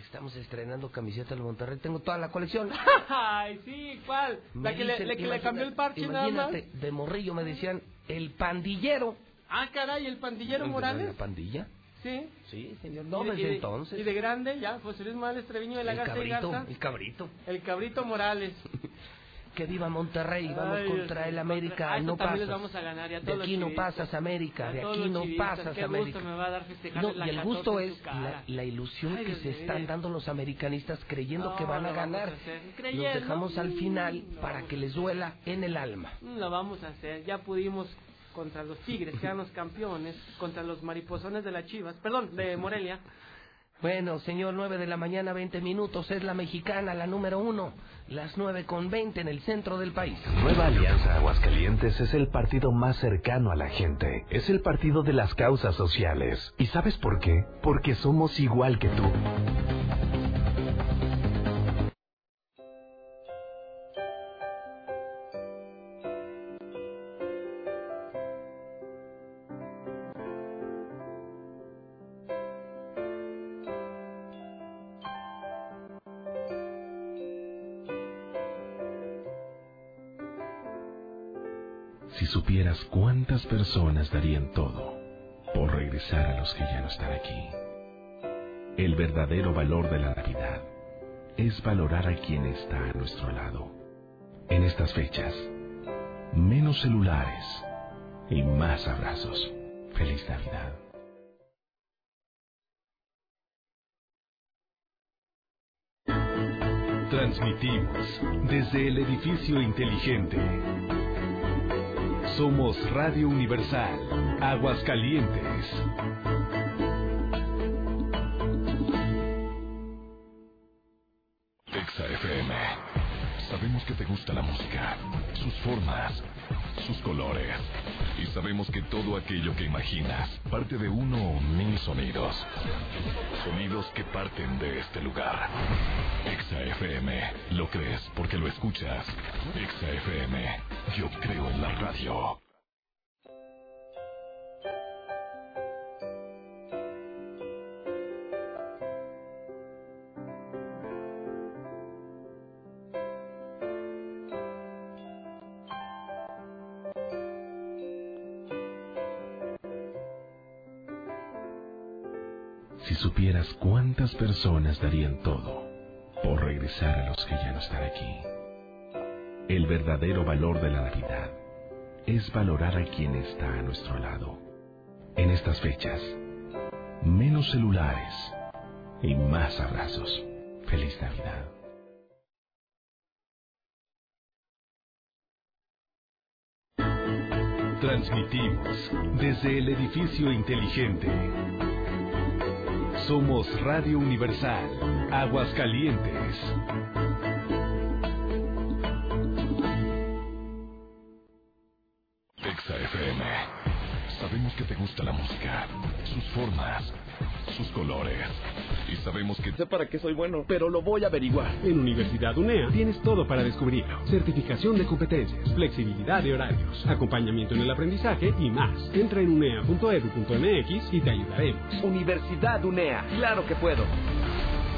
estamos estrenando camiseta del Monterrey. Tengo toda la colección. Ay, sí, ¿cuál? La que, le, la que le cambió el parche nada más. De morrillo me decían el pandillero. Ah, caray, ¿el pandillero ¿El de Morales? ¿La pandilla? Sí. Sí, señor. No, desde de- entonces. Y de grande, ya, José Luis Morales Treviño de la el Garza y cabrito, Garza. el cabrito. El cabrito Morales. Que viva Monterrey, vamos Ay, contra el América, ah, no pasas. les vamos a ganar, y a de aquí no pasas América, de aquí no pasas qué América. gusto me va a dar festejar No, y el 14 gusto es la, la ilusión Ay, que Dios se están dando los americanistas creyendo No, que van a ganar. a. Los dejamos al final para que les duela en el alma. Lo vamos a hacer. Ya pudimos contra los Tigres, que eran los campeones, contra los mariposones de las Chivas, perdón, de Morelia. Bueno, señor, 9 de la mañana, 20 minutos, es la mexicana, la número uno, las 9 con 20 en el centro del país. Nueva Alianza Aguascalientes es el partido más cercano a la gente. Es el partido de las causas sociales. ¿Y sabes por qué? Porque somos igual que tú. Supieras cuántas personas darían todo por regresar a los que ya no están aquí. El verdadero valor de la Navidad es valorar a quien está a nuestro lado. En estas fechas, menos celulares y más abrazos. Feliz Navidad. Transmitimos desde el edificio inteligente. Somos Radio Universal, Aguascalientes. Exa FM. Sabemos que te gusta la música, sus formas, sus colores. Y sabemos que todo aquello que imaginas parte de uno o mil sonidos. Sonidos que parten de este lugar. Exa FM. Lo crees porque lo escuchas. Exa FM. Yo creo en la radio. Cuántas personas darían todo por regresar a los que ya no están aquí. El verdadero valor de la Navidad es valorar a quien está a nuestro lado. En estas fechas, menos celulares y más abrazos. Feliz Navidad. Transmitimos desde el edificio inteligente. Somos Radio Universal, Aguascalientes. Exa FM. Sabemos que te gusta la música, sus formas, sus colores. Y sabemos que... Sé para qué soy bueno, pero lo voy a averiguar. En Universidad UNEA tienes todo para descubrirlo. Certificación de competencias, flexibilidad de horarios, acompañamiento en el aprendizaje y más. Entra en unea.edu.mx y te ayudaremos. Universidad UNEA, claro que puedo.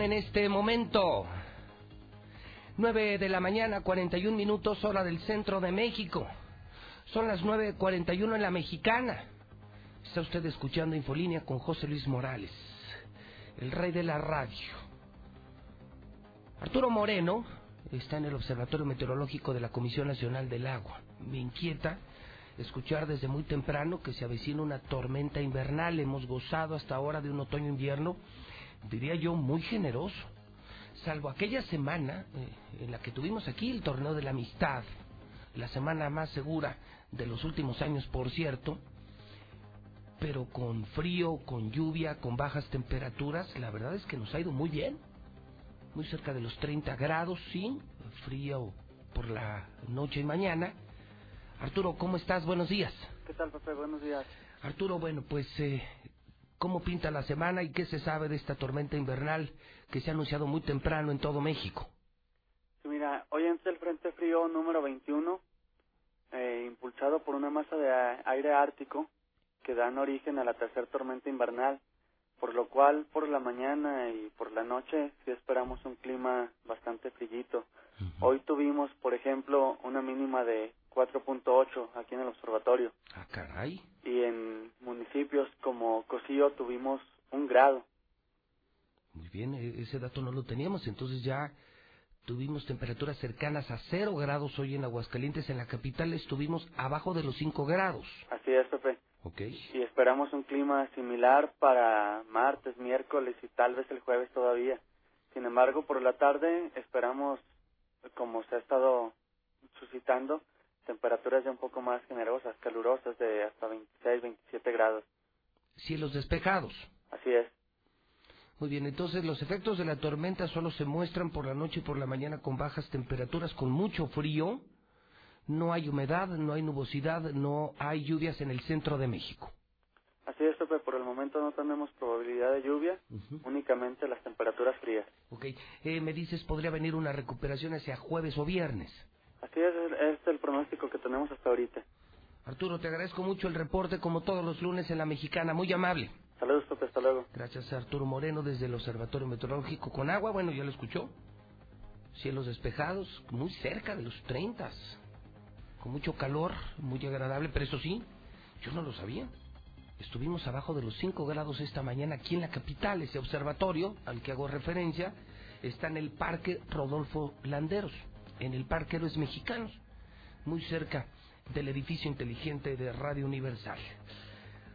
En este momento 9 de la mañana, 41 minutos, hora del centro de México. Son las 9.41 en la mexicana. Está usted escuchando Infolínea con José Luis Morales, el rey de la radio. Arturo Moreno está en el Observatorio Meteorológico de la Comisión Nacional del Agua. Me inquieta escuchar desde muy temprano que se avecina una tormenta invernal. Hemos gozado hasta ahora de un otoño-invierno, diría yo, muy generoso. Salvo aquella semana eh, en la que tuvimos aquí el torneo de la amistad, la semana más segura de los últimos años, por cierto, pero con frío, con lluvia, con bajas temperaturas, la verdad es que nos ha ido muy bien. Muy cerca de los 30 grados, sí, frío por la noche y mañana. Arturo, ¿cómo estás? Buenos días. ¿Qué tal, Pepe? Buenos días. Arturo, bueno, pues, eh, ¿cómo pinta la semana y qué se sabe de esta tormenta invernal que se ha anunciado muy temprano en todo México? Sí, mira, hoy entra el Frente Frío número 21, eh, impulsado por una masa de aire ártico que dan origen a la tercera tormenta invernal, por lo cual por la mañana y por la noche sí esperamos un clima bastante frillito. Hoy tuvimos, por ejemplo, una mínima de 4.8 aquí en el observatorio Ah, caray. y en municipios como Cosillo tuvimos un grado. Muy bien, e- ese dato no lo teníamos, entonces ya tuvimos temperaturas cercanas a cero grados hoy en Aguascalientes. En la capital estuvimos abajo de los 5 grados. Así es, Pepe. Ok. y esperamos un clima similar para martes, miércoles y tal vez el jueves todavía. Sin embargo, por la tarde esperamos, como se ha estado suscitando, temperaturas ya un poco más generosas, calurosas de hasta 26, 27 grados. Cielos despejados. Así es. Muy bien, entonces los efectos de la tormenta solo se muestran por la noche y por la mañana con bajas temperaturas, con mucho frío. No hay humedad, no hay nubosidad, no hay lluvias en el centro de México. Así es, Pepe. Por el momento no tenemos probabilidad de lluvia, únicamente las temperaturas frías. Ok, eh, me dices, podría venir una recuperación hacia jueves o viernes. Así es, es el pronóstico que tenemos hasta ahorita. Arturo, te agradezco mucho el reporte, como todos los lunes en la Mexicana, muy amable. Saludos, Pepe. Hasta luego. Gracias a Arturo Moreno desde el Observatorio Meteorológico con agua. Bueno, ya lo escuchó. cielos despejados, muy cerca de los 30, con mucho calor, muy agradable, pero eso sí, yo no lo sabía. Estuvimos abajo de los 5 grados esta mañana aquí en la capital. Ese observatorio al que hago referencia está en el Parque Rodolfo Landeros, en el Parque Héroes Mexicanos, muy cerca del edificio inteligente de Radio Universal.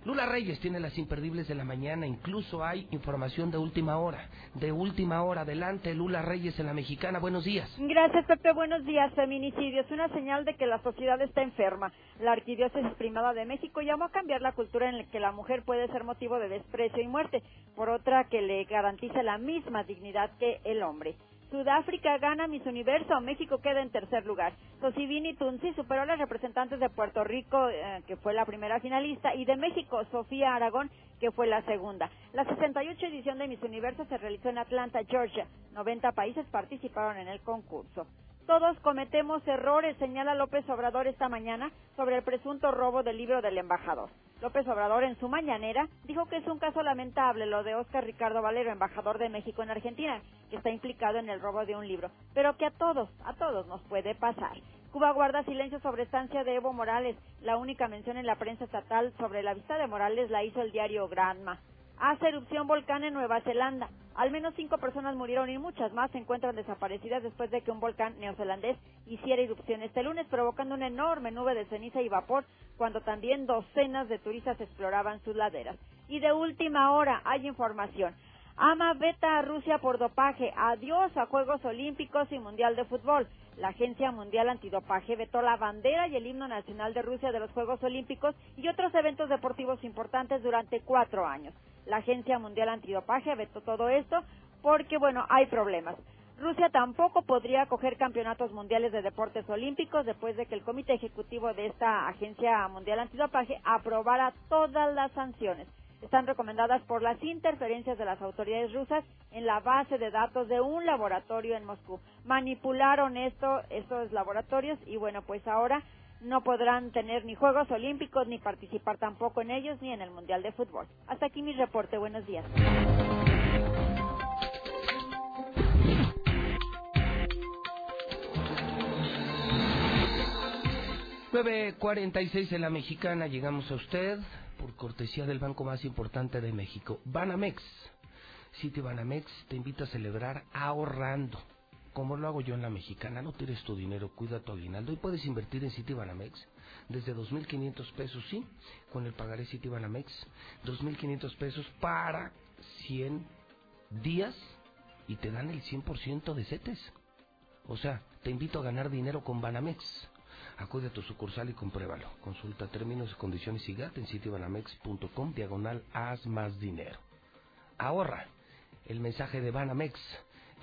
Lula Reyes tiene las imperdibles de la mañana, incluso hay información de última hora. De última hora, adelante Lula Reyes en la mexicana, buenos días. Gracias, Pepe. Buenos días. Feminicidio es una señal de que la sociedad está enferma. La Arquidiócesis Primada de México llamó a cambiar la cultura en la que la mujer puede ser motivo de desprecio y muerte, por otra que le garantice la misma dignidad que el hombre. Sudáfrica gana Miss Universo, México queda en tercer lugar. Sosibini Tunsi superó a las representantes de Puerto Rico, eh, que fue la primera finalista, y de México, Sofía Aragón, que fue la segunda. La 68 edición de Miss Universo se realizó en Atlanta, Georgia. 90 países participaron en el concurso. Todos cometemos errores, señala López Obrador esta mañana sobre el presunto robo del libro del embajador. López Obrador en su mañanera dijo que es un caso lamentable lo de Óscar Ricardo Valero, embajador de México en Argentina, que está implicado en el robo de un libro, pero que a todos, a todos nos puede pasar. Cuba guarda silencio sobre estancia de Evo Morales. La única mención en la prensa estatal sobre la vista de Morales la hizo el diario Granma. Hace erupción volcán en Nueva Zelanda. Al menos cinco personas murieron y muchas más se encuentran desaparecidas después de que un volcán neozelandés hiciera erupción este lunes, provocando una enorme nube de ceniza y vapor, cuando también docenas de turistas exploraban sus laderas. Y de última hora hay información. AMA veta a Rusia por dopaje. Adiós a Juegos Olímpicos y Mundial de Fútbol. La Agencia Mundial Antidopaje vetó la bandera y el himno nacional de Rusia de los Juegos Olímpicos y otros eventos deportivos importantes durante cuatro años. La Agencia Mundial Antidopaje vetó todo esto porque, bueno, hay problemas. Rusia tampoco podría acoger campeonatos mundiales de deportes olímpicos después de que el Comité Ejecutivo de esta Agencia Mundial Antidopaje aprobara todas las sanciones están recomendadas por las interferencias de las autoridades rusas en la base de datos de un laboratorio en Moscú. Manipularon esto, estos laboratorios y bueno, pues ahora no podrán tener ni Juegos Olímpicos ni participar tampoco en ellos ni en el Mundial de Fútbol. Hasta aquí mi reporte. Buenos días. ...9.46 en la mexicana, llegamos a usted por cortesía del banco más importante de México, Banamex. City Banamex te invita a celebrar ahorrando. Como lo hago yo en la mexicana, no tires tu dinero, cuida tu aguinaldo y puedes invertir en City Banamex desde 2.500 pesos, sí, con el pagaré City Banamex, 2.500 pesos para 100 días y te dan el 100% de CETES. O sea, te invito a ganar dinero con Banamex. Acude a tu sucursal y compruébalo. Consulta términos y condiciones y GAT en sitiobanamex.com diagonal haz más dinero. Ahorra el mensaje de Banamex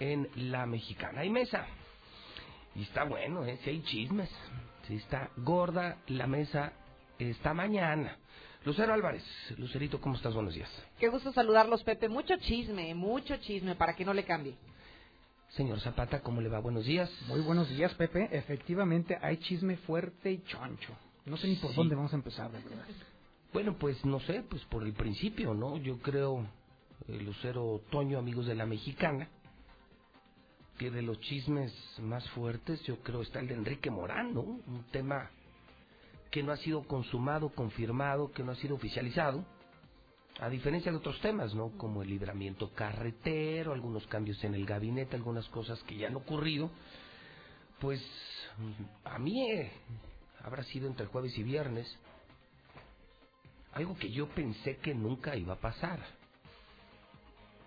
en la mexicana. Hay mesa. Y está bueno, ¿eh? Si hay chismes. Si está gorda la mesa esta mañana. Lucero Álvarez, Lucerito, ¿cómo estás? Buenos días. Qué gusto saludarlos, Pepe. Mucho chisme, mucho chisme, para que no le cambie. Señor Zapata, ¿cómo le va? Buenos días. Muy buenos días, Pepe. Efectivamente, hay chisme fuerte y choncho. No sé ni por Sí. dónde vamos a empezar, de verdad. Bueno, pues no sé, pues por el principio, ¿no? Yo creo, eh, Lucero Toño, amigos de la mexicana, que de los chismes más fuertes, yo creo está el de Enrique Morán, ¿no? Un tema que no ha sido consumado, confirmado, que no ha sido oficializado, a diferencia de otros temas, ¿no? Como el libramiento carretero, algunos cambios en el gabinete, algunas cosas que ya han ocurrido, pues a mí eh, habrá sido entre jueves y viernes, algo que yo pensé que nunca iba a pasar,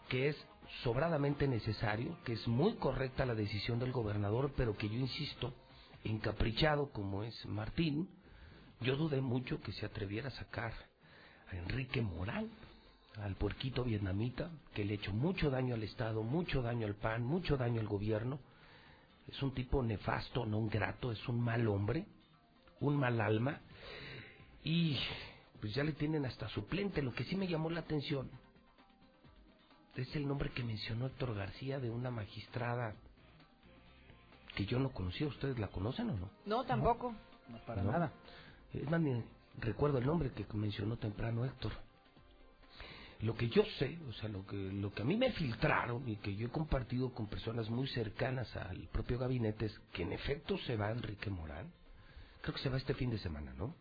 que es sobradamente necesario, que es muy correcta la decisión del gobernador, pero que yo insisto, encaprichado como es Martín, yo dudé mucho que se atreviera a sacar a Enrique Morán, al puerquito vietnamita, que le ha hecho mucho daño al Estado, mucho daño al PAN, mucho daño al gobierno. Es un tipo nefasto, no grato, es un mal hombre, un mal alma. Y pues ya le tienen hasta suplente. Lo que sí me llamó la atención es el nombre que mencionó Héctor García de una magistrada que yo no conocía. ¿Ustedes la conocen o no? No, tampoco. No, para No. nada. Es más, ni recuerdo el nombre que mencionó temprano Héctor. lo que yo sé, o sea, lo que, lo que a mí me filtraron y que yo he compartido con personas muy cercanas al propio gabinete es que en efecto se va Enrique Morán. Creo que se va este fin de semana, ¿no?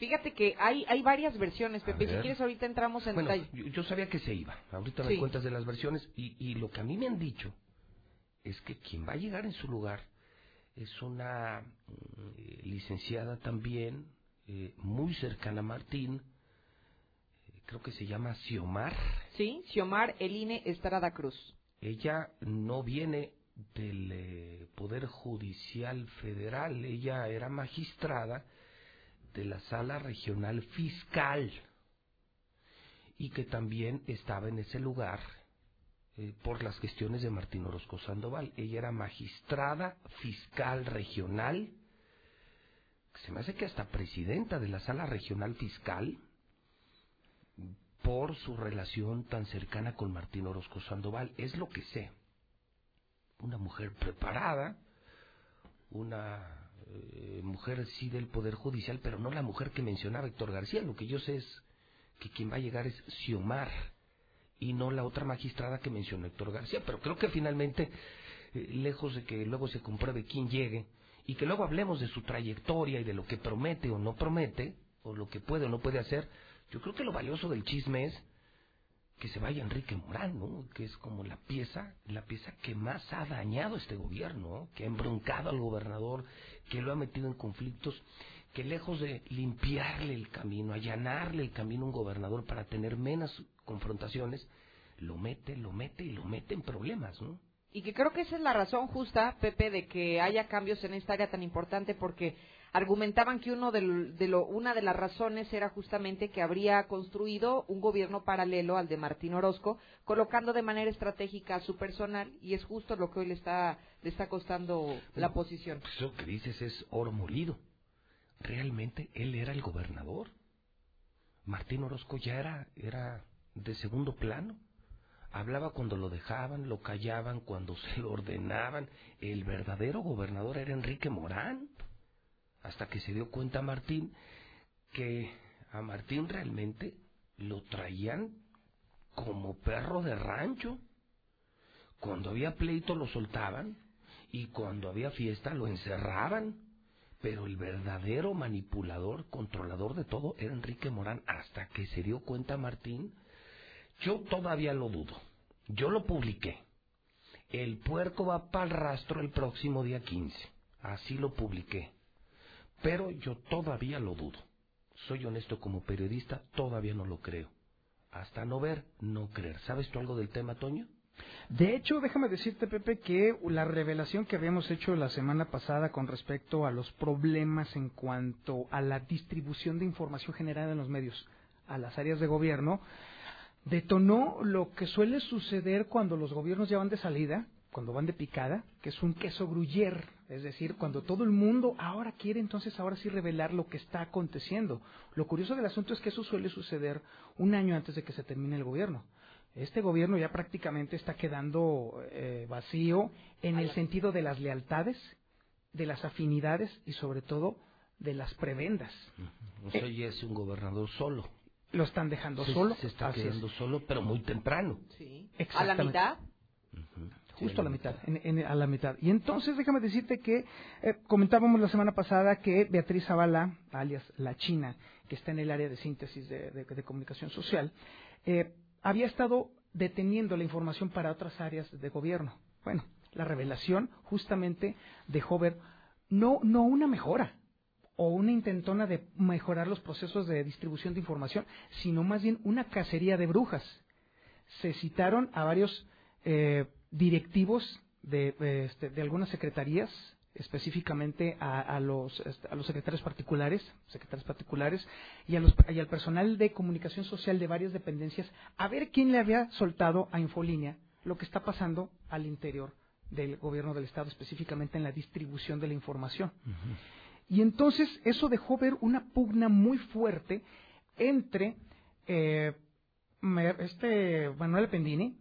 Fíjate que hay, hay varias versiones, Pepe. Si quieres, ahorita entramos en Bueno, detalle. yo, yo sabía que se iba. Ahorita me Sí. cuentas de las versiones. Y, y lo que a mí me han dicho es que quien va a llegar en su lugar es una eh, licenciada también, eh, muy cercana a Martín. eh, creo que se llama Xiomar. Sí, Xiomar Eline Estrada Cruz. Ella no viene del Poder Judicial Federal. Ella era magistrada de la Sala Regional Fiscal y que también estaba en ese lugar eh, por las gestiones de Martín Orozco Sandoval. Ella era magistrada fiscal regional, se me hace que hasta presidenta de la Sala Regional Fiscal, por su relación tan cercana con Martín Orozco Sandoval. Es lo que sé. Una mujer preparada, una eh, mujer sí del Poder Judicial, pero no la mujer que mencionaba Héctor García. Lo que yo sé es que quien va a llegar es Xiomar y no la otra magistrada que mencionó Héctor García. Pero creo que finalmente, eh, lejos de que luego se compruebe quién llegue y que luego hablemos de su trayectoria y de lo que promete o no promete, o lo que puede o no puede hacer, yo creo que lo valioso del chisme es que se vaya Enrique Morán, ¿no? Que es como la pieza, la pieza que más ha dañado este gobierno, ¿no? que ha embroncado al gobernador, que lo ha metido en conflictos, que lejos de limpiarle el camino, allanarle el camino a un gobernador para tener menos confrontaciones, lo mete, lo mete y lo mete en problemas, ¿no? Y que creo que esa es la razón justa, Pepe, de que haya cambios en esta área tan importante, porque argumentaban que uno del- de lo, una de las razones era justamente que habría construido un gobierno paralelo al de Martín Orozco, colocando de manera estratégica a su personal, y es justo lo que hoy le está, le está costando la posición. Pues Eso que dices es oro molido. Realmente él era el gobernador. Martín Orozco ya era, era de segundo plano. Hablaba cuando lo dejaban, lo callaban cuando se lo ordenaban. El verdadero gobernador era Enrique Morán. Hasta que se dio cuenta Martín que a Martín realmente lo traían como perro de rancho. Cuando había pleito lo soltaban y cuando había fiesta lo encerraban. Pero el verdadero manipulador, controlador de todo era Enrique Morán. Hasta que se dio cuenta Martín, yo todavía lo dudo. Yo lo publiqué. El puerco va para el rastro el próximo día 15. Así lo publiqué. Pero yo todavía lo dudo. Soy honesto como periodista, todavía no lo creo. Hasta no ver, no creer. ¿Sabes tú algo del tema, Toño? De hecho, déjame decirte, Pepe, que la revelación que habíamos hecho la semana pasada con respecto a los problemas en cuanto a la distribución de información generada en los medios a las áreas de gobierno, detonó lo que suele suceder cuando los gobiernos ya van de salida, cuando van de picada, que es un queso gruyer, es decir, cuando todo el mundo ahora quiere entonces ahora sí revelar lo que está aconteciendo. Lo curioso del asunto es que eso suele suceder un año antes de que se termine el gobierno. Este gobierno ya prácticamente está quedando eh, vacío en el sentido de las lealtades, de las afinidades y sobre todo de las prebendas. O sea, ya es un gobernador solo. Lo están dejando se, solo. Se está Así es. quedando solo, pero muy temprano. Sí. ¿A la Exactamente. mitad? Justo a la mitad, en- en- a la mitad. Y entonces déjame decirte que eh, comentábamos la semana pasada que Beatriz Zavala, alias La China, que está en el área de síntesis de, de- de comunicación social, eh, había estado deteniendo la información para otras áreas de gobierno. Bueno, la revelación justamente dejó ver no, no una mejora o una intentona de mejorar los procesos de distribución de información, sino más bien una cacería de brujas. Se citaron a varios eh, directivos de, este, de algunas secretarías, específicamente a, a los, este, a los secretarios particulares, secretarios particulares y, a los, y al personal de comunicación social de varias dependencias, a ver quién le había soltado a Infolínea lo que está pasando al interior del gobierno del Estado, específicamente en la distribución de la información. Y entonces eso dejó ver una pugna muy fuerte entre eh, este Manuel Pendini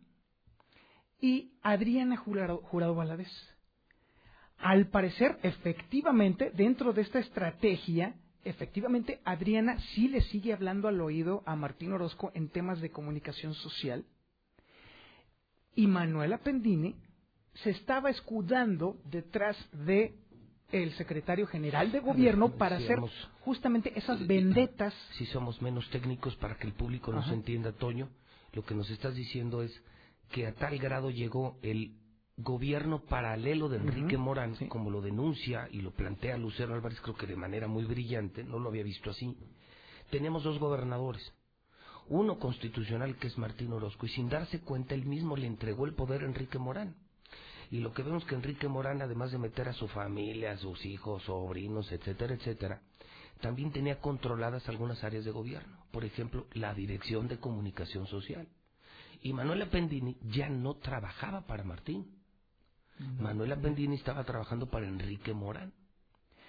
y Adriana Jurado, Jurado Valadez. Al parecer, efectivamente, dentro de esta estrategia efectivamente Adriana sí le sigue hablando al oído a Martín Orozco en temas de comunicación social y Manuela Pendini se estaba escudando detrás de el secretario general de gobierno para hacer justamente esas vendetas. Si somos menos técnicos para que el público nos Ajá. entienda, Toño, lo que nos estás diciendo es que a tal grado llegó el gobierno paralelo de Enrique Morán, como lo denuncia y lo plantea Lucero Álvarez, creo que de manera muy brillante, no lo había visto así. Tenemos dos gobernadores. Uno constitucional, que es Martín Orozco, y sin darse cuenta, él mismo le entregó el poder a Enrique Morán. Y lo que vemos que Enrique Morán, además de meter a su familia, a sus hijos, sobrinos, etcétera, etcétera, también tenía controladas algunas áreas de gobierno. Por ejemplo, la Dirección de Comunicación Social. Y Manuela Pendini ya no trabajaba para Martín. Manuela Pendini estaba trabajando para Enrique Morán.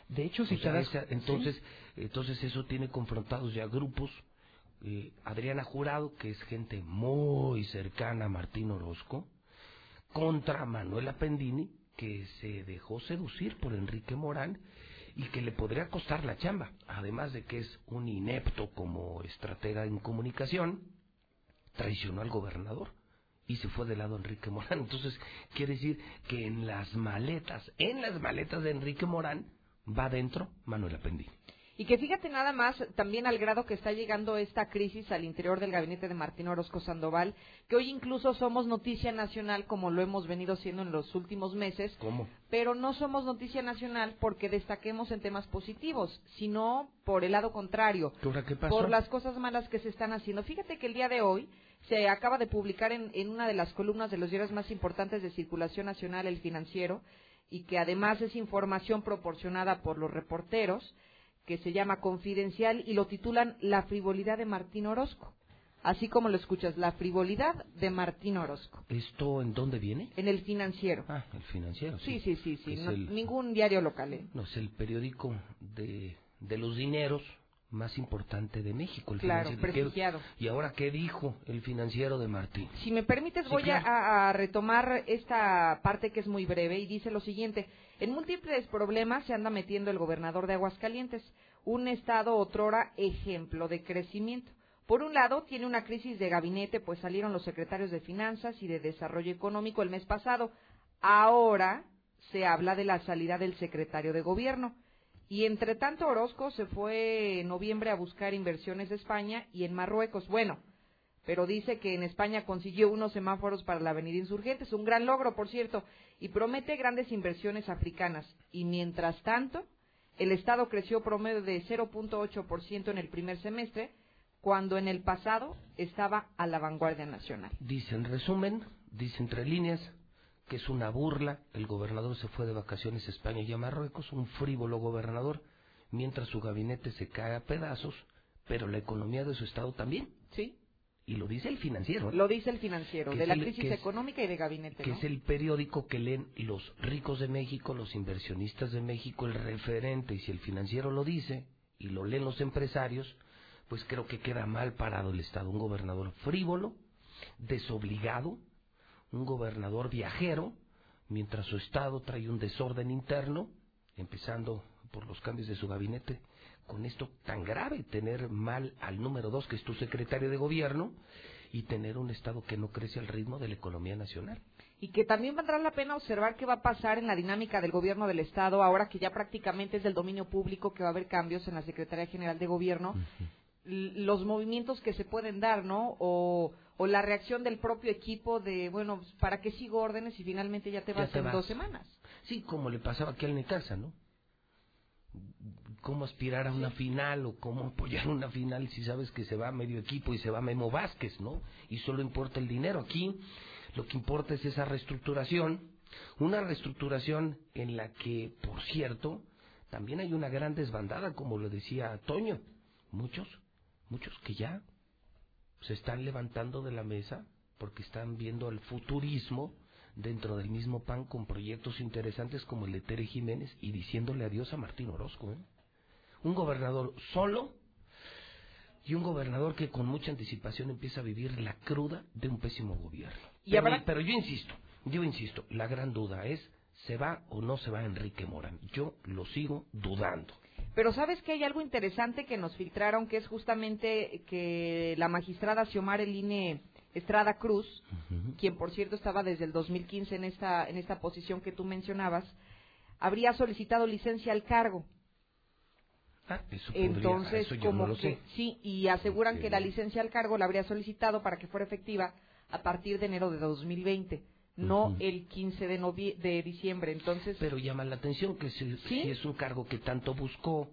De hecho, si esa- entonces, entonces eso tiene confrontados ya grupos. eh, Adriana Jurado, que es gente muy cercana a Martín Orozco, contra Manuela Pendini, que se dejó seducir por Enrique Morán y que le podría costar la chamba, además de que es un inepto como estratega en comunicación, traicionó al gobernador y se fue del lado de Enrique Morán. Entonces, quiere decir que en las maletas, en las maletas de Enrique Morán, va dentro Manuela Pendini. Y que fíjate nada más, también al grado que está llegando esta crisis al interior del gabinete de Martín Orozco Sandoval, que hoy incluso somos noticia nacional como lo hemos venido siendo en los últimos meses, ¿Cómo? pero no somos noticia nacional porque destaquemos en temas positivos, sino por el lado contrario, ¿Que ahora qué pasó? por las cosas malas que se están haciendo. Fíjate que el día de hoy se acaba de publicar en, en una de las columnas de los diarios más importantes de circulación nacional, El Financiero, y que además es información proporcionada por los reporteros, que se llama Confidencial y lo titulan La frivolidad de Martín Orozco. Así como lo escuchas, La frivolidad de Martín Orozco. ¿Esto en dónde viene? En el financiero. Ah, el financiero. Sí, sí, sí, sí. No- el- Ningún diario local. ¿eh? No, es el periódico de, de los dineros más importante de México. El Claro, Financiero. prestigiado. ¿Y ahora qué dijo el financiero de Martín? Si me permites, Sí, voy claro. a, a retomar esta parte que es muy breve y dice lo siguiente. En múltiples problemas se anda metiendo el gobernador de Aguascalientes, un estado otrora ejemplo de crecimiento. Por un lado, tiene una crisis de gabinete, pues salieron los secretarios de Finanzas y de Desarrollo Económico el mes pasado. Ahora se habla de la salida del secretario de Gobierno. Y entre tanto, Orozco se fue en noviembre a buscar inversiones de España y en Marruecos. Bueno, pero dice que en España consiguió unos semáforos para la avenida Insurgentes, un gran logro, por cierto, y promete grandes inversiones africanas. Y mientras tanto, el Estado creció promedio de 0.8% en el primer semestre, cuando en el pasado estaba a la vanguardia nacional. Dice en resumen, dice entre líneas, que es una burla. El gobernador se fue de vacaciones a España y a Marruecos, un frívolo gobernador, mientras su gabinete se cae a pedazos, pero la economía de su estado también. Sí. Y lo dice el financiero. ¿eh? Lo dice el financiero, de la el- crisis es- económica y de gabinete. que ¿no? es el periódico que leen los ricos de México, los inversionistas de México, el referente, y si el financiero lo dice y lo leen los empresarios, pues creo que queda mal parado el Estado. Un gobernador frívolo, desobligado, un gobernador viajero, mientras su Estado trae un desorden interno, empezando por los cambios de su gabinete, con esto tan grave, tener mal al número dos, que es tu secretario de gobierno, y tener un Estado que no crece al ritmo de la economía nacional. y que también valdrá la pena observar qué va a pasar en la dinámica del gobierno del Estado, ahora que ya prácticamente es del dominio público, que va a haber cambios en la Secretaría General de Gobierno, los movimientos que se pueden dar, ¿no? O, o la reacción del propio equipo de, bueno, pues, ¿para qué sigo órdenes y finalmente ya te Ya vas te en vas. dos semanas? Sí, como le pasaba aquí al Necaxa, ¿no? Cómo aspirar a una final o cómo apoyar una final si sabes que se va medio equipo y se va Memo Vázquez, ¿no? Y solo importa el dinero. Aquí lo que importa es esa reestructuración, una reestructuración en la que, por cierto, también hay una gran desbandada, como lo decía Toño. Muchos, muchos que ya se están levantando de la mesa porque están viendo el futurismo dentro del mismo PAN con proyectos interesantes como el de Tere Jiménez y diciéndole adiós a Martín Orozco. ¿eh? Un gobernador solo y un gobernador que con mucha anticipación empieza a vivir la cruda de un pésimo gobierno. Y pero, habrá- pero yo insisto, yo insisto, la gran duda es, ¿se va o no se va Enrique Morán? Yo lo sigo dudando. Pero sabes que hay algo interesante que nos filtraron, que es justamente que la magistrada Xiomar Eline Estrada Cruz, quien por cierto estaba desde el 2015 en esta, en esta posición que tú mencionabas, habría solicitado licencia al cargo. Ah, eso podría- Entonces, eso como no que sí, y aseguran que la licencia al cargo la habría solicitado para que fuera efectiva a partir de enero de 2020, no el 15 de, novie- de diciembre. Entonces, Pero llama la atención que si, si es un cargo que tanto buscó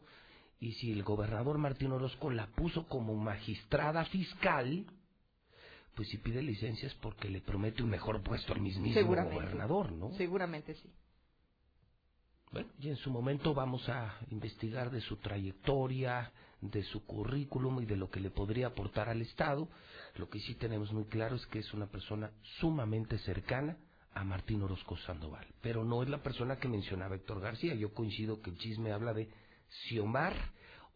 y si el gobernador Martín Orozco la puso como magistrada fiscal, pues si pide licencias porque le promete un mejor puesto al mismísimo gobernador, ¿no? seguramente sí. Bueno, y en su momento vamos a investigar de su trayectoria, de su currículum y de lo que le podría aportar al Estado. Lo que sí tenemos muy claro es que es una persona sumamente cercana a Martín Orozco Sandoval, pero no es la persona que mencionaba Héctor García. Yo coincido que el chisme habla de Xiomar,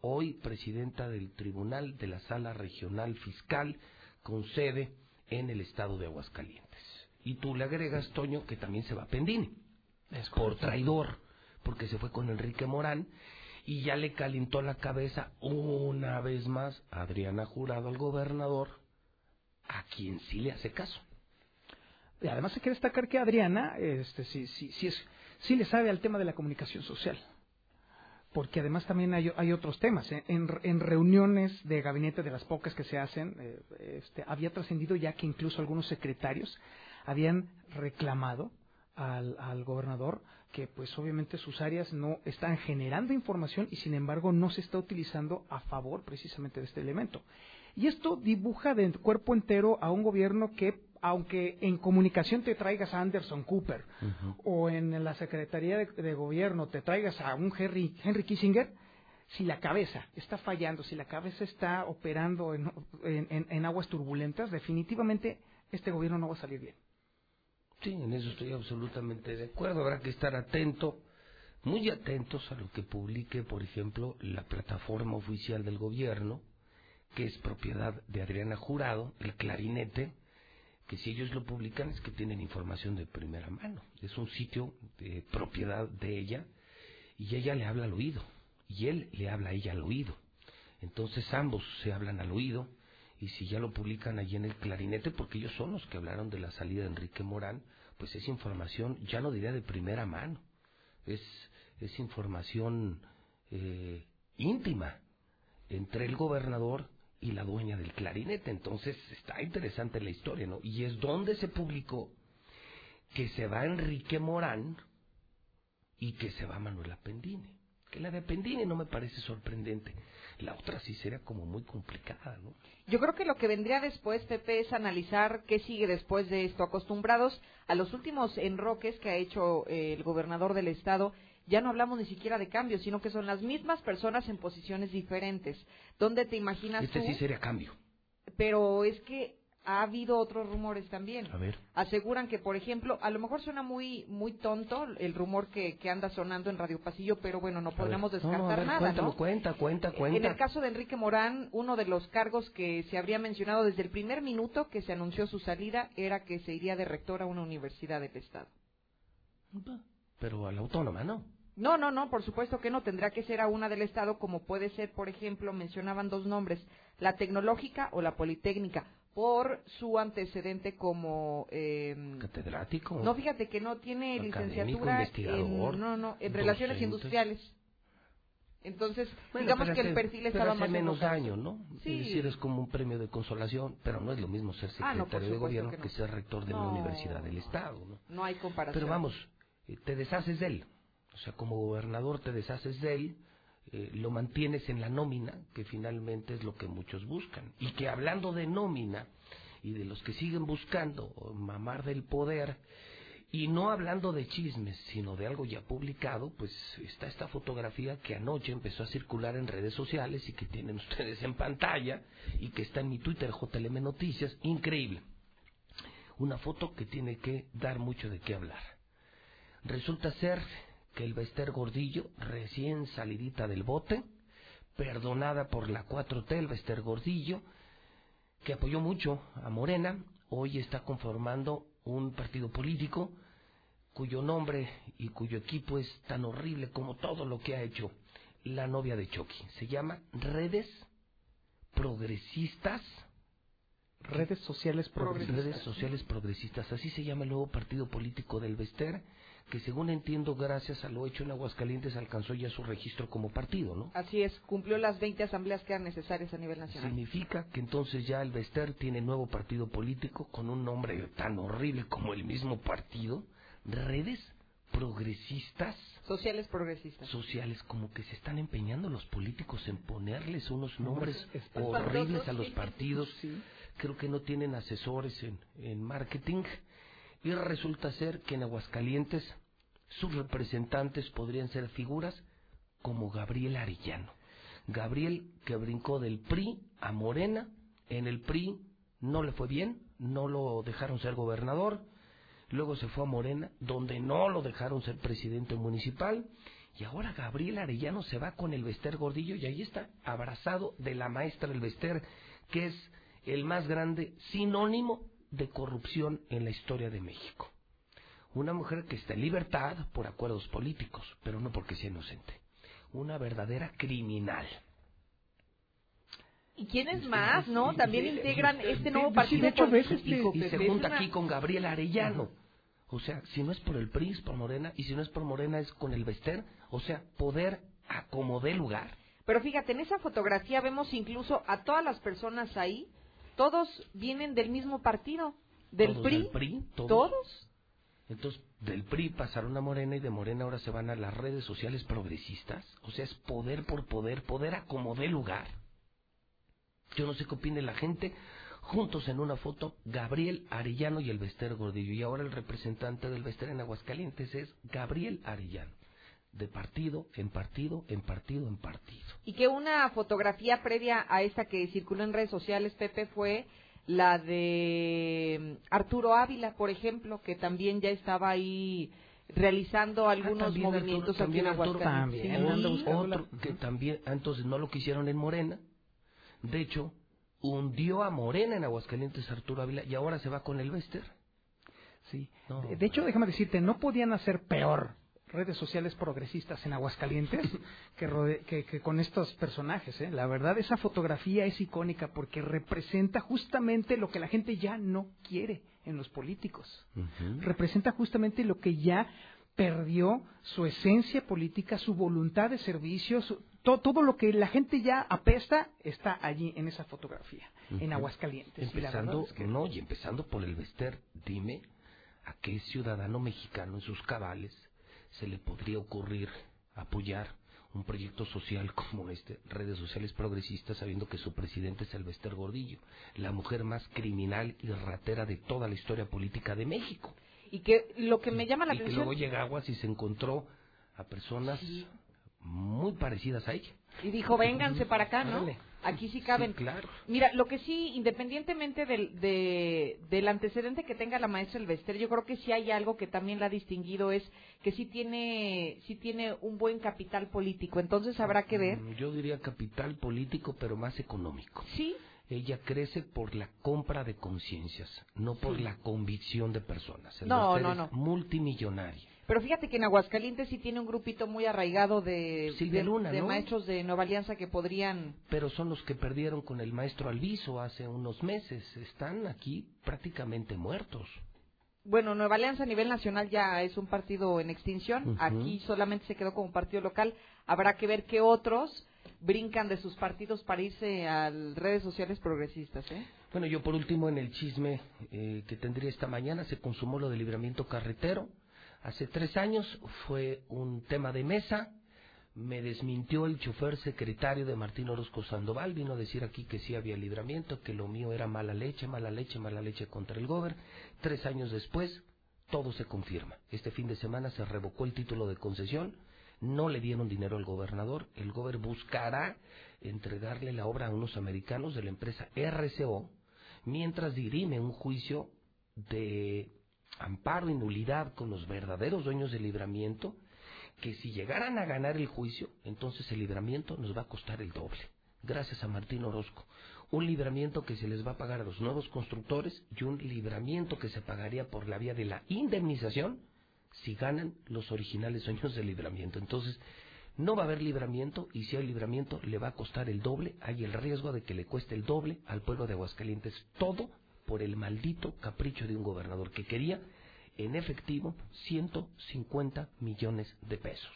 hoy presidenta del Tribunal de la Sala Regional Fiscal con sede en el estado de Aguascalientes. Y tú le agregas, Toño, que también se va a Pendini por traidor, porque se fue con Enrique Morán y ya le calentó la cabeza una vez más Adriana Jurado, al gobernador, a quien sí le hace caso. Y además hay que destacar que Adriana este, sí, sí, sí, es, sí le sabe al tema de la comunicación social. Porque además también hay, hay otros temas. ¿eh? En, en reuniones de gabinete, de las pocas que se hacen, eh, este, había trascendido ya que incluso algunos secretarios habían reclamado al, al gobernador que pues obviamente sus áreas no están generando información y sin embargo no se está utilizando a favor precisamente de este elemento. Y esto dibuja de cuerpo entero a un gobierno que, aunque en comunicación te traigas a Anderson Cooper o en la Secretaría de, de Gobierno te traigas a un Henry, Henry Kissinger, si la cabeza está fallando, si la cabeza está operando en- en aguas turbulentas, definitivamente este gobierno no va a salir bien. Sí, en eso estoy absolutamente de acuerdo. Habrá que estar atento, muy atentos a lo que publique, por ejemplo, la plataforma oficial del gobierno, que es propiedad de Adriana Jurado, el clarinete, que si ellos lo publican es que tienen información de primera mano. Es un sitio de propiedad de ella y ella le habla al oído y él le habla a ella al oído. Entonces ambos se hablan al oído y si ya lo publican allí en el clarinete, porque ellos son los que hablaron de la salida de Enrique Morán, pues es información, ya no diría de primera mano, es, es información eh, íntima entre el gobernador y la dueña del clarinete. Entonces está interesante la historia, ¿no? Y es donde se publicó que se va Enrique Morán y que se va Manuela Pendine. Que la de Pendine no me parece sorprendente. La otra sí sería como muy complicada, ¿no? Yo creo que lo que vendría después, Pepe, es analizar qué sigue después de esto. Acostumbrados a los últimos enroques que ha hecho eh, el gobernador del estado, ya no hablamos ni siquiera de cambios, sino que son las mismas personas en posiciones diferentes. ¿Dónde te imaginas Este tú? sí sería cambio. Pero es que ha habido otros rumores también. A ver. Aseguran que, por ejemplo, a lo mejor suena muy muy tonto el rumor que, que anda sonando en Radio Pasillo, pero bueno, no podemos descartar No, no, ver, nada, cuéntalo, ¿no? cuenta, cuenta, cuenta. En el caso de Enrique Morán, uno de los cargos que se habría mencionado desde el primer minuto que se anunció su salida era que se iría de rector a una universidad del Estado. Pero a la autónoma, ¿no? No, no, no, por supuesto que no. Tendrá que ser a una del Estado, como puede ser, por ejemplo, mencionaban dos nombres, la tecnológica o la politécnica, por su antecedente como... Eh, Catedrático. no, fíjate que no tiene licenciatura en, no, no, en relaciones docente. industriales. Entonces, Bueno, digamos pero que el perfil pero estaba hace más menos enfocado. daño, ¿no? Sí. Es decir, es como un premio de consolación, pero no es lo mismo ser Ah, secretario no, de gobierno que ser rector de No, una universidad del Estado, ¿no? No hay comparación. Pero vamos, eh, te deshaces de él. O sea, como gobernador te deshaces de él, eh, lo mantienes en la nómina, que finalmente es lo que muchos buscan. Y que hablando de nómina y de los que siguen buscando mamar del poder, y no hablando de chismes, sino de algo ya publicado, pues está esta fotografía que anoche empezó a circular en redes sociales y que tienen ustedes en pantalla y que está en mi Twitter JLM Noticias, increíble. Una foto que tiene que dar mucho de qué hablar. Resulta ser que el Bester Gordillo, recién salidita del bote, perdonada por la 4T, el Bester Gordillo, que apoyó mucho a Morena, hoy está conformando un partido político cuyo nombre y cuyo equipo es tan horrible como todo lo que ha hecho la novia de Chucky. Se llama Redes Progresistas. Redes sociales progresistas. Redes sociales progresistas. Así se llama el nuevo partido político del Vester, que según entiendo, gracias a lo hecho en Aguascalientes, alcanzó ya su registro como partido, ¿no? Así es, cumplió las 20 asambleas que eran necesarias a nivel nacional. Significa que entonces ya el Vester tiene nuevo partido político con un nombre tan horrible como el mismo partido. Redes progresistas. Sociales progresistas. Sociales, como que se están empeñando los políticos en ponerles unos nombres horribles a los sí. partidos. Creo que no tienen asesores en, en marketing. Y resulta ser que en Aguascalientes sus representantes podrían ser figuras como Gabriel Arellano. Gabriel que brincó del PRI a Morena. En el PRI no le fue bien, no lo dejaron ser gobernador. Luego se fue a Morena, donde no lo dejaron ser presidente municipal. Y ahora Gabriel Arellano se va con el Vester Gordillo y ahí está, abrazado de la maestra del Vester, que es el más grande sinónimo de corrupción en la historia de México. Una mujer que está en libertad por acuerdos políticos, pero no porque sea inocente. Una verdadera criminal. ¿Y quiénes más, no? También integran y- este nuevo partido político. y se junta aquí con Gabriel Arellano. O sea, si no es por el PRI, es por Morena, y si no es por Morena, es con el Vester. O sea, poder acomodé lugar. Pero fíjate, en esa fotografía vemos incluso a todas las personas ahí, todos vienen del mismo partido, del Todos PRI. del PRI, todos. ¿Todos? Entonces, del PRI pasaron a Morena y de Morena ahora se van a las redes sociales progresistas. O sea, es poder por poder, poder acomodé lugar. Yo no sé qué opine la gente. Juntos en una foto, Gabriel Arellano y el Vester Gordillo. Y ahora el representante del Vester en Aguascalientes es Gabriel Arellano. De partido en partido, en partido en partido. Y que una fotografía previa a esta que circuló en redes sociales, Pepe, fue la de mm, Arturo Ávila, por ejemplo, que también ya estaba ahí realizando algunos Ah, también movimientos Arturo- aquí en también Arturo Aguascalientes. también, Sí. otro que también, ah, entonces no lo quisieron en Morena. De hecho, hundió a Morena en Aguascalientes Arturo Ávila y ahora se va con el Vester. Sí. No, De- de hecho, déjame decirte, no podían hacer peor redes sociales progresistas en Aguascalientes que, rode- que, que con estos personajes. ¿eh? La verdad, esa fotografía es icónica porque representa justamente lo que la gente ya no quiere en los políticos. Representa justamente lo que ya perdió su esencia política, su voluntad de servicio, su- to- todo lo que la gente ya apesta está allí en esa fotografía, en. Aguascalientes. Y Empezando, es que- no, y empezando por el Vester, dime a qué ciudadano mexicano en sus cabales se le podría ocurrir apoyar un proyecto social como este, redes sociales progresistas, sabiendo que su presidente es el Vester Gordillo, la mujer más criminal y ratera de toda la historia política de México. Y que lo que me llama la y que atención luego llega Aguas y se encontró a personas muy parecidas a ella. y dijo, vénganse para acá, ¿no? Aquí sí caben. Sí, claro. Mira, lo que sí, independientemente del, de- del antecedente que tenga la maestra Elvester, yo creo que sí hay algo que también la ha distinguido, es que sí tiene, sí tiene un buen capital político. Entonces habrá que ver. Mm, Yo diría capital político, pero más económico. Sí. Ella crece por la compra de conciencias, no por Sí. la convicción de personas. El No, Bester no, es no. multimillonaria. Pero fíjate que en Aguascalientes sí tiene un grupito muy arraigado de, Silvia de- Luna, de ¿no? maestros de Nueva Alianza que podrían Pero son los que perdieron con el maestro Alviso hace unos meses. Están aquí prácticamente muertos. Bueno, Nueva Alianza a nivel nacional ya es un partido en extinción. Aquí solamente se quedó como partido local. Habrá que ver qué otros brincan de sus partidos para irse a redes sociales progresistas. ¿eh? Bueno, yo por último en el chisme eh, que tendría esta mañana se consumó lo del libramiento carretero. Hace tres años fue un tema de mesa. Me desmintió el chofer secretario de Martín Orozco Sandoval. Vino a decir aquí que sí había libramiento, que lo mío era mala leche, mala leche, mala leche contra el gober. Tres años después, todo se confirma. Este fin de semana se revocó el título de concesión. No le dieron dinero al gobernador. El gober buscará entregarle la obra a unos americanos de la empresa RCO mientras dirime un juicio de amparo y nulidad con los verdaderos dueños del libramiento, que si llegaran a ganar el juicio, entonces el libramiento nos va a costar el doble. Gracias a Martín Orozco. Un libramiento que se les va a pagar a los nuevos constructores y un libramiento que se pagaría por la vía de la indemnización si ganan los originales dueños del libramiento. Entonces, No va a haber libramiento y si hay libramiento le va a costar el doble. Hay el riesgo de que le cueste el doble al pueblo de Aguascalientes. Todo por el maldito capricho de un gobernador que quería en efectivo 150 millones de pesos.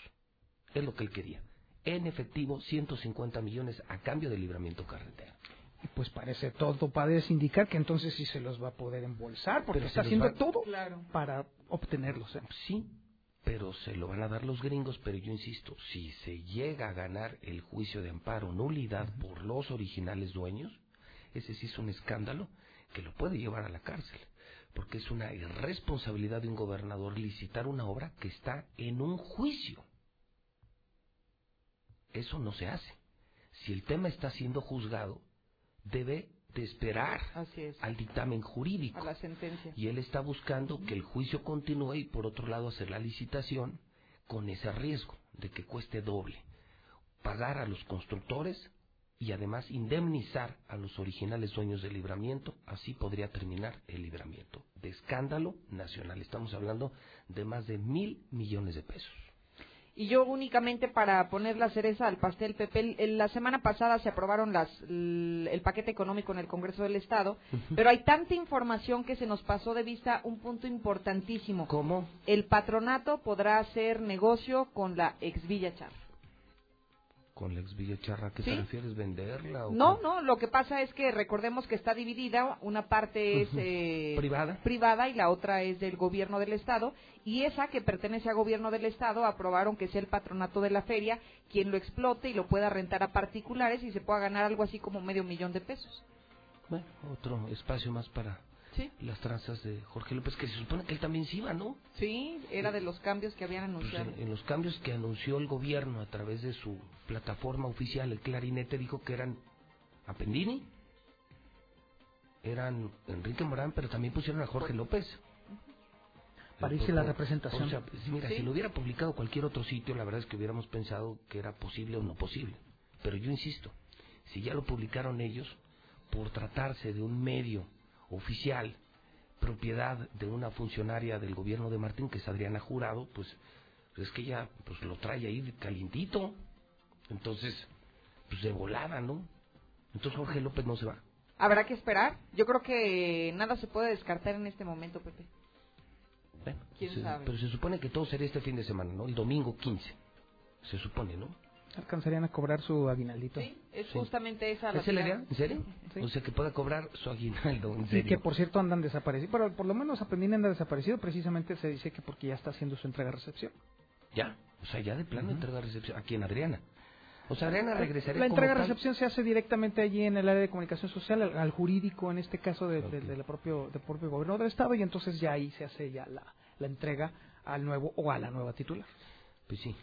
Es lo que él quería. En efectivo 150 millones a cambio del libramiento carretera. Y pues parece todo parece indicar que entonces sí se los va a poder embolsar porque Pero está haciendo va- todo Claro. para obtenerlos. ¿eh? Sí, pero se lo van a dar los gringos, pero yo insisto, si se llega a ganar el juicio de amparo nulidad por los originales dueños, ese sí es un escándalo que lo puede llevar a la cárcel, porque es una irresponsabilidad de un gobernador licitar una obra que está en un juicio. Eso no se hace. Si el tema está siendo juzgado, debe de esperar es. al dictamen jurídico A la sentencia. y él está buscando que el juicio continúe y por otro lado hacer la licitación con ese riesgo de que cueste doble, pagar a los constructores y además indemnizar a los originales dueños del libramiento, así podría terminar el libramiento. De escándalo nacional, estamos hablando de más de mil millones de pesos. Y yo únicamente para poner la cereza al pastel, Pepe, la semana pasada se aprobaron las, el, el paquete económico en el Congreso del Estado, pero hay tanta información que se nos pasó de vista un punto importantísimo. ¿Cómo? El patronato podrá hacer negocio con la ex Villa Char. Con la ex Villa Charra, ¿qué ¿Sí? te refieres? ¿Venderla? o No, qué? no, lo que pasa es que recordemos que está dividida, una parte es eh, ¿Privada? privada y la otra es del gobierno del Estado, y esa que pertenece al gobierno del Estado aprobaron que sea el patronato de la feria quien lo explote y lo pueda rentar a particulares y se pueda ganar algo así como medio millón de pesos. Bueno, otro espacio más para Sí. las tranzas de Jorge López, que se supone que él también sí iba, ¿no? Sí, era de los cambios que habían Pues anunciado. en, en los cambios que anunció el gobierno a través de su plataforma oficial, el Clarinete dijo que eran Appendini, eran Enrique Morán, pero también pusieron a Jorge López. Parece la representación. O sea, pues, mira, Sí. si lo hubiera publicado cualquier otro sitio, la verdad es que hubiéramos pensado que era posible o no posible. Pero yo insisto, si ya lo publicaron ellos, por tratarse de un medio oficial, propiedad de una funcionaria del gobierno de Martín, que es Adriana Jurado, pues es que ella pues lo trae ahí calientito. Entonces, pues de volada, ¿no? Entonces Jorge López no se va. Habrá que esperar. Yo creo que nada se puede descartar en este momento, Pepe. Bueno, ¿Quién se- sabe? Pero se supone que todo sería este fin de semana, ¿no? El domingo 15. Se supone, ¿no? Alcanzarían a cobrar su aguinaldito. Es Sí. justamente esa la ¿Es la idea? ¿En serio? Sí. O sea, que pueda cobrar su aguinaldo, en Y serio. que por cierto andan desaparecidos. Pero por lo menos Aprendín anda desaparecido. Precisamente se dice que porque ya está haciendo su entrega-recepción. Ya, o sea, ya de plano entrega recepción. Aquí en Adriana. O sea, Adriana regresaría La entrega-recepción se hace directamente allí en el área de comunicación social, al, al jurídico, en este caso de- de- del propio, del propio gobierno del Estado, y entonces ya ahí se hace ya la, la entrega al nuevo o a la nueva titular. Pues sí.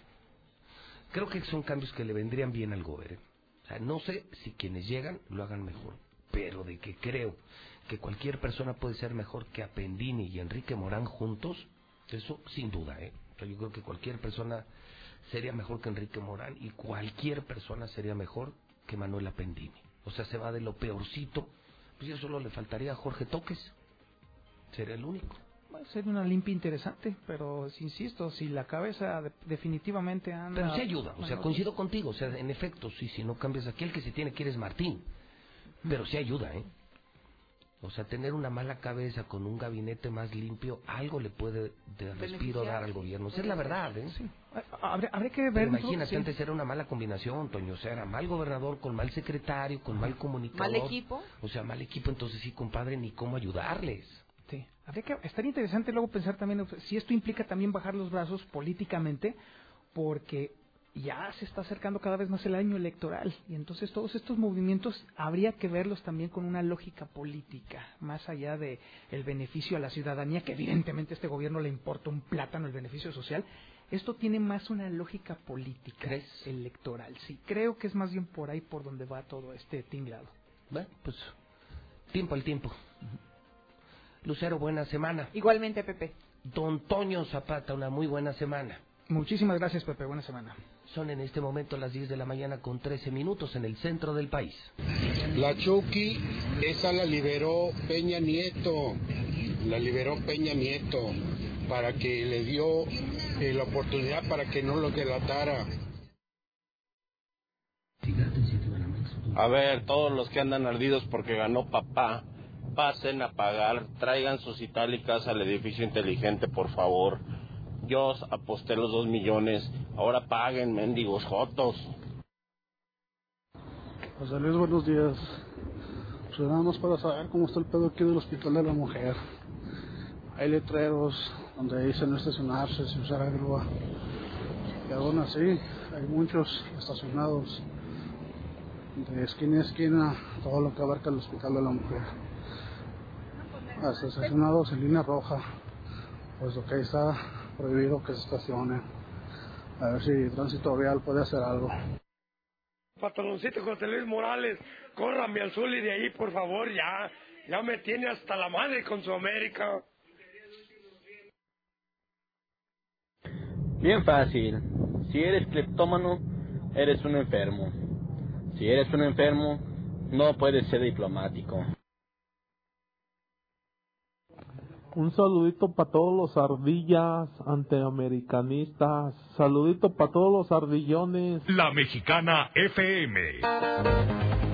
Creo que son cambios que le vendrían bien al gobierno. O sea, no sé si quienes llegan lo hagan mejor, pero de que creo que cualquier persona puede ser mejor que Apendini y Enrique Morán juntos, eso sin duda, ¿eh? Yo creo que cualquier persona sería mejor que Enrique Morán y cualquier persona sería mejor que Manuel Apendini. O sea, se va de lo peorcito, pues ya solo le faltaría a Jorge Toques. Sería el único. Ser una limpia interesante, pero si insisto, si la cabeza de- definitivamente anda... Pero sí ayuda, o sea, coincido contigo, o sea, en efecto, sí, si no cambias aquí, el que se tiene que ir es Martín. Pero sí ayuda, ¿eh? O sea, tener una mala cabeza con un gabinete más limpio, algo le puede de respiro dar al sí, gobierno. Esa puede es la verdad, ¿eh? Habría, habría que Pero ver... imagínate, sí. antes era una mala combinación, Toño. O sea, era mal gobernador con mal secretario, con mal comunicador. Mal equipo. O sea, mal equipo, entonces sí, compadre, ni cómo ayudarles. Habría que, estaría interesante luego pensar también si esto implica también bajar los brazos políticamente, porque ya se está acercando cada vez más el año electoral y entonces todos estos movimientos habría que verlos también con una lógica política, más allá de el beneficio a la ciudadanía, que evidentemente a este gobierno le importa un plátano el beneficio social. Esto tiene más una lógica política electoral. Sí, creo que es más bien por ahí por donde va todo este tinglado. Bueno, pues tiempo al tiempo. Lucero, buena semana. Igualmente, Pepe. Don Toño Zapata, una muy buena semana. Muchísimas gracias, Pepe. Buena semana. Son en este momento las 10 de la mañana con 13 minutos en el centro del país. La Chucky, esa la liberó Peña Nieto, la liberó Peña Nieto para que le dio eh, la oportunidad para que no lo delatara. A ver, todos los que andan ardidos porque ganó papá, pasen a pagar, traigan sus itálicas al edificio inteligente, por favor. Yo aposté los dos millones, ahora paguen, mendigos jotos. José Luis, buenos días. Pues nada más para saber cómo está el pedo aquí del Hospital de la Mujer. Hay letreros donde dicen no estacionarse sin usar grúa. Y aún así, hay muchos estacionados de esquina a esquina, todo lo que abarca el Hospital de la Mujer. Estacionados en línea roja, pues lo que está prohibido que se estacione. A ver si Tránsito Vial puede hacer algo. Patroncito José Luis Morales, córrame al sur y de ahí, por favor, ya. Ya me tiene hasta la madre con su América. Bien fácil. Si eres cleptómano, eres un enfermo. Si eres un enfermo, no puedes ser diplomático. Un saludito para todos los ardillas antiamericanistas. Saludito para todos los ardillones. La Mexicana FM.